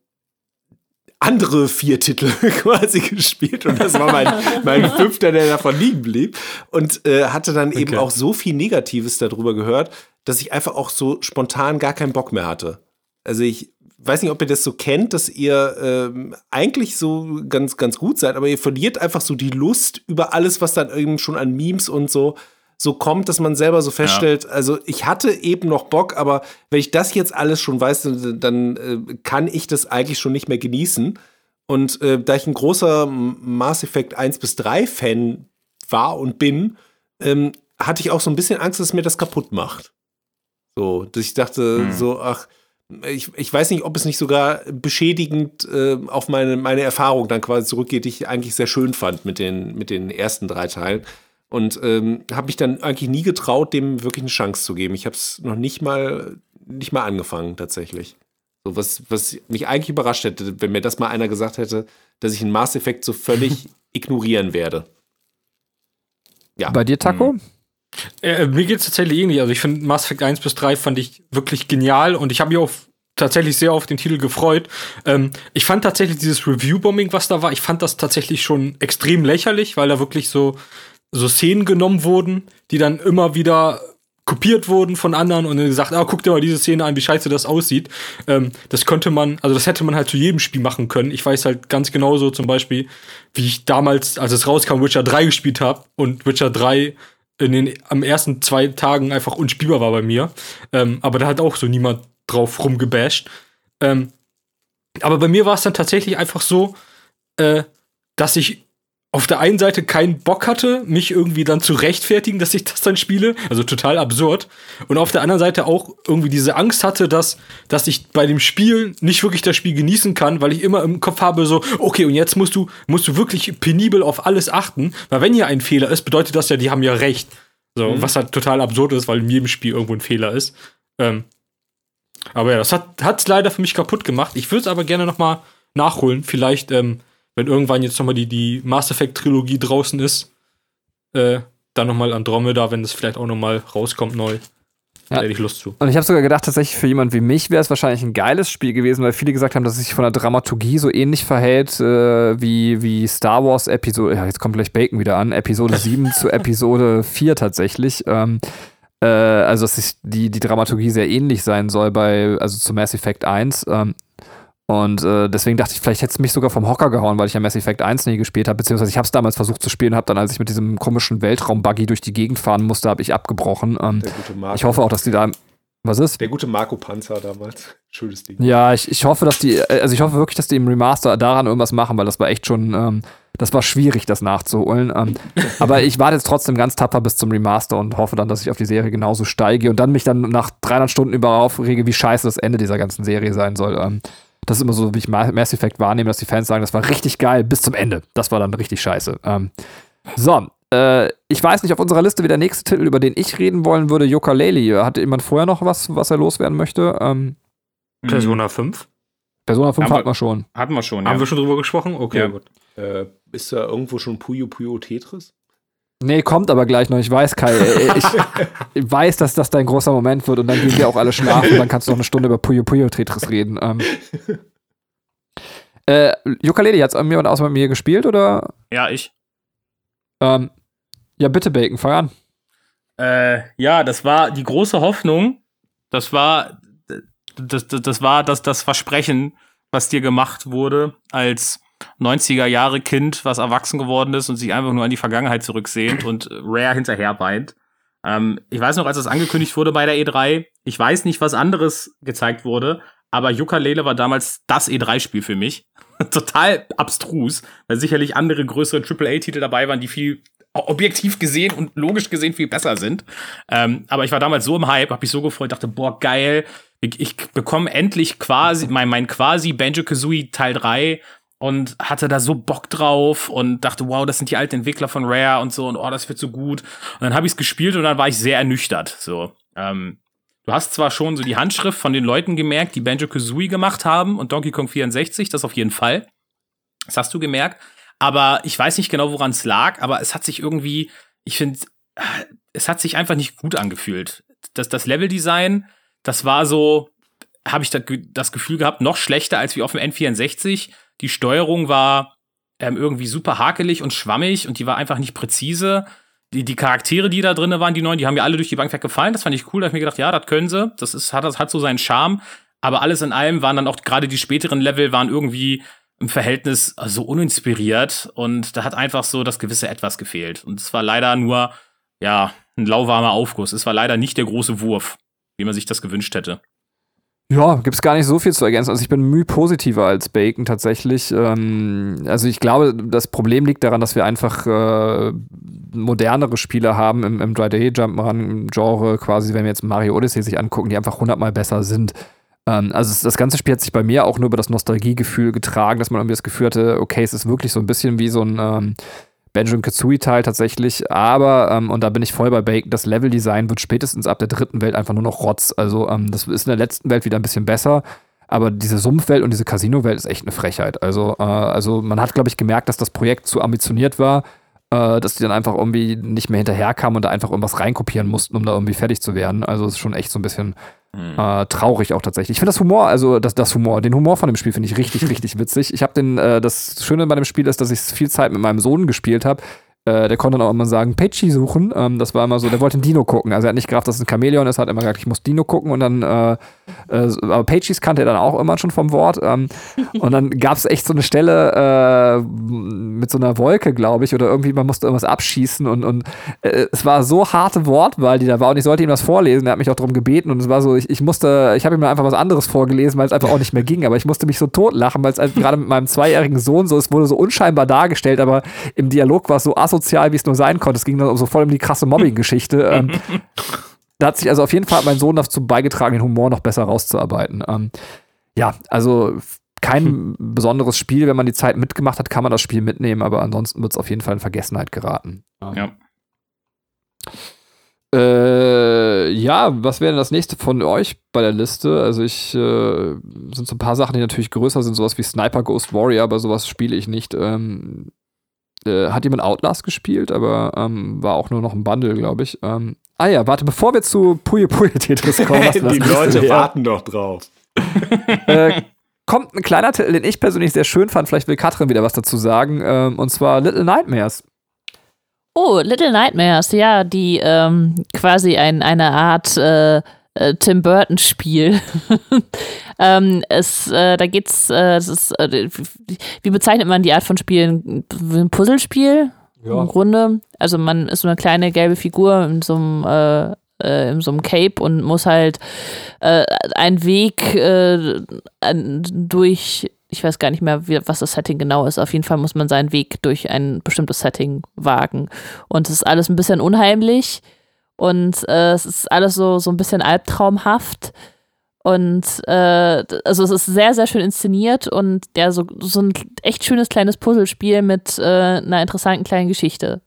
andere vier Titel quasi gespielt und das war mein, mein fünfter, der davon liegen blieb und äh, hatte dann okay. eben auch so viel Negatives darüber gehört, dass ich einfach auch so spontan gar keinen Bock mehr hatte. Also ich weiß nicht, ob ihr das so kennt, dass ihr ähm, eigentlich so ganz, ganz gut seid, aber ihr verliert einfach so die Lust über alles, was dann eben schon an Memes und so so kommt, dass man selber so feststellt, ja. also ich hatte eben noch Bock, aber wenn ich das jetzt alles schon weiß, dann, dann äh, kann ich das eigentlich schon nicht mehr genießen. Und äh, da ich ein großer Mass Effect 1 bis 3 Fan war und bin, ähm, hatte ich auch so ein bisschen Angst, dass mir das kaputt macht. So, dass ich dachte, hm. so, ach, ich, ich weiß nicht, ob es nicht sogar beschädigend äh, auf meine, meine Erfahrung dann quasi zurückgeht, die ich eigentlich sehr schön fand mit den, mit den ersten drei Teilen. Und ähm, habe mich dann eigentlich nie getraut, dem wirklich eine Chance zu geben. Ich habe es noch nicht mal, nicht mal angefangen, tatsächlich. So, was, was mich eigentlich überrascht hätte, wenn mir das mal einer gesagt hätte, dass ich einen Mass Effect so völlig ignorieren werde. Ja. Bei dir, Taco? Mhm. Äh, mir geht es tatsächlich ähnlich. Also ich finde Mass Effect 1 bis 3 fand ich wirklich genial und ich habe mich auch tatsächlich sehr auf den Titel gefreut. Ähm, ich fand tatsächlich dieses Review-Bombing, was da war, ich fand das tatsächlich schon extrem lächerlich, weil da wirklich so so Szenen genommen wurden, die dann immer wieder kopiert wurden von anderen und dann gesagt, ah, guck dir mal diese Szene an, wie scheiße das aussieht. Ähm, das könnte man, also das hätte man halt zu jedem Spiel machen können. Ich weiß halt ganz genauso zum Beispiel, wie ich damals, als es rauskam, Witcher 3 gespielt habe und Witcher 3 in den am ersten zwei Tagen einfach unspielbar war bei mir. Ähm, aber da hat auch so niemand drauf rumgebasht. Ähm, aber bei mir war es dann tatsächlich einfach so, äh, dass ich auf der einen Seite keinen Bock hatte, mich irgendwie dann zu rechtfertigen, dass ich das dann spiele. Also total absurd. Und auf der anderen Seite auch irgendwie diese Angst hatte, dass, dass ich bei dem Spiel nicht wirklich das Spiel genießen kann, weil ich immer im Kopf habe so, okay, und jetzt musst du, musst du wirklich penibel auf alles achten. Weil wenn hier ein Fehler ist, bedeutet das ja, die haben ja recht. So, mhm. was halt total absurd ist, weil in jedem Spiel irgendwo ein Fehler ist. Ähm, aber ja, das hat es leider für mich kaputt gemacht. Ich würde es aber gerne noch mal nachholen. Vielleicht, ähm, wenn irgendwann jetzt nochmal die, die Mass Effect Trilogie draußen ist, äh, dann nochmal Andromeda, wenn das vielleicht auch nochmal rauskommt neu. Da hätte ich Lust zu. Und ich habe sogar gedacht, tatsächlich für jemand wie mich wäre es wahrscheinlich ein geiles Spiel gewesen, weil viele gesagt haben, dass es sich von der Dramaturgie so ähnlich verhält äh, wie, wie Star Wars Episode, ja, jetzt kommt gleich Bacon wieder an, Episode 7 zu Episode 4 tatsächlich. Ähm, äh, also, dass sich die, die Dramaturgie sehr ähnlich sein soll bei, also zu Mass Effect 1. Ähm, und äh, deswegen dachte ich, vielleicht hätte es mich sogar vom Hocker gehauen, weil ich ja Mass Effect 1 nie gespielt habe, beziehungsweise ich habe es damals versucht zu spielen, habe dann, als ich mit diesem komischen Weltraumbuggy durch die Gegend fahren musste, habe ich abgebrochen. Ähm, Der gute Marco. ich hoffe auch, dass die da. Was ist? Der gute Marco Panzer damals. Schönes Ding. Ja, ich, ich hoffe, dass die, äh, also ich hoffe wirklich, dass die im Remaster daran irgendwas machen, weil das war echt schon, ähm, das war schwierig, das nachzuholen. Ähm, aber ich warte jetzt trotzdem ganz tapfer bis zum Remaster und hoffe dann, dass ich auf die Serie genauso steige und dann mich dann nach 300 Stunden über aufrege, wie scheiße das Ende dieser ganzen Serie sein soll. Ähm, das ist immer so, wie ich Ma- Mass Effect wahrnehme, dass die Fans sagen, das war richtig geil bis zum Ende. Das war dann richtig scheiße. Ähm, so, äh, ich weiß nicht, auf unserer Liste wie der nächste Titel, über den ich reden wollen würde, Yooka-Laylee. Hatte jemand vorher noch was, was er loswerden möchte? Ähm, Persona 5. Persona 5 Aber- hatten wir schon. Hatten wir schon, Haben ja. wir schon drüber gesprochen? Okay, Ja. gut. Äh, ist da irgendwo schon Puyo Puyo Tetris? Nee, kommt aber gleich noch. Ich weiß, Kai. äh, Ich, ich weiß, dass das dein großer Moment wird und dann gehen wir auch alle schlafen und dann kannst du noch eine Stunde über Puyo Puyo Tetris reden. Ähm. Äh, Ukulele, hat's jemand außer mit mir gespielt oder? Ja, ich. Ähm, ja, bitte, Bacon, fang an. Äh, ja, das war die große Hoffnung. Das war das, das, das war das, das Versprechen, was dir gemacht wurde als 90er Jahre Kind, was erwachsen geworden ist und sich einfach nur an die Vergangenheit zurücksehnt und Rare hinterher weint. Ähm, ich weiß noch, als das angekündigt wurde bei der E3, ich weiß nicht, was anderes gezeigt wurde, aber Yooka-Laylee war damals das E3-Spiel für mich. Total abstrus, weil sicherlich andere größere AAA-Titel dabei waren, die viel objektiv gesehen und logisch gesehen viel besser sind. Ähm, aber ich war damals so im Hype, hab mich so gefreut, dachte, boah, geil, ich, ich bekomme endlich quasi mein, mein quasi Banjo-Kazooie Teil 3 und hatte da so Bock drauf und dachte, wow, das sind die alten Entwickler von Rare und so und oh, das wird so gut. Und dann habe ich es gespielt und dann war ich sehr ernüchtert. So, ähm, du hast zwar schon so die Handschrift von den Leuten gemerkt, die Banjo Kazooie gemacht haben und Donkey Kong 64, das auf jeden Fall. Das hast du gemerkt. Aber ich weiß nicht genau, woran es lag, aber es hat sich irgendwie, ich finde, es hat sich einfach nicht gut angefühlt. Das, das Leveldesign, das war so, habe ich das Gefühl gehabt, noch schlechter als wie auf dem N64. Die Steuerung war ähm, irgendwie super hakelig und schwammig und die war einfach nicht präzise. Die, die Charaktere, die da drin waren, die neuen, die haben mir alle durch die Bank weg gefallen. Das fand ich cool. Da hab ich mir gedacht, ja, das können sie. Das ist, hat, das hat so seinen Charme. Aber alles in allem waren dann auch gerade die späteren Level waren irgendwie im Verhältnis so uninspiriert und da hat einfach so das gewisse Etwas gefehlt. Und es war leider nur, ja, ein lauwarmer Aufguss. Es war leider nicht der große Wurf, wie man sich das gewünscht hätte. Ja, gibt's gar nicht so viel zu ergänzen. Also ich bin müh positiver als Bacon tatsächlich. Ähm, also ich glaube, das Problem liegt daran, dass wir einfach äh, modernere Spiele haben im, im 3D-Jump'n'Run-Genre, quasi, wenn wir jetzt Mario Odyssey sich angucken, die einfach hundertmal besser sind. Ähm, also es, das ganze Spiel hat sich bei mir auch nur über das Nostalgiegefühl getragen, dass man irgendwie das Gefühl hatte, okay, es ist wirklich so ein bisschen wie so ein ähm, Benjamin Kazooie-Teil tatsächlich, aber, ähm, und da bin ich voll bei Bacon, das Leveldesign wird spätestens ab der dritten Welt einfach nur noch Rotz. Also, ähm, das ist in der letzten Welt wieder ein bisschen besser, aber diese Sumpfwelt und diese Casino-Welt ist echt eine Frechheit. Also, äh, also man hat, glaube ich, gemerkt, dass das Projekt zu ambitioniert war, äh, dass die dann einfach irgendwie nicht mehr hinterherkamen und da einfach irgendwas reinkopieren mussten, um da irgendwie fertig zu werden. Also, es ist schon echt so ein bisschen äh, traurig auch tatsächlich. Ich finde das Humor, also das, das Humor, den Humor von dem Spiel finde ich richtig, richtig witzig. Ich habe den, äh, das Schöne bei dem Spiel ist, dass ich viel Zeit mit meinem Sohn gespielt habe. Äh, der konnte dann auch immer sagen, Petschi suchen. Ähm, das war immer so, der wollte ein Dino gucken. Also er hat nicht gerafft, dass es ein Chamäleon ist, hat immer gesagt, ich muss Dino gucken und dann, äh, äh, aber Pagis kannte er dann auch immer schon vom Wort. Ähm, und dann gab es echt so eine Stelle äh, mit so einer Wolke, glaube ich, oder irgendwie, man musste irgendwas abschießen und, und äh, es war so harte Wortwahl, die da war und ich sollte ihm das vorlesen. Er hat mich auch darum gebeten und es war so, ich, ich musste, ich habe ihm dann einfach was anderes vorgelesen, weil es einfach auch nicht mehr ging, aber ich musste mich so totlachen, weil es halt gerade mit meinem zweijährigen Sohn so, es wurde so unscheinbar dargestellt, aber im Dialog war es so asozial, wie es nur sein konnte. Es ging dann so voll um die krasse Mobbing-Geschichte. ähm, da hat sich also auf jeden Fall mein Sohn dazu beigetragen, den Humor noch besser rauszuarbeiten. Ähm, ja, also kein besonderes Spiel. Wenn man die Zeit mitgemacht hat, kann man das Spiel mitnehmen, aber ansonsten wird es auf jeden Fall in Vergessenheit geraten. Ähm, Ja. Äh, ja, was wäre denn das nächste von euch bei der Liste? Also ich äh, sind so ein paar Sachen, die natürlich größer sind, sowas wie Sniper Ghost Warrior, aber sowas spiele ich nicht. Ähm, äh, hat jemand Outlast gespielt, aber ähm, war auch nur noch ein Bundle, glaube ich. Ähm, ah ja, warte, bevor wir zu Puyo Puyo Tetris kommen. was- was die Leute warten doch drauf. äh, kommt ein kleiner Titel, den ich persönlich sehr schön fand. Vielleicht will Katrin wieder was dazu sagen. Ähm, und zwar Little Nightmares. Oh, Little Nightmares, ja, die ähm, quasi ein, eine Art äh, äh, Tim Burton-Spiel. ähm, es, äh, da geht's, äh, es ist, äh, wie- bezeichnet man die Art von Spielen? Ein Puzzlespiel? Im Grunde. Also man ist so eine kleine gelbe Figur in so einem äh, äh, in so einem Cape und muss halt äh, einen Weg äh, durch, ich weiß gar nicht mehr, wie, was das Setting genau ist. Auf jeden Fall muss man seinen Weg durch ein bestimmtes Setting wagen. Und es ist alles ein bisschen unheimlich und äh, es ist alles so, so ein bisschen albtraumhaft. Und äh, also es ist sehr, sehr schön inszeniert und ja, so, so ein echt schönes kleines Puzzlespiel mit äh, einer interessanten kleinen Geschichte.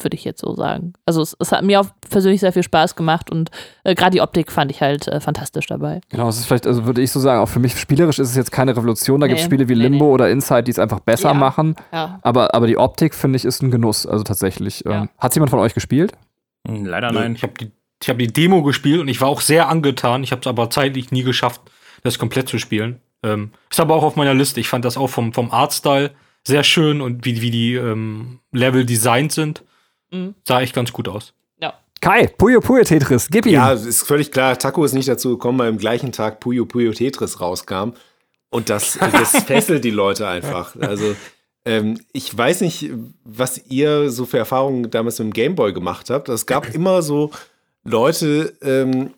Würde ich jetzt so sagen. Also es, es hat mir auch persönlich sehr viel Spaß gemacht und äh, gerade die Optik fand ich halt äh, fantastisch dabei. Genau, es ist vielleicht, also würde ich so sagen, auch für mich spielerisch ist es jetzt keine Revolution. Da gibt es Nee, Spiele wie nee, Limbo nee. oder Inside, die es einfach besser Ja. machen. Ja. Aber, aber die Optik, finde ich, ist ein Genuss. Also tatsächlich. Ja. Ähm, Hat jemand von euch gespielt? Hm, Leider Nö, nein. Ich habe die, ich hab die Demo gespielt und ich war auch sehr angetan. Ich habe es aber zeitlich nie geschafft, das komplett zu spielen. Ähm, ist aber auch auf meiner Liste. Ich fand das auch vom, vom Artstyle sehr schön und wie, wie die ähm, Level designt sind. Mhm. Sah echt ganz gut aus. ja. Kai, Puyo Puyo Tetris, gib ihm. Ja, es ist völlig klar, Taco ist nicht dazu gekommen, weil am gleichen Tag Puyo Puyo Tetris rauskam. Und das, das fesselt die Leute einfach. Also, ähm, ich weiß nicht, was ihr so für Erfahrungen damals mit dem Gameboy gemacht habt. Es gab immer so Leute, ähm,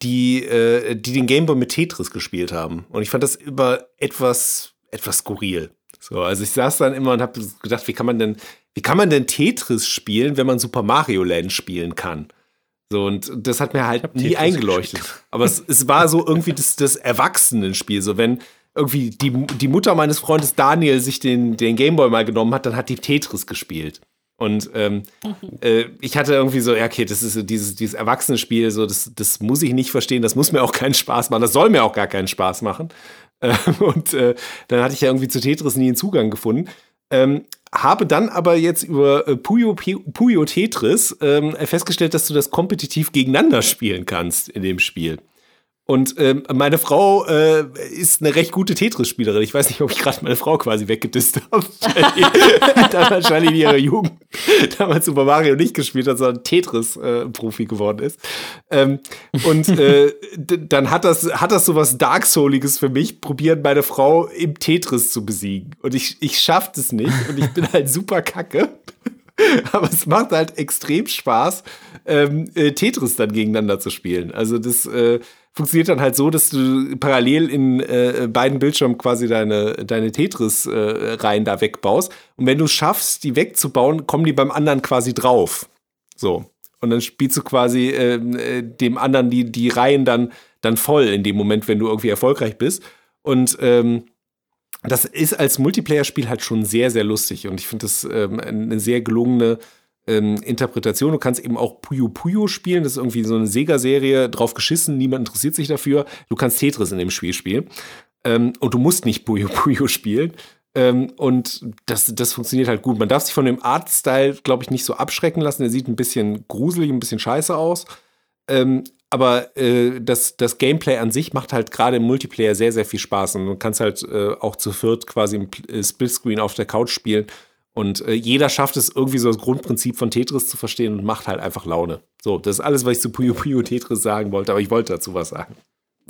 die, äh, die den Gameboy mit Tetris gespielt haben. Und ich fand das immer etwas, etwas skurril. So, also ich saß dann immer und habe gedacht, wie kann man denn, wie kann man denn Tetris spielen, wenn man Super Mario Land spielen kann? So, und das hat mir halt nie Tetris eingeleuchtet. Aber es, es war so irgendwie das, das Erwachsenenspiel. So, wenn irgendwie die, die Mutter meines Freundes Daniel sich den, den Gameboy mal genommen hat, dann hat die Tetris gespielt. Und ähm, äh, ich hatte irgendwie so, ja, okay, das ist so dieses, dieses Erwachsenenspiel, so, das, das muss ich nicht verstehen, das muss mir auch keinen Spaß machen, das soll mir auch gar keinen Spaß machen. Äh, und äh, dann hatte ich ja irgendwie zu Tetris nie einen Zugang gefunden. Ähm, habe dann aber jetzt über äh, Puyo, Puyo Tetris ähm, festgestellt, dass du das kompetitiv gegeneinander spielen kannst in dem Spiel. Und ähm, meine Frau äh, ist eine recht gute Tetris-Spielerin. Ich weiß nicht, ob ich gerade meine Frau quasi weggedisst habe. da wahrscheinlich in ihrer Jugend damals Super Mario nicht gespielt hat, sondern Tetris-Profi geworden ist. Ähm, und äh, dann hat das, hat das so was Dark Souliges für mich, probieren meine Frau im Tetris zu besiegen. Und ich, ich schaff das nicht und ich bin halt super kacke. Aber es macht halt extrem Spaß, ähm, äh, Tetris dann gegeneinander zu spielen. Also das äh, funktioniert dann halt so, dass du parallel in äh, beiden Bildschirmen quasi deine, deine Tetris-Reihen da wegbaust. Und wenn du es schaffst, die wegzubauen, kommen die beim anderen quasi drauf. So. Und dann spielst du quasi ähm, äh, dem anderen die, die Reihen dann, dann voll in dem Moment, wenn du irgendwie erfolgreich bist. Und ähm, das ist als Multiplayer-Spiel halt schon sehr, sehr lustig. Und ich finde das ähm, eine sehr gelungene ähm, Interpretation. Du kannst eben auch Puyo Puyo spielen. Das ist irgendwie so eine Sega-Serie, drauf geschissen, niemand interessiert sich dafür. Du kannst Tetris in dem Spiel spielen. Ähm, und du musst nicht Puyo Puyo spielen. Ähm, und das, das funktioniert halt gut. Man darf sich von dem Artstyle, glaube ich, nicht so abschrecken lassen. Der sieht ein bisschen gruselig, ein bisschen scheiße aus. Ähm, aber äh, das, das Gameplay an sich macht halt gerade im Multiplayer sehr, sehr viel Spaß. Und du kannst halt äh, auch zu viert quasi im Pl- äh, Splitscreen auf der Couch spielen. Und äh, jeder schafft es irgendwie so das Grundprinzip von Tetris zu verstehen und macht halt einfach Laune. So, das ist alles, was ich zu Puyo Puyo Tetris sagen wollte, aber ich wollte dazu was sagen.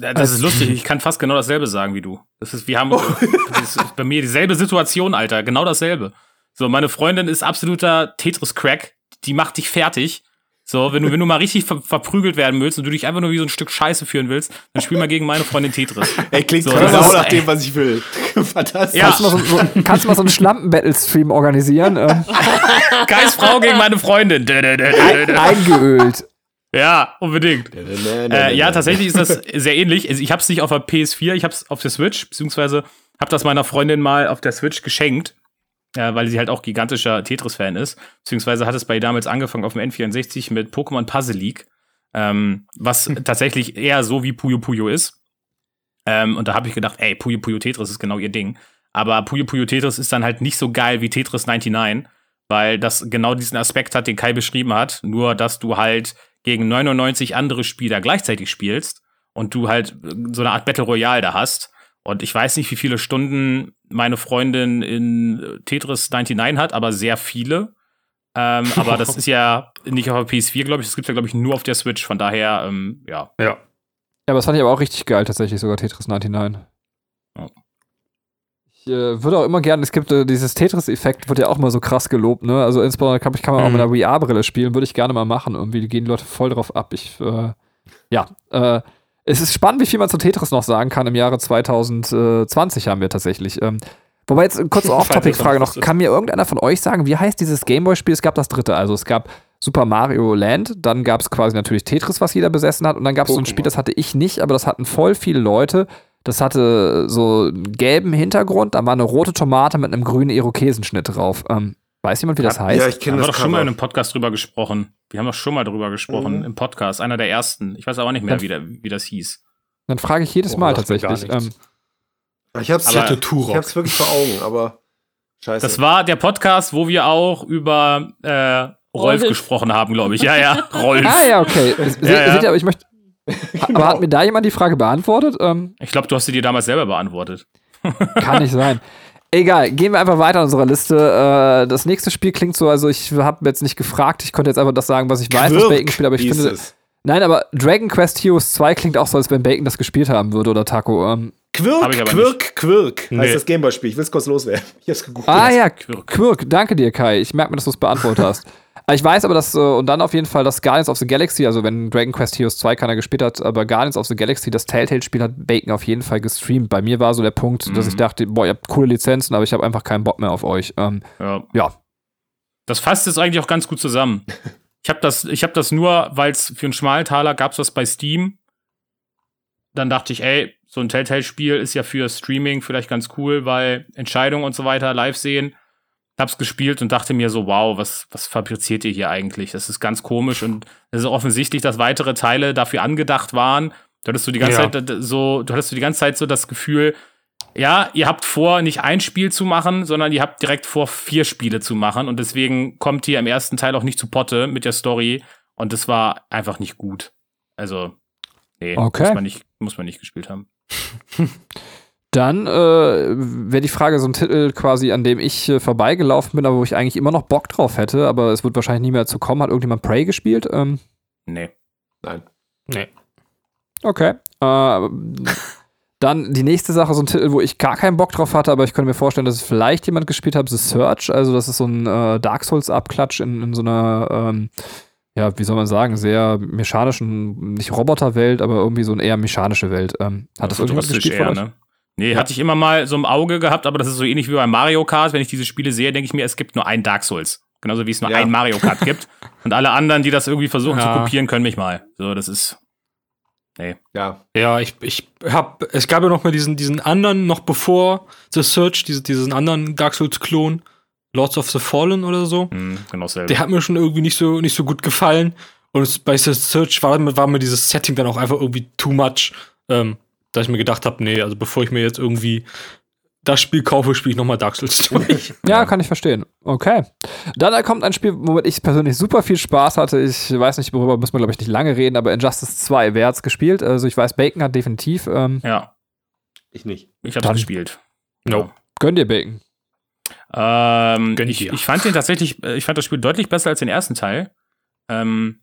Ja, Das ist lustig, ich kann fast genau dasselbe sagen wie du. Das ist, wir haben das ist bei mir dieselbe Situation, Alter, genau dasselbe. So, meine Freundin ist absoluter Tetris-Crack, die macht dich fertig. So, wenn du, wenn du mal richtig ver verprügelt werden willst und du dich einfach nur wie so ein Stück Scheiße führen willst, dann spiel mal gegen meine Freundin Tetris. Ey, klingt So, genau nach dem, was ich will. Fantastisch. Ja. Kannst, du mal so, so, kannst du mal so einen Schlampen-Battle-Stream organisieren? Ähm, Geist Frau gegen meine Freundin. Dä. eingeölt. Ja, unbedingt. Äh, ja, tatsächlich ist das sehr ähnlich. Also ich habe es nicht auf der PS4, ich habe es auf der Switch, beziehungsweise habe das meiner Freundin mal auf der Switch geschenkt, äh, weil sie halt auch gigantischer Tetris-Fan ist. Beziehungsweise hat es bei ihr damals angefangen auf dem N64 mit Pokémon Puzzle League, ähm, was tatsächlich eher so wie Puyo Puyo ist. Ähm, und da habe ich gedacht, ey, Puyo Puyo Tetris ist genau ihr Ding. Aber Puyo Puyo Tetris ist dann halt nicht so geil wie Tetris 99, weil das genau diesen Aspekt hat, den Kai beschrieben hat. Nur, dass du halt gegen 99 andere Spieler gleichzeitig spielst und du halt so eine Art Battle Royale da hast. Und ich weiß nicht, wie viele Stunden meine Freundin in Tetris 99 hat, aber sehr viele. Ähm, aber das ist ja nicht auf der PS4, glaube ich. Das gibt ja, glaube ich, nur auf der Switch. Von daher, ähm, ja. Ja. Ja, aber das fand ich aber auch richtig geil, tatsächlich, sogar Tetris 99. Ja. Ich äh, würde auch immer gerne, es gibt äh, dieses Tetris-Effekt, wird ja auch mal so krass gelobt, ne? Also insbesondere kann, kann man auch Mhm. mit einer VR-Brille spielen, würde ich gerne mal machen. Irgendwie gehen die Leute voll drauf ab. Ich, äh, ja, äh, es ist spannend, wie viel man zu Tetris noch sagen kann. Im Jahre 2020 haben wir tatsächlich. Ähm, wobei jetzt kurze Off-Topic-Frage noch. Kann mir irgendeiner von euch sagen, wie heißt dieses Gameboy-Spiel? Es gab das dritte. Also es gab Super Mario Land, dann gab es quasi natürlich Tetris, was jeder besessen hat. Und dann gab es so ein. Spiel, das hatte ich nicht, aber das hatten voll viele Leute. Das hatte so einen gelben Hintergrund, da war eine rote Tomate mit einem grünen Irokesenschnitt drauf. Ähm, weiß jemand, wie das heißt? Ja, ich kenne haben wir das doch schon mal in einem Podcast drüber gesprochen. Wir haben doch schon mal drüber gesprochen Mhm. im Podcast. Einer der ersten. Ich weiß aber nicht mehr, Dann- wie, der, wie das hieß. Dann frage ich jedes Oh, Mal tatsächlich. Ähm, Ich hab's, Aber- ich hab's wirklich vor Augen, aber scheiße. Das war der Podcast, wo wir auch über äh, Rolf Rolf. gesprochen haben, glaube ich. Ja, ja, Rolf. ah ja, okay. Se, Ja, ja. Seht ihr, aber ich möchte. Aber hat mir da jemand die Frage beantwortet? Ähm, Ich glaube, du hast sie dir damals selber beantwortet. Kann nicht sein. Egal, gehen wir einfach weiter in unserer Liste. Äh, das nächste Spiel klingt so, also ich habe jetzt nicht gefragt, ich konnte jetzt einfach das sagen, was ich weiß, was Quirk Bacon spielt, aber ich finde. es. Nein, aber Dragon Quest Heroes 2 klingt auch so, als wenn Bacon das gespielt haben würde oder Taco. Ähm, Quirk, Hab ich aber Quirk, Quirk Nee. heißt das Gameboy-Spiel. Ich will's kurz loswerden. Ich hab's gegoogelt. ah ja, Quirk. Quirk, danke dir, Kai. Ich merke mir, dass du es beantwortet hast. Ich weiß aber, dass, äh, und dann auf jeden Fall das Guardians of the Galaxy, also wenn Dragon Quest Heroes 2 keiner gespielt hat, aber Guardians of the Galaxy, das Telltale-Spiel hat Bacon auf jeden Fall gestreamt. Bei mir war so der Punkt, dass Mhm. ich dachte, boah, ihr habt coole Lizenzen, aber ich habe einfach keinen Bock mehr auf euch. Ähm, Ja. ja, Das fasst jetzt eigentlich auch ganz gut zusammen. Ich habe das, ich hab das nur, weil es für einen schmalen Taler gab es das bei Steam. Dann dachte ich, ey, so ein Telltale-Spiel ist ja für Streaming vielleicht ganz cool, weil Entscheidungen und so weiter live sehen. Hab's gespielt und dachte mir so, wow, was, was fabriziert ihr hier eigentlich? Das ist ganz komisch und es ist offensichtlich, dass weitere Teile dafür angedacht waren. Du hattest so die ganze Ja. Zeit so, du hattest so die ganze Zeit so das Gefühl, ja, ihr habt vor, nicht ein Spiel zu machen, sondern ihr habt direkt vor, vier Spiele zu machen. Und deswegen kommt ihr im ersten Teil auch nicht zu Potte mit der Story. Und das war einfach nicht gut. Also, nee, Okay. muss, man nicht, muss man nicht gespielt haben. Dann äh, wäre die Frage so ein Titel quasi, an dem ich äh, vorbeigelaufen bin, aber wo ich eigentlich immer noch Bock drauf hätte, aber es wird wahrscheinlich nie mehr dazu kommen. Hat irgendjemand Prey gespielt? Ähm, Nee. Nein. Nee. okay. Äh, dann die nächste Sache, so ein Titel, wo ich gar keinen Bock drauf hatte, aber ich könnte mir vorstellen, dass es vielleicht jemand gespielt hat, The Search. Also das ist so ein äh, Dark Souls-Abklatsch in, in so einer, ähm, ja, wie soll man sagen, sehr mechanischen, nicht Roboterwelt, aber irgendwie so eine eher mechanische Welt. Ähm, hat das irgendjemand Futuristisch gespielt von eher, euch? ne? Nee, hatte ich immer mal so im Auge gehabt, aber das ist so ähnlich wie bei Mario Kart. Wenn ich diese Spiele sehe, denke ich mir, es gibt nur ein Dark Souls. Genauso wie es nur Ja. ein Mario Kart gibt. Und alle anderen, die das irgendwie versuchen Ja. zu kopieren, können mich mal. So, das ist. Ja. Ja, ich, ich hab, es gab ja noch mal diesen, diesen anderen, noch bevor The Search, diese, diesen anderen Dark Souls-Klon, Lords of the Fallen oder so. Mh, genau dasselbe. Der hat mir schon irgendwie nicht so, nicht so gut gefallen. Und bei The Search war, mir- war mir dieses Setting dann auch einfach irgendwie too much, ähm, dass ich mir gedacht habe, nee, also bevor ich mir jetzt irgendwie das Spiel kaufe, spiele ich noch mal Dark Souls durch. Ja, kann ich verstehen. Okay. Dann kommt ein Spiel, womit ich persönlich super viel Spaß hatte. Ich weiß nicht, worüber müssen wir, glaube ich, nicht lange reden, aber Injustice 2, wer hat's gespielt? Also ich weiß, Bacon hat definitiv. Ähm, ja, Ich nicht. ich hab's Dann- gespielt. No. gönn dir Bacon. Ähm, ich, ich fand den tatsächlich, äh, ich fand das Spiel deutlich besser als den ersten Teil. Ähm,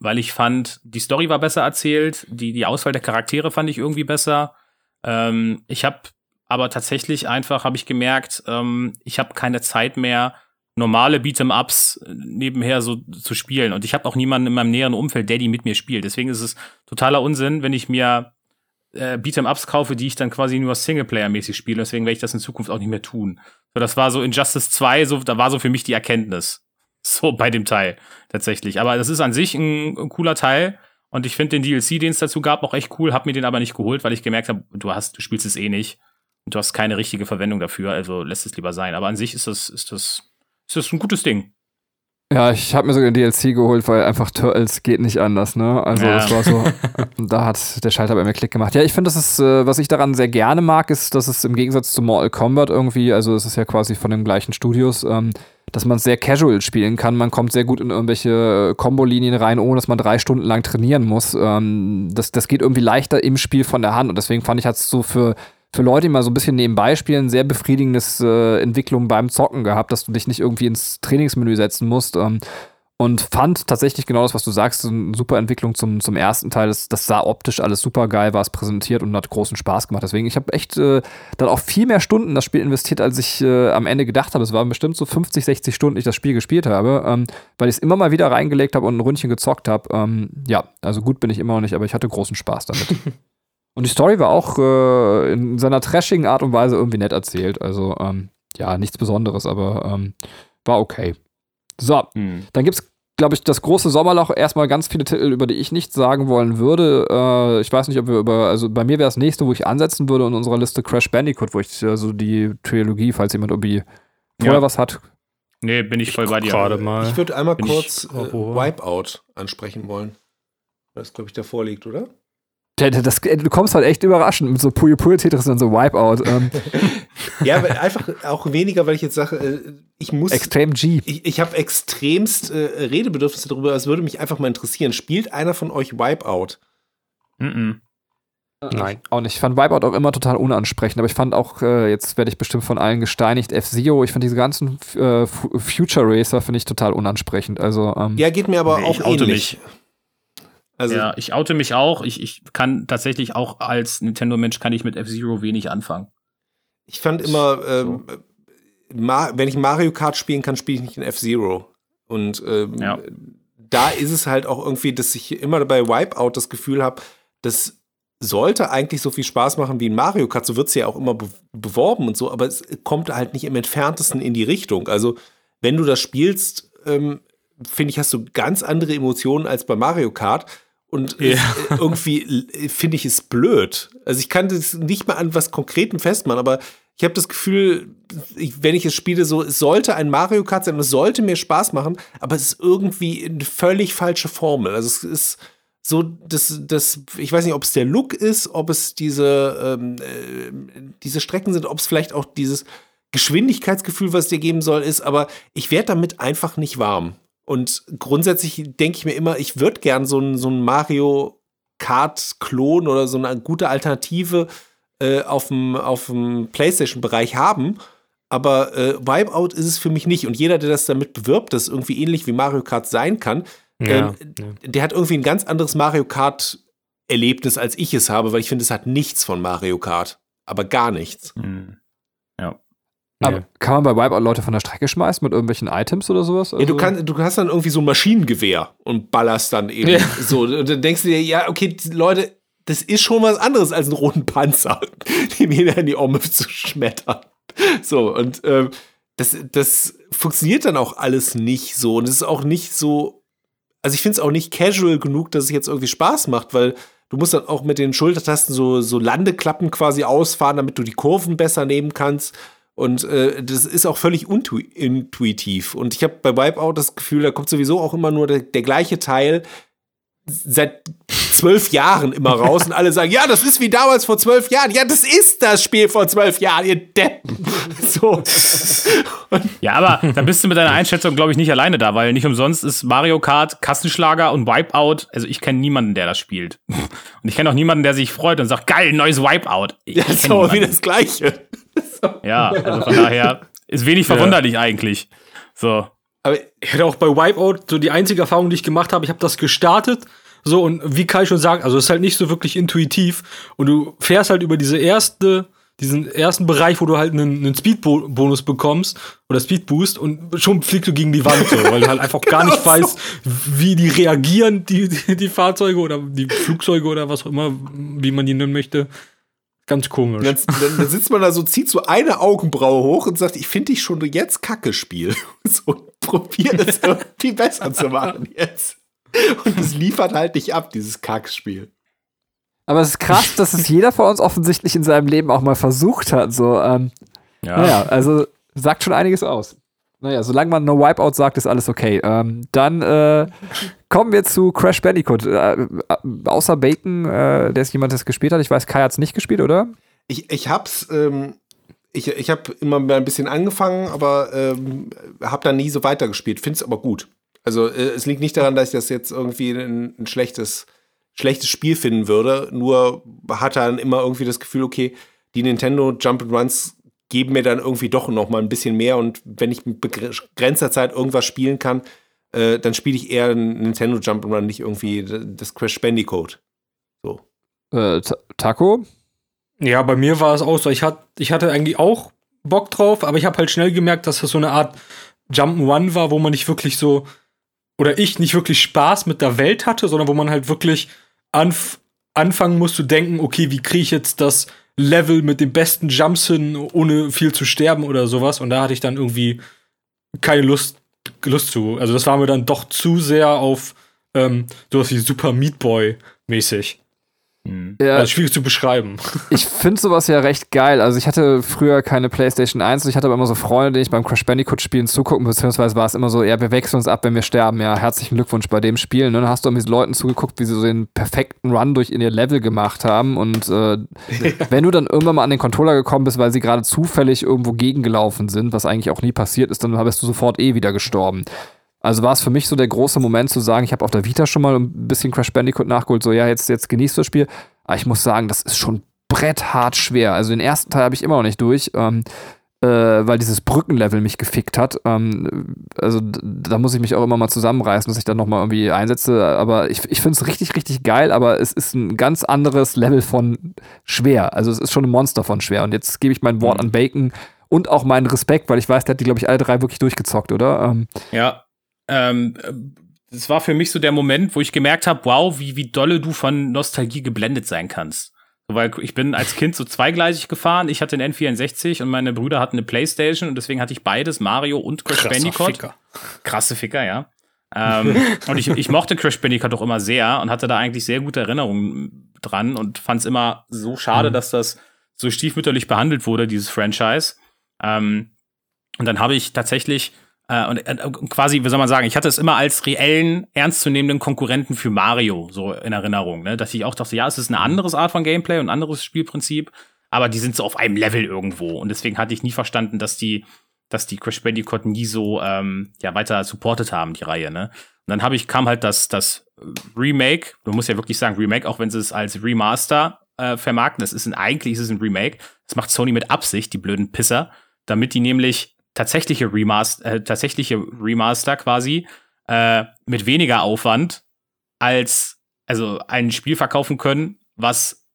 weil ich fand, die Story war besser erzählt, die, die Auswahl der Charaktere fand ich irgendwie besser. Ähm, ich habe aber tatsächlich einfach, habe ich gemerkt, ähm, ich habe keine Zeit mehr, normale Beat'em-Ups nebenher so zu spielen. Und ich habe auch niemanden in meinem näheren Umfeld, der die mit mir spielt. Deswegen ist es totaler Unsinn, wenn ich mir äh, Beat'em-Ups kaufe, die ich dann quasi nur Singleplayer-mäßig spiele. Deswegen werde ich das in Zukunft auch nicht mehr tun. So, das war so Injustice 2, so, da war so für mich die Erkenntnis. So bei dem Teil tatsächlich. Aber das ist an sich ein, ein cooler Teil. Und ich finde den DLC, den es dazu gab, auch echt cool. Hab mir den aber nicht geholt, weil ich gemerkt habe, du hast, du spielst es eh nicht. Und du hast keine richtige Verwendung dafür, also lässt es lieber sein. Aber an sich ist das, ist das, ist das ein gutes Ding. Ja, ich habe mir sogar den DLC geholt, weil einfach Turtles geht nicht anders, ne? Also Ja. das war so, da hat der Schalter bei mir Klick gemacht. Ja, ich finde, das ist, äh, was ich daran sehr gerne mag, ist, dass es im Gegensatz zu Mortal Kombat irgendwie, also es ist ja quasi von den gleichen Studios, ähm, dass man es sehr casual spielen kann. Man kommt sehr gut in irgendwelche äh, Kombolinien rein, ohne dass man drei Stunden lang trainieren muss. Ähm, das, das geht irgendwie leichter im Spiel von der Hand und deswegen fand ich, hat es so für für Leute, die mal so ein bisschen nebenbei spielen, sehr befriedigendes äh, Entwicklung beim Zocken gehabt, dass du dich nicht irgendwie ins Trainingsmenü setzen musst. Ähm, und fand tatsächlich genau das, was du sagst, eine super Entwicklung zum, zum ersten Teil. Das, das sah optisch alles super geil, war es präsentiert und hat großen Spaß gemacht. Deswegen, ich habe echt äh, dann auch viel mehr Stunden in das Spiel investiert, als ich äh, am Ende gedacht habe. Es waren bestimmt so 50, 60 Stunden, die ich das Spiel gespielt habe, ähm, weil ich es immer mal wieder reingelegt habe und ein Ründchen gezockt habe. Ähm, ja, also gut bin ich immer noch nicht, aber ich hatte großen Spaß damit. Und die Story war auch äh, in seiner trashigen Art und Weise irgendwie nett erzählt. Also, ähm, ja, nichts Besonderes, aber ähm, war okay. So, Hm. dann gibt's, glaube ich, das große Sommerloch. Erstmal ganz viele Titel, über die ich nichts sagen wollen würde. Äh, ich weiß nicht, ob wir über, also bei mir wäre das nächste, wo ich ansetzen würde in unserer Liste Crash Bandicoot, wo ich also die Trilogie, falls jemand irgendwie vorher Ja. was hat. Nee, bin ich voll bei dir. Gerade mal. Ich würde einmal Bin ich- kurz äh, Oh. Wipeout ansprechen wollen. Das, glaube ich, davor liegt, oder? Das, du kommst halt echt überraschend mit so Puyo Puyo Tetris und so Wipeout. Ähm, Ja, einfach auch weniger, weil ich jetzt sage, äh, ich muss. Extreme G. Ich, ich habe extremst äh, Redebedürfnisse darüber. Es würde mich einfach mal interessieren. Spielt einer von euch Wipeout? Mhm. Nein. Und ich fand Wipeout auch immer total unansprechend, aber ich fand auch, äh, jetzt werde ich bestimmt von allen gesteinigt, F-Zero, ich finde diese ganzen äh, Fu- Future Racer finde ich total unansprechend. Also, ähm, Ja, geht mir aber Nee, auch ähnlich. Also, ja, ich oute mich auch. Ich, ich kann tatsächlich auch als Nintendo-Mensch kann ich mit F-Zero wenig anfangen. ich fand immer, ähm, Ma wenn ich Mario Kart spielen kann, spiele ich nicht in F-Zero. Und ähm, Ja. da ist es halt auch irgendwie, dass ich immer bei Wipeout das Gefühl habe, das sollte eigentlich so viel Spaß machen wie in Mario Kart. So wird es ja auch immer be beworben und so, aber es kommt halt nicht im entferntesten in die Richtung. Also, wenn du das spielst, ähm, finde ich, hast du ganz andere Emotionen als bei Mario Kart. Und Ja. es, irgendwie finde ich es blöd. Also ich kann das nicht mal an was Konkretem festmachen, aber ich habe das Gefühl, ich, wenn ich es spiele, so, es sollte ein Mario Kart sein es sollte mir Spaß machen, aber es ist irgendwie eine völlig falsche Formel. Also es ist so, das, das, ich weiß nicht, ob es der Look ist, ob es diese, ähm, äh, diese Strecken sind, ob es vielleicht auch dieses Geschwindigkeitsgefühl, was dir geben soll, ist, aber ich werde damit einfach nicht warm. Und grundsätzlich denke ich mir immer, ich würde gern so ein, so ein Mario Kart-Klon oder so eine gute Alternative äh, auf dem PlayStation-Bereich haben. Aber äh, Wipeout ist es für mich nicht. Und jeder, der das damit bewirbt, dass es irgendwie ähnlich wie Mario Kart sein kann, Ja. ähm, der hat irgendwie ein ganz anderes Mario Kart-Erlebnis, als ich es habe, weil ich finde, es hat nichts von Mario Kart. Aber gar nichts. Mhm. Aber kann man bei Wipeout Leute von der Strecke schmeißen mit irgendwelchen Items oder sowas? Ja, du, Also- kannst, du hast dann irgendwie so ein Maschinengewehr und ballerst dann eben Ja. so. Und dann denkst du dir, ja, okay, Leute, das ist schon was anderes als einen roten Panzer, dem jeder in die Arme zu schmettern. So, und ähm, das, das funktioniert dann auch alles nicht so. Und es ist auch nicht so, also ich finde es auch nicht casual genug, dass es jetzt irgendwie Spaß macht, weil du musst dann auch mit den Schultertasten so, so Landeklappen quasi ausfahren, damit du die Kurven besser nehmen kannst. Und äh, das ist auch völlig intuitiv. Und ich habe bei Wipeout das Gefühl, da kommt sowieso auch immer nur der, der gleiche Teil seit zwölf Jahren immer raus und alle sagen, ja, das ist wie damals vor zwölf Jahren. Ja, das ist das Spiel vor zwölf Jahren, ihr Deppen. So. Ja, aber da bist du mit deiner Einschätzung, glaube ich, nicht alleine da, weil nicht umsonst ist Mario Kart, Kassenschlager und Wipeout. Also ich kenne niemanden, der das spielt. Und ich kenne auch niemanden, der sich freut und sagt, geil, neues Wipeout. Ich Ja, das ist aber niemanden. wieder das Gleiche. Ja, also von daher ist wenig verwunderlich eigentlich. So. Aber Ich hatte auch bei Wipeout so die einzige Erfahrung, die ich gemacht habe. Ich habe das gestartet. So, und wie Kai schon sagt, also es ist halt nicht so wirklich intuitiv. Und du fährst halt über diese erste, diesen ersten Bereich, wo du halt einen, einen Speed-Bonus bekommst oder Speed-Boost und schon fliegst du gegen die Wand, so, weil du halt einfach gar nicht Genau so. weißt, wie die reagieren, die, die, die Fahrzeuge oder die Flugzeuge oder was auch immer, wie man die nennen möchte. Ganz komisch. dann, dann, dann sitzt man da so, zieht so eine Augenbraue hoch und sagt, ich finde dich schon jetzt Kacke Spiel. So, probier es irgendwie besser zu machen jetzt. Und es liefert halt nicht ab, dieses Kackspiel. Aber es ist krass, dass es jeder von uns offensichtlich in seinem Leben auch mal versucht hat. So, ähm, Ja. naja, also sagt schon einiges aus. Naja, solange man No Wipeout sagt, ist alles okay. Ähm, dann äh, kommen wir zu Crash Bandicoot. Äh, äh, außer Bacon, äh, der ist jemand, der es gespielt hat. Ich weiß, Kai hat es nicht gespielt, oder? Ich, ich hab's, ähm, ich, ich habe immer ein bisschen angefangen, aber ähm, habe dann nie so weitergespielt. Find's aber gut. Also äh, es liegt nicht daran, dass ich das jetzt irgendwie ein, ein schlechtes, schlechtes Spiel finden würde. Nur hat dann immer irgendwie das Gefühl, okay, die Nintendo Jump and Runs geben mir dann irgendwie doch noch mal ein bisschen mehr und wenn ich mit begrenzter Zeit irgendwas spielen kann, äh, dann spiele ich eher ein Nintendo Jump'n'Run, nicht irgendwie das Crash Bandicoot. So. Äh, Taco? Ja, bei mir war es auch so. Ich, hat, ich hatte eigentlich auch Bock drauf, aber ich habe halt schnell gemerkt, dass das so eine Art Jump'n'Run war, wo man nicht wirklich so, oder ich nicht wirklich Spaß mit der Welt hatte, sondern wo man halt wirklich anf anfangen muss zu denken, okay, wie kriege ich jetzt das Level mit den besten Jumps hin, ohne viel zu sterben oder sowas. Und da hatte ich dann irgendwie keine Lust, Lust zu. Also das war mir dann doch zu sehr auf ähm, sowas wie Super Meat Boy mäßig. Mhm. Ja, also schwierig zu beschreiben. Ich finde sowas ja recht geil. Also ich hatte früher keine PlayStation 1 und ich hatte aber immer so Freunde, die ich beim Crash Bandicoot spielen zugucken, beziehungsweise war es immer so, ja, wir wechseln uns ab, wenn wir sterben. Ja, herzlichen Glückwunsch bei dem Spiel. Und dann hast du mit Leuten zugeguckt, wie sie so den perfekten Run durch in ihr Level gemacht haben. Und äh, ja. wenn du dann irgendwann mal an den Controller gekommen bist, weil sie gerade zufällig irgendwo gegengelaufen sind, was eigentlich auch nie passiert ist, dann bist du sofort eh wieder gestorben. Also war es für mich so der große Moment zu sagen, ich habe auf der Vita schon mal ein bisschen Crash Bandicoot nachgeholt, so ja, jetzt, jetzt genießt das Spiel. Aber ich muss sagen, das ist schon bretthart schwer. Also den ersten Teil habe ich immer noch nicht durch, ähm, äh, weil dieses Brückenlevel mich gefickt hat. Ähm, also da muss ich mich auch immer mal zusammenreißen, dass ich dann nochmal irgendwie einsetze. Aber ich, ich finde es richtig, richtig geil, aber es ist ein ganz anderes Level von schwer. Also es ist schon ein Monster von schwer. Und jetzt gebe ich mein Wort mhm. an Bacon und auch meinen Respekt, weil ich weiß, der hat die, glaube ich, alle drei wirklich durchgezockt, oder? Ähm, ja, ähm, das war für mich so der Moment, wo ich gemerkt habe, wow, wie, wie dolle du von Nostalgie geblendet sein kannst. Weil ich bin als Kind so zweigleisig gefahren. Ich hatte einen N64 und meine Brüder hatten eine Playstation und deswegen hatte ich beides, Mario und Crash Krasser Bandicoot. Ficker. Krasse Ficker, ja. ähm, und ich, ich mochte Crash Bandicoot auch immer sehr und hatte da eigentlich sehr gute Erinnerungen dran und fand es immer so schade, mhm. dass das so stiefmütterlich behandelt wurde, dieses Franchise. Ähm, und dann habe ich tatsächlich und äh, quasi, wie soll man sagen, ich hatte es immer als reellen, ernstzunehmenden Konkurrenten für Mario so in Erinnerung, ne? dass ich auch dachte, ja, es ist eine andere Art von Gameplay und ein anderes Spielprinzip, aber die sind so auf einem Level irgendwo und deswegen hatte ich nie verstanden, dass die, dass die Crash Bandicoot nie so ähm, ja weiter supportet haben die Reihe, ne? Und dann habe ich kam halt das das Remake, man muss ja wirklich sagen Remake, auch wenn sie es als Remaster äh, vermarkten, das ist ein eigentlich ist es ein Remake. Das macht Sony mit Absicht, die blöden Pisser, damit die nämlich tatsächliche Remaster, äh, tatsächliche Remaster quasi äh, mit weniger Aufwand als also ein Spiel verkaufen können, was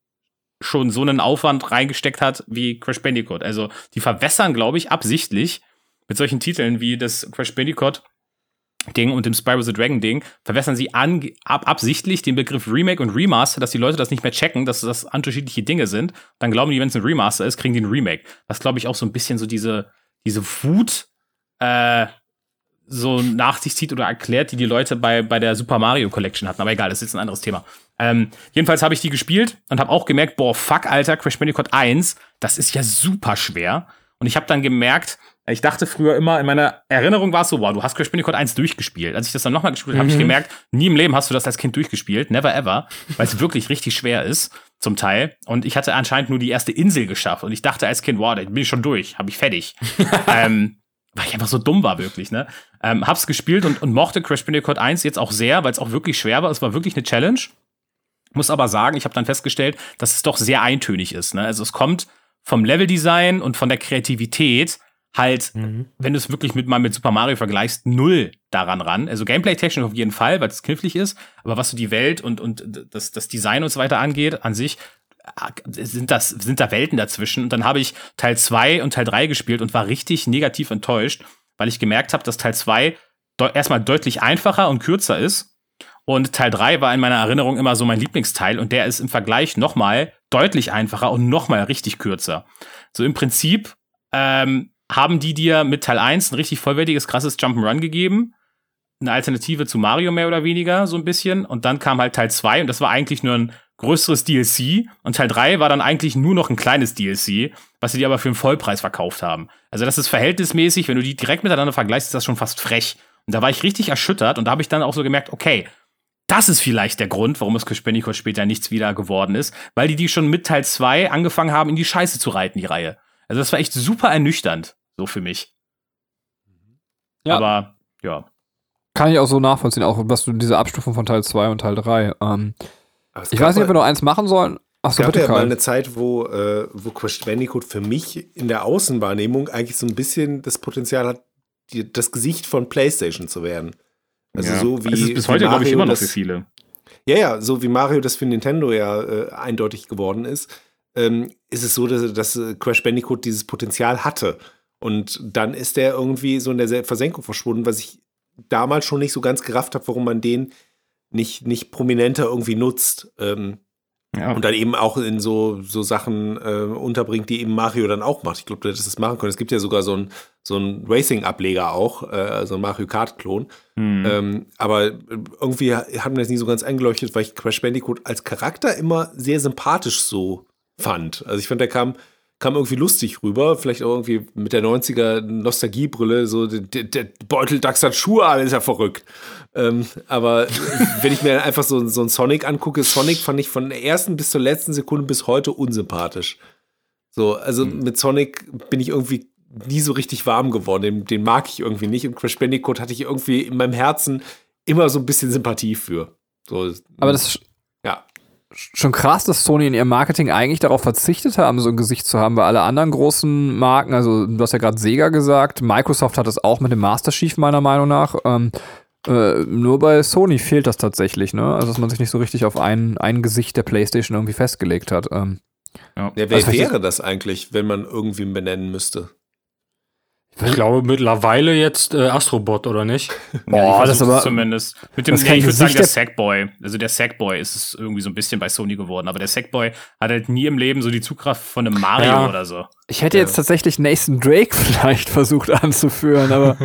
schon so einen Aufwand reingesteckt hat wie Crash Bandicoot. Also die verwässern, glaube ich, absichtlich mit solchen Titeln wie das Crash Bandicoot Ding und dem Spyro the Dragon Ding, verwässern sie an, ab, absichtlich den Begriff Remake und Remaster, dass die Leute das nicht mehr checken, dass das unterschiedliche Dinge sind. Dann glauben die, wenn es ein Remaster ist, kriegen die ein Remake. Was, glaube ich, auch so ein bisschen so diese, diese Wut äh, so nach sich zieht oder erklärt, die die Leute bei, bei der Super Mario Collection hatten. Aber egal, das ist jetzt ein anderes Thema. Ähm, jedenfalls habe ich die gespielt und habe auch gemerkt, boah, fuck, Alter, Crash Bandicoot 1, das ist ja super schwer. Und ich habe dann gemerkt, ich dachte früher immer, in meiner Erinnerung war es so, wow, du hast Crash Bandicoot 1 durchgespielt. Als ich das dann nochmal gespielt habe, mhm. habe ich gemerkt, nie im Leben hast du das als Kind durchgespielt. Never ever. Weil es wirklich richtig schwer ist, zum Teil. Und ich hatte anscheinend nur die erste Insel geschafft. Und ich dachte als Kind, wow, da bin ich schon durch, habe ich fertig. ähm, weil ich einfach so dumm war, wirklich, ne? Ähm, hab's gespielt und, und mochte Crash Bandicoot 1 jetzt auch sehr, weil es auch wirklich schwer war. Es war wirklich eine Challenge. Muss aber sagen, ich habe dann festgestellt, dass es doch sehr eintönig ist. Ne? Also es kommt vom Leveldesign und von der Kreativität halt, mhm. wenn du es wirklich mit mal mit Super Mario vergleichst, null daran ran. Also Gameplay-technisch auf jeden Fall, weil es knifflig ist, aber was so die Welt und, und das, das Design und so weiter angeht, an sich, äh, sind das, sind da Welten dazwischen. Und dann habe ich Teil 2 und Teil 3 gespielt und war richtig negativ enttäuscht, weil ich gemerkt habe, dass Teil 2 de erstmal deutlich einfacher und kürzer ist. Und Teil 3 war in meiner Erinnerung immer so mein Lieblingsteil und der ist im Vergleich nochmal deutlich einfacher und nochmal richtig kürzer. So im Prinzip ähm, haben die dir mit Teil 1 ein richtig vollwertiges, krasses Jump'n'Run gegeben. Eine Alternative zu Mario mehr oder weniger, so ein bisschen. Und dann kam halt Teil 2 und das war eigentlich nur ein größeres DLC und Teil 3 war dann eigentlich nur noch ein kleines DLC, was sie dir aber für einen Vollpreis verkauft haben. Also das ist verhältnismäßig, wenn du die direkt miteinander vergleichst, ist das schon fast frech. Und da war ich richtig erschüttert und da habe ich dann auch so gemerkt, okay, das ist vielleicht der Grund, warum es Crash später nichts wieder geworden ist, weil die die schon mit Teil 2 angefangen haben, in die Scheiße zu reiten, die Reihe. Also das war echt super ernüchternd, so für mich. Ja. Aber, ja. Kann ich auch so nachvollziehen, auch was du diese Abstufung von Teil 2 und Teil 3. Ähm, es ich gab weiß nicht, ob wir noch eins machen sollen. Ach Es so, gab bitte, ja mal eine Zeit, wo, äh, wo Crash Bandicoot für mich in der Außenwahrnehmung eigentlich so ein bisschen das Potenzial hat, die, das Gesicht von PlayStation zu werden. Also ja. so wie. Es ist bis heute, glaube ich, Mario immer noch das- für viele. Ja, ja, so wie Mario das für Nintendo ja äh, eindeutig geworden ist, ähm, ist es so, dass, dass äh, Crash Bandicoot dieses Potenzial hatte. Und dann ist der irgendwie so in der Se- Versenkung verschwunden, was ich damals schon nicht so ganz gerafft habe, warum man den nicht, nicht prominenter irgendwie nutzt. Ähm, Ja. und dann eben auch in so, so Sachen äh, unterbringt, die eben Mario dann auch macht. Ich glaube, du hättest das machen können. Es gibt ja sogar so einen so einen Racing-Ableger auch, äh, so ein Mario Kart-Klon. Hm. Ähm, aber irgendwie hat mir das nie so ganz eingeleuchtet, weil ich Crash Bandicoot als Charakter immer sehr sympathisch so fand. Also ich fand, der kam, kam irgendwie lustig rüber, vielleicht auch irgendwie mit der 90er Nostalgiebrille, so der, der Beuteldachs hat Schuhe an, ist ja verrückt. Ähm, aber wenn ich mir einfach so, so einen Sonic angucke, Sonic fand ich von der ersten bis zur letzten Sekunde bis heute unsympathisch. So, also mit Sonic bin ich irgendwie nie so richtig warm geworden. Den, den mag ich irgendwie nicht. Und Crash Bandicoot hatte ich irgendwie in meinem Herzen immer so ein bisschen Sympathie für. So, Aber das ist ja. Schon krass, dass Sony in ihrem Marketing eigentlich darauf verzichtet haben, so ein Gesicht zu haben, bei alle anderen großen Marken, also du hast ja gerade Sega gesagt, Microsoft hat es auch mit dem Master Chief meiner Meinung nach. Ähm, äh, nur bei Sony fehlt das tatsächlich, ne? Also dass man sich nicht so richtig auf ein, ein Gesicht der PlayStation irgendwie festgelegt hat. Ähm, Ja, wer Also vielleicht- wäre das eigentlich, wenn man irgendwie benennen müsste? Ich glaube mittlerweile jetzt äh, Astrobot, oder nicht? Boah, ja, das aber- zumindest. Mit dem, ja, ich würde sagen, der Sackboy. Also der Sackboy ist es irgendwie so ein bisschen bei Sony geworden, aber der Sackboy hat halt nie im Leben so die Zugkraft von einem Mario Ja. oder so. ich hätte jetzt tatsächlich Nathan Drake vielleicht versucht anzuführen, aber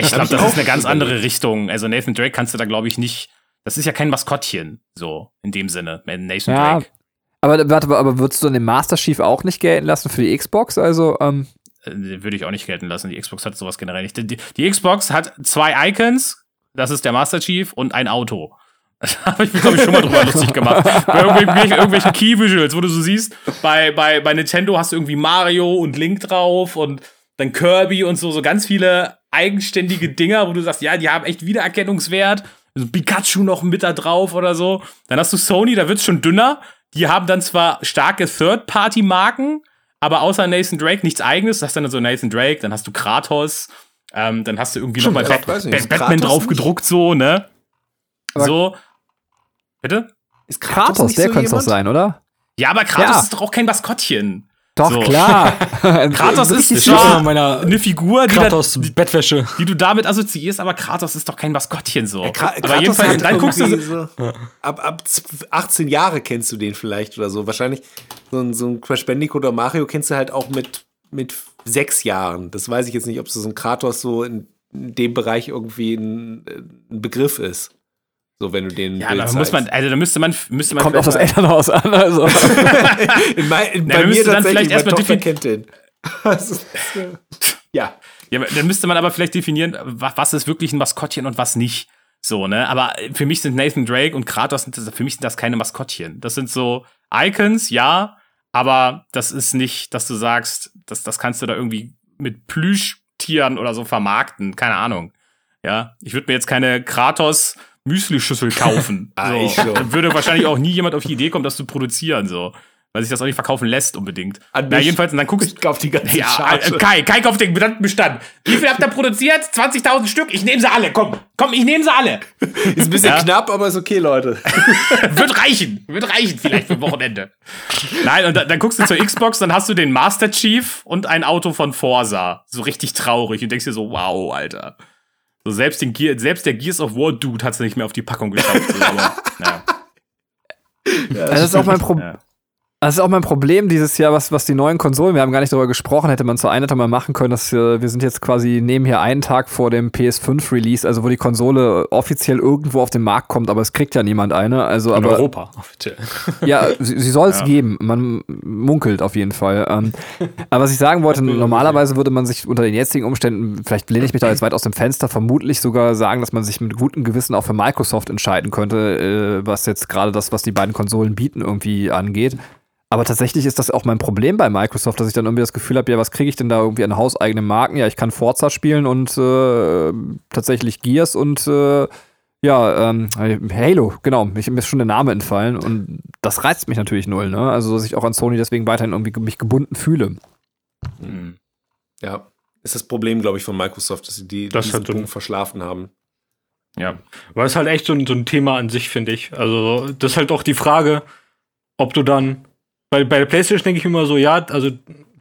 Ich glaube, das ist eine ganz andere Richtung. Also Nathan Drake kannst du da, glaube ich, nicht. Das ist ja kein Maskottchen, so in dem Sinne. Nathan Ja, Drake. aber warte, aber, aber würdest du dann den Master Chief auch nicht gelten lassen für die Xbox? Also, ähm, Äh, Würde ich auch nicht gelten lassen. Die Xbox hat sowas generell nicht. Die, die Xbox hat zwei Icons. Das ist der Master Chief und ein Auto. Da habe ich mich, glaube ich, schon mal drüber lustig gemacht. Bei irgendwelchen, irgendwelchen Key-Visuals, wo du so siehst, bei, bei, bei Nintendo hast du irgendwie Mario und Link drauf und dann Kirby und so, so ganz viele eigenständige Dinger, wo du sagst, ja, die haben echt Wiedererkennungswert. Also Pikachu noch mit da drauf oder so. Dann hast du Sony, da wird's schon dünner. Die haben dann zwar starke Third-Party-Marken, aber außer Nathan Drake nichts eigenes. Das ist dann so Nathan Drake, dann hast du Kratos, ähm, dann hast du irgendwie nochmal Bat Batman Kratos drauf nicht? gedruckt, so, ne? Aber- so. Bitte? Ist Kratos, nicht der so könnte es doch sein, oder? Ja, aber Kratos Ja. ist doch auch kein Maskottchen. Doch, So. klar. Kratos ist schon meiner eine Figur, die, da, Bettwäsche. die du damit assoziierst, aber Kratos ist doch kein Maskottchen so. Kra aber Kratos jedenfalls, hat dann guckst du so, so, ab, ab z- 18 Jahre kennst du den vielleicht oder so. Wahrscheinlich so ein, so ein Crash Bandicoot oder Mario kennst du halt auch mit, mit sechs Jahren. Das weiß ich jetzt nicht, ob so ein Kratos so in, in dem Bereich irgendwie ein, ein Begriff ist. So, wenn du den. Ja, Bild aber muss man, also da müsste man, müsste man Kommt auf das Elternhaus an. Also. in mein, in, Na, bei mir dann vielleicht erstmal Tochter kennt den. Ja. Ja, dann müsste man aber vielleicht definieren, wa- was ist wirklich ein Maskottchen und was nicht. So, ne? Aber für mich sind Nathan Drake und Kratos, sind das, für mich sind das keine Maskottchen. Das sind so Icons, ja, aber das ist nicht, dass du sagst, das, das kannst du da irgendwie mit Plüschtieren oder so vermarkten. Keine Ahnung. Ja, ich würde mir jetzt keine Kratos Müsli-Schüssel kaufen. Ah, so. ich schon. Dann würde wahrscheinlich auch nie jemand auf die Idee kommen, das zu produzieren, so. Weil sich das auch nicht verkaufen lässt unbedingt. An Na, mich. jedenfalls, und dann guckst Ich kauf die ganze ja, Charge. äh, Kai, Kai kauft den Bestand. Wie viel habt ihr produziert? 20.000 Stück? Ich nehme sie alle. Komm, komm, ich nehme sie alle. Ist ein bisschen Ja. knapp, aber ist okay, Leute. Wird reichen. Wird reichen vielleicht für ein Wochenende. Nein, und dann, dann guckst du zur Xbox, dann hast du den Master Chief und ein Auto von Forsa. So richtig traurig und denkst dir so, wow, Alter. So selbst, den Gear, selbst der Gears of War Dude hat es nicht mehr auf die Packung geschafft. So, aber, ja. das ist auch mein Problem. Ja. Das ist auch mein Problem dieses Jahr, was, was die neuen Konsolen, wir haben gar nicht darüber gesprochen, hätte man zur Einheit mal machen können, dass äh, wir sind jetzt quasi, nehmen hier einen Tag vor dem PS5-Release, also wo die Konsole offiziell irgendwo auf den Markt kommt, aber es kriegt ja niemand eine. Also, In aber, Europa, offiziell. Ja, sie, sie soll es Ja. geben. Man munkelt auf jeden Fall. Ähm, aber was ich sagen wollte, normalerweise würde man sich unter den jetzigen Umständen, vielleicht lehne ich mich da jetzt weit aus dem Fenster, vermutlich sogar sagen, dass man sich mit gutem Gewissen auch für Microsoft entscheiden könnte, äh, was jetzt gerade das, was die beiden Konsolen bieten, irgendwie angeht. Aber tatsächlich ist das auch mein Problem bei Microsoft, dass ich dann irgendwie das Gefühl habe, ja, was kriege ich denn da irgendwie an hauseigenen Marken? Ja, ich kann Forza spielen und äh, tatsächlich Gears und äh, ja, ähm, Halo, genau. Ich, mir ist schon der Name entfallen und das reizt mich natürlich null, ne? Also, dass ich auch an Sony deswegen weiterhin irgendwie ge- mich gebunden fühle. Mhm. Ja, ist das Problem, glaube ich, von Microsoft, dass sie die, Das diesen Punkt verschlafen haben. Ja. Weil es halt echt so ein, so ein Thema an sich, finde ich. Also, das ist halt auch die Frage, ob du dann. Bei, bei der PlayStation denke ich immer so, ja, also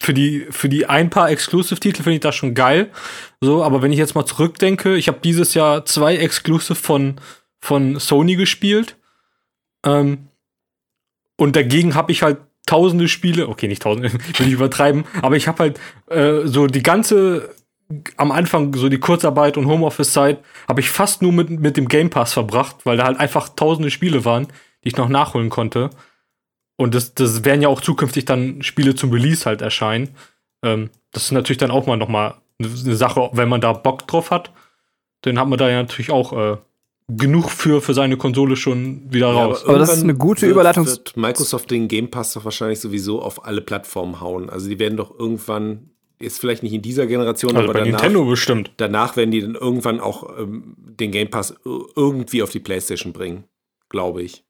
für die, für die ein paar Exclusive-Titel finde ich das schon geil. So, aber wenn ich jetzt mal zurückdenke, ich habe dieses Jahr zwei Exclusive von, von Sony gespielt. Ähm, und dagegen habe ich halt tausende Spiele, okay, nicht tausende, will ich übertreiben, aber ich habe halt äh, so die ganze am Anfang so die Kurzarbeit und Homeoffice-Zeit habe ich fast nur mit, mit dem Game Pass verbracht, weil da halt einfach tausende Spiele waren, die ich noch nachholen konnte. Und das, das werden ja auch zukünftig dann Spiele zum Release halt erscheinen. Ähm, das ist natürlich dann auch mal noch mal eine Sache, wenn man da Bock drauf hat. Dann hat man da ja natürlich auch äh, genug für, für seine Konsole schon wieder Ja, raus. Aber das ist eine gute Überleitung- Wird Microsoft den Game Pass doch wahrscheinlich sowieso auf alle Plattformen hauen. Also die werden doch irgendwann, jetzt vielleicht nicht in dieser Generation, also aber bei danach, Nintendo bestimmt. danach werden die dann irgendwann auch ähm, den Game Pass ir- irgendwie auf die PlayStation bringen, glaube ich.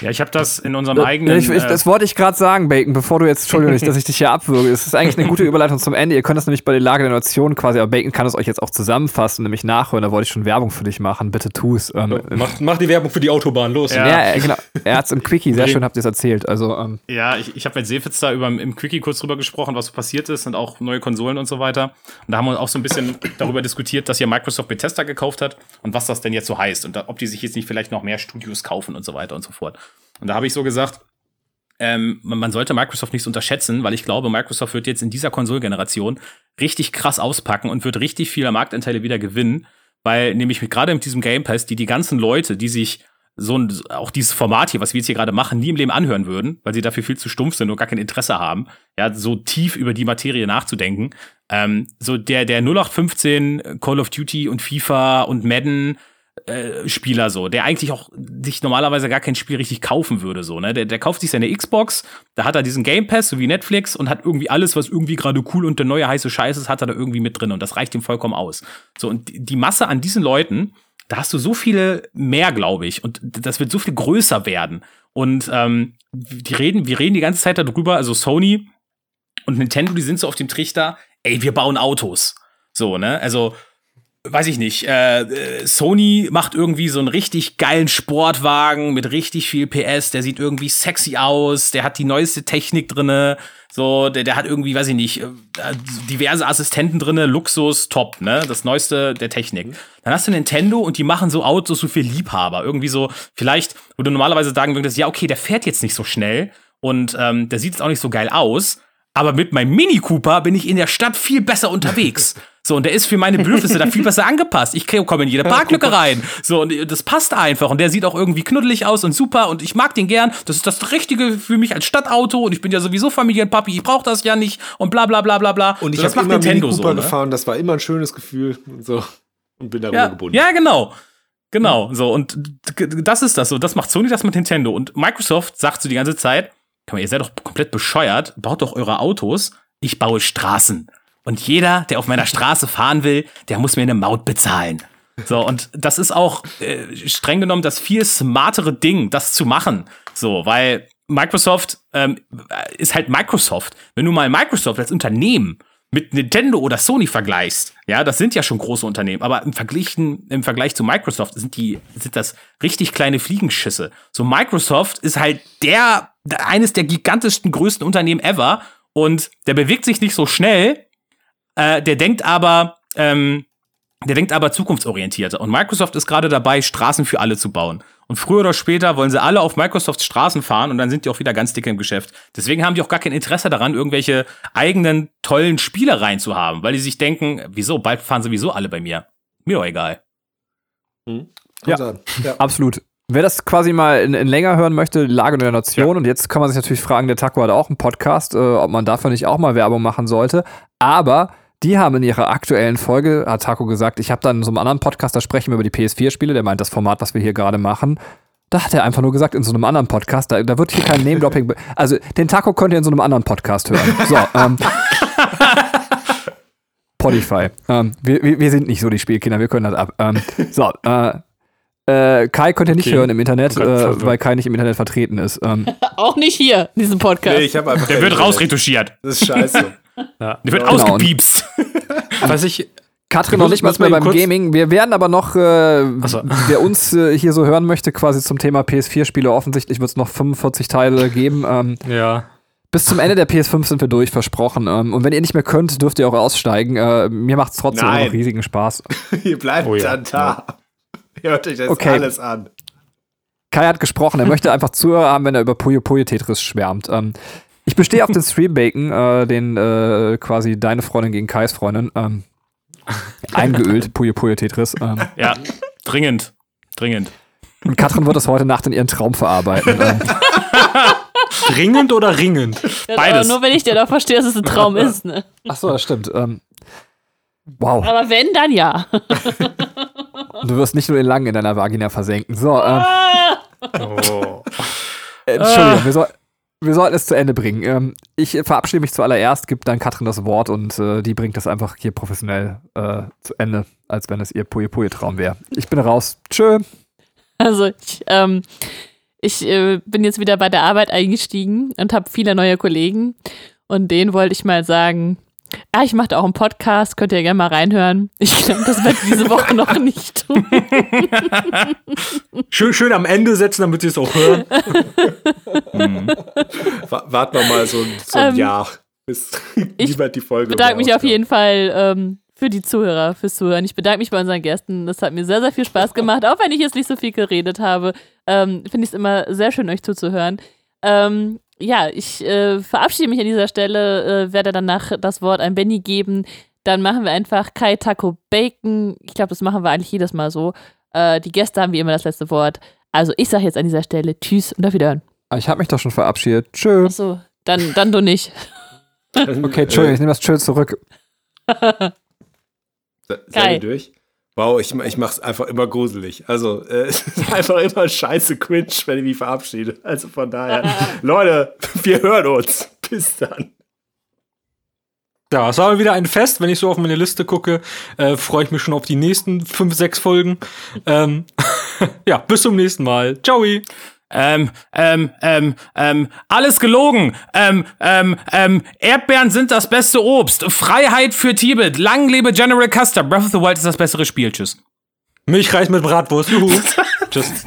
Ja, ich habe das in unserem eigenen. Ich, ich, äh, das wollte ich gerade sagen, Bacon, bevor du jetzt, Entschuldigung, dass ich dich hier abwürge. Es ist eigentlich eine gute Überleitung zum Ende. Ihr könnt das nämlich bei der Lage der Nation quasi, aber Bacon kann es euch jetzt auch zusammenfassen, nämlich nachhören. Da wollte ich schon Werbung für dich machen. Bitte tu es. Ähm, Mach, mach die Werbung für die Autobahn, los. Ja. ja, äh, genau. Er hat's im Quickie, sehr schön habt ihr es erzählt. Also, ähm, Ja, ich, ich habe mit Seefitz da über, im Quickie kurz drüber gesprochen, was so passiert ist und auch neue Konsolen und so weiter. Und da haben wir auch so ein bisschen darüber diskutiert, dass ja Microsoft Bethesda gekauft hat und was das denn jetzt so heißt und da, ob die sich jetzt nicht vielleicht noch mehr Studios kaufen und so weiter und so fort. Und da habe ich so gesagt, ähm, man, sollte Microsoft nicht unterschätzen, weil ich glaube, Microsoft wird jetzt in dieser Konsolgeneration richtig krass auspacken und wird richtig viele Marktanteile wieder gewinnen, weil nämlich gerade mit diesem Game Pass, die die ganzen Leute, die sich so ein, auch dieses Format hier, was wir jetzt hier gerade machen, nie im Leben anhören würden, weil sie dafür viel zu stumpf sind und gar kein Interesse haben, ja, so tief über die Materie nachzudenken. Ähm, so der, der 0815 Call of Duty und FIFA und Madden äh, Spieler so, der eigentlich auch sich normalerweise gar kein Spiel richtig kaufen würde, so, ne? Der, der kauft sich seine Xbox, da hat er diesen Game Pass, so wie Netflix, und hat irgendwie alles, was irgendwie gerade cool und der neue heiße Scheiß ist, hat er da irgendwie mit drin und das reicht ihm vollkommen aus. So, und die Masse an diesen Leuten, da hast du so viele mehr, glaube ich, und das wird so viel größer werden. Und ähm, die reden, wir reden die ganze Zeit darüber, also Sony und Nintendo, die sind so auf dem Trichter, ey, wir bauen Autos. So, ne? Also, weiß ich nicht, äh, Sony macht irgendwie so einen richtig geilen Sportwagen mit richtig viel PS, der sieht irgendwie sexy aus, der hat die neueste Technik drinne, so, der, der hat irgendwie, weiß ich nicht, äh, diverse Assistenten drinne, Luxus, top, ne, das neueste der Technik. Dann hast du Nintendo und die machen so Autos so für Liebhaber, irgendwie so, vielleicht, wo du normalerweise sagen würdest, ja, okay, der fährt jetzt nicht so schnell und ähm, der sieht jetzt auch nicht so geil aus, aber mit meinem Mini Cooper bin ich in der Stadt viel besser unterwegs. So, und der ist für meine Bedürfnisse da viel besser angepasst. Ich komme in jede Parklücke rein. So, und das passt einfach. Und der sieht auch irgendwie knuddelig aus und super. Und ich mag den gern. Das ist das Richtige für mich als Stadtauto. Und ich bin ja sowieso Familienpapi. Ich brauch das ja nicht. Und bla, bla, bla, bla, bla. Und ich so, habe immer Mini Nintendo Cooper so. Ne? gefahren, das war immer ein schönes Gefühl und so. Und bin darüber Ja, gebunden. ja, genau. Genau, so, und das ist das so. Das macht Sony, das mit Nintendo. Und Microsoft sagt so die ganze Zeit, Komm, ihr seid doch komplett bescheuert, baut doch eure Autos, ich baue Straßen. Und jeder, der auf meiner Straße fahren will, der muss mir eine Maut bezahlen. So, und das ist auch äh, streng genommen das viel smartere Ding, das zu machen. So, weil Microsoft ähm, ist halt Microsoft. Wenn du mal Microsoft als Unternehmen mit Nintendo oder Sony vergleichst, ja, das sind ja schon große Unternehmen, aber im Vergleich, im Vergleich zu Microsoft sind die, sind das richtig kleine Fliegenschüsse. So Microsoft ist halt der eines der gigantischsten, größten Unternehmen ever und der bewegt sich nicht so schnell, äh, der denkt aber, ähm, Der denkt aber zukunftsorientierter. Und Microsoft ist gerade dabei, Straßen für alle zu bauen. Und früher oder später wollen sie alle auf Microsofts Straßen fahren und dann sind die auch wieder ganz dick im Geschäft. Deswegen haben die auch gar kein Interesse daran, irgendwelche eigenen tollen Spiele reinzuhaben, weil die sich denken, wieso, bald fahren sowieso alle bei mir. Mir doch egal. Ja. sein. ja. Absolut. Wer das quasi mal in, in länger hören möchte, Lage der Nation, Ja. und jetzt kann man sich natürlich fragen, der Taco hat auch einen Podcast, äh, ob man dafür nicht auch mal Werbung machen sollte. Aber die haben in ihrer aktuellen Folge, hat Taco gesagt, ich habe dann in so einem anderen Podcast, da sprechen wir über die PS4-Spiele, der meint das Format, was wir hier gerade machen. Da hat er einfach nur gesagt, in so einem anderen Podcast, da, da wird hier kein Name-Dropping. Also, den Taco könnt ihr in so einem anderen Podcast hören. So, ähm. Spotify. Ähm, wir, wir, sind nicht so die Spielkinder, wir können das ab. Ähm, so, äh, äh, Kai könnt ihr nicht Okay. hören im Internet, äh, weil Kai nicht im Internet vertreten ist. Ähm, Auch nicht hier, in diesem Podcast. Nee, ich habe einfach. Der wird rausretuschiert. Das ist scheiße. Der wird Genau. ausgepiepst. Was ich. Katrin noch nicht mal mehr beim kurz- Gaming. Wir werden aber noch, äh, so. wer uns äh, hier so hören möchte, quasi zum Thema PS4-Spiele, offensichtlich wird es noch 45 Teile geben. Ähm, Ja. bis zum Ende der PS5 sind wir durch, versprochen. Ähm, und wenn ihr nicht mehr könnt, dürft ihr auch aussteigen. Äh, mir macht es trotzdem immer noch riesigen Spaß. Ihr bleibt Oh ja. dann da. Hört euch das Okay. alles an. Kai hat gesprochen, er möchte einfach Zuhörer haben, wenn er über Puyo Puyo Tetris schwärmt. Ähm, ich bestehe auf den Stream Bacon, äh, den äh, quasi deine Freundin gegen Kais Freundin. Ähm, eingeölt, Puyo Puyo Tetris. Ähm, Ja, dringend. Dringend. und Katrin wird das heute Nacht in ihren Traum verarbeiten. Ähm, Dringend oder ringend? Aber beides. nur wenn ich dir doch verstehe, dass es ein Traum ist. Ne? ach so, das stimmt. Ähm, wow. Aber wenn, dann ja. Du wirst nicht nur den Langen in deiner Vagina versenken. So, ähm, Oh. Entschuldigung, wir, soll, wir sollten es zu Ende bringen. Ähm, ich verabschiede mich zuallererst, gebe dann Katrin das Wort und äh, die bringt das einfach hier professionell äh, zu Ende, als wenn es ihr Puyo Puyo Traum wäre. Ich bin raus. Tschö. Also ich, ähm, ich äh, bin jetzt wieder bei der Arbeit eingestiegen und habe viele neue Kollegen. Und denen wollte ich mal sagen, ah, ich mache da auch einen Podcast, könnt ihr gerne mal reinhören. Ich glaube, das wird diese Woche noch nicht tun. Schön, schön am Ende setzen, damit sie es auch hören. Wa- Wart noch mal so, so ein Ähm, Jahr, bis ich die Folge bedanke mich auf jeden Fall ähm, für die Zuhörer, fürs Zuhören. Ich bedanke mich bei unseren Gästen. Das hat mir sehr, sehr viel Spaß gemacht. Auch wenn ich jetzt nicht so viel geredet habe, ähm, finde ich es immer sehr schön, euch zuzuhören. Ähm, ja, ich äh, verabschiede mich an dieser Stelle, äh, werde danach das Wort an Benny geben. Dann machen wir einfach Kai Taco Bacon. Ich glaube, das machen wir eigentlich jedes Mal so. Äh, die Gäste haben wie immer das letzte Wort. Also ich sage jetzt an dieser Stelle Tschüss und auf Wiederhören. Ich habe mich doch schon verabschiedet. Tschö. Achso, dann, dann du nicht. Okay, Entschuldigung, ich nehme das Tschö zurück. Se- Seid Geil. ihr durch? Wow, ich, ich mach's einfach immer gruselig. Also, äh, es ist einfach immer scheiße cringe, wenn ich mich verabschiede. Also von daher, Leute, wir hören uns. Bis dann. Ja, es war mal wieder ein Fest. Wenn ich so auf meine Liste gucke, äh, freue ich mich schon auf die nächsten fünf, sechs Folgen. Ähm, ja, bis zum nächsten Mal. Ciao. Ähm, ähm, ähm, ähm, alles gelogen. Ähm, ähm, ähm, Erdbeeren sind das beste Obst. Freiheit für Tibet. Lang lebe General Custer. Breath of the Wild ist das bessere Spiel. Tschüss. Milchreis mit Bratwurst. Juhu. Tschüss.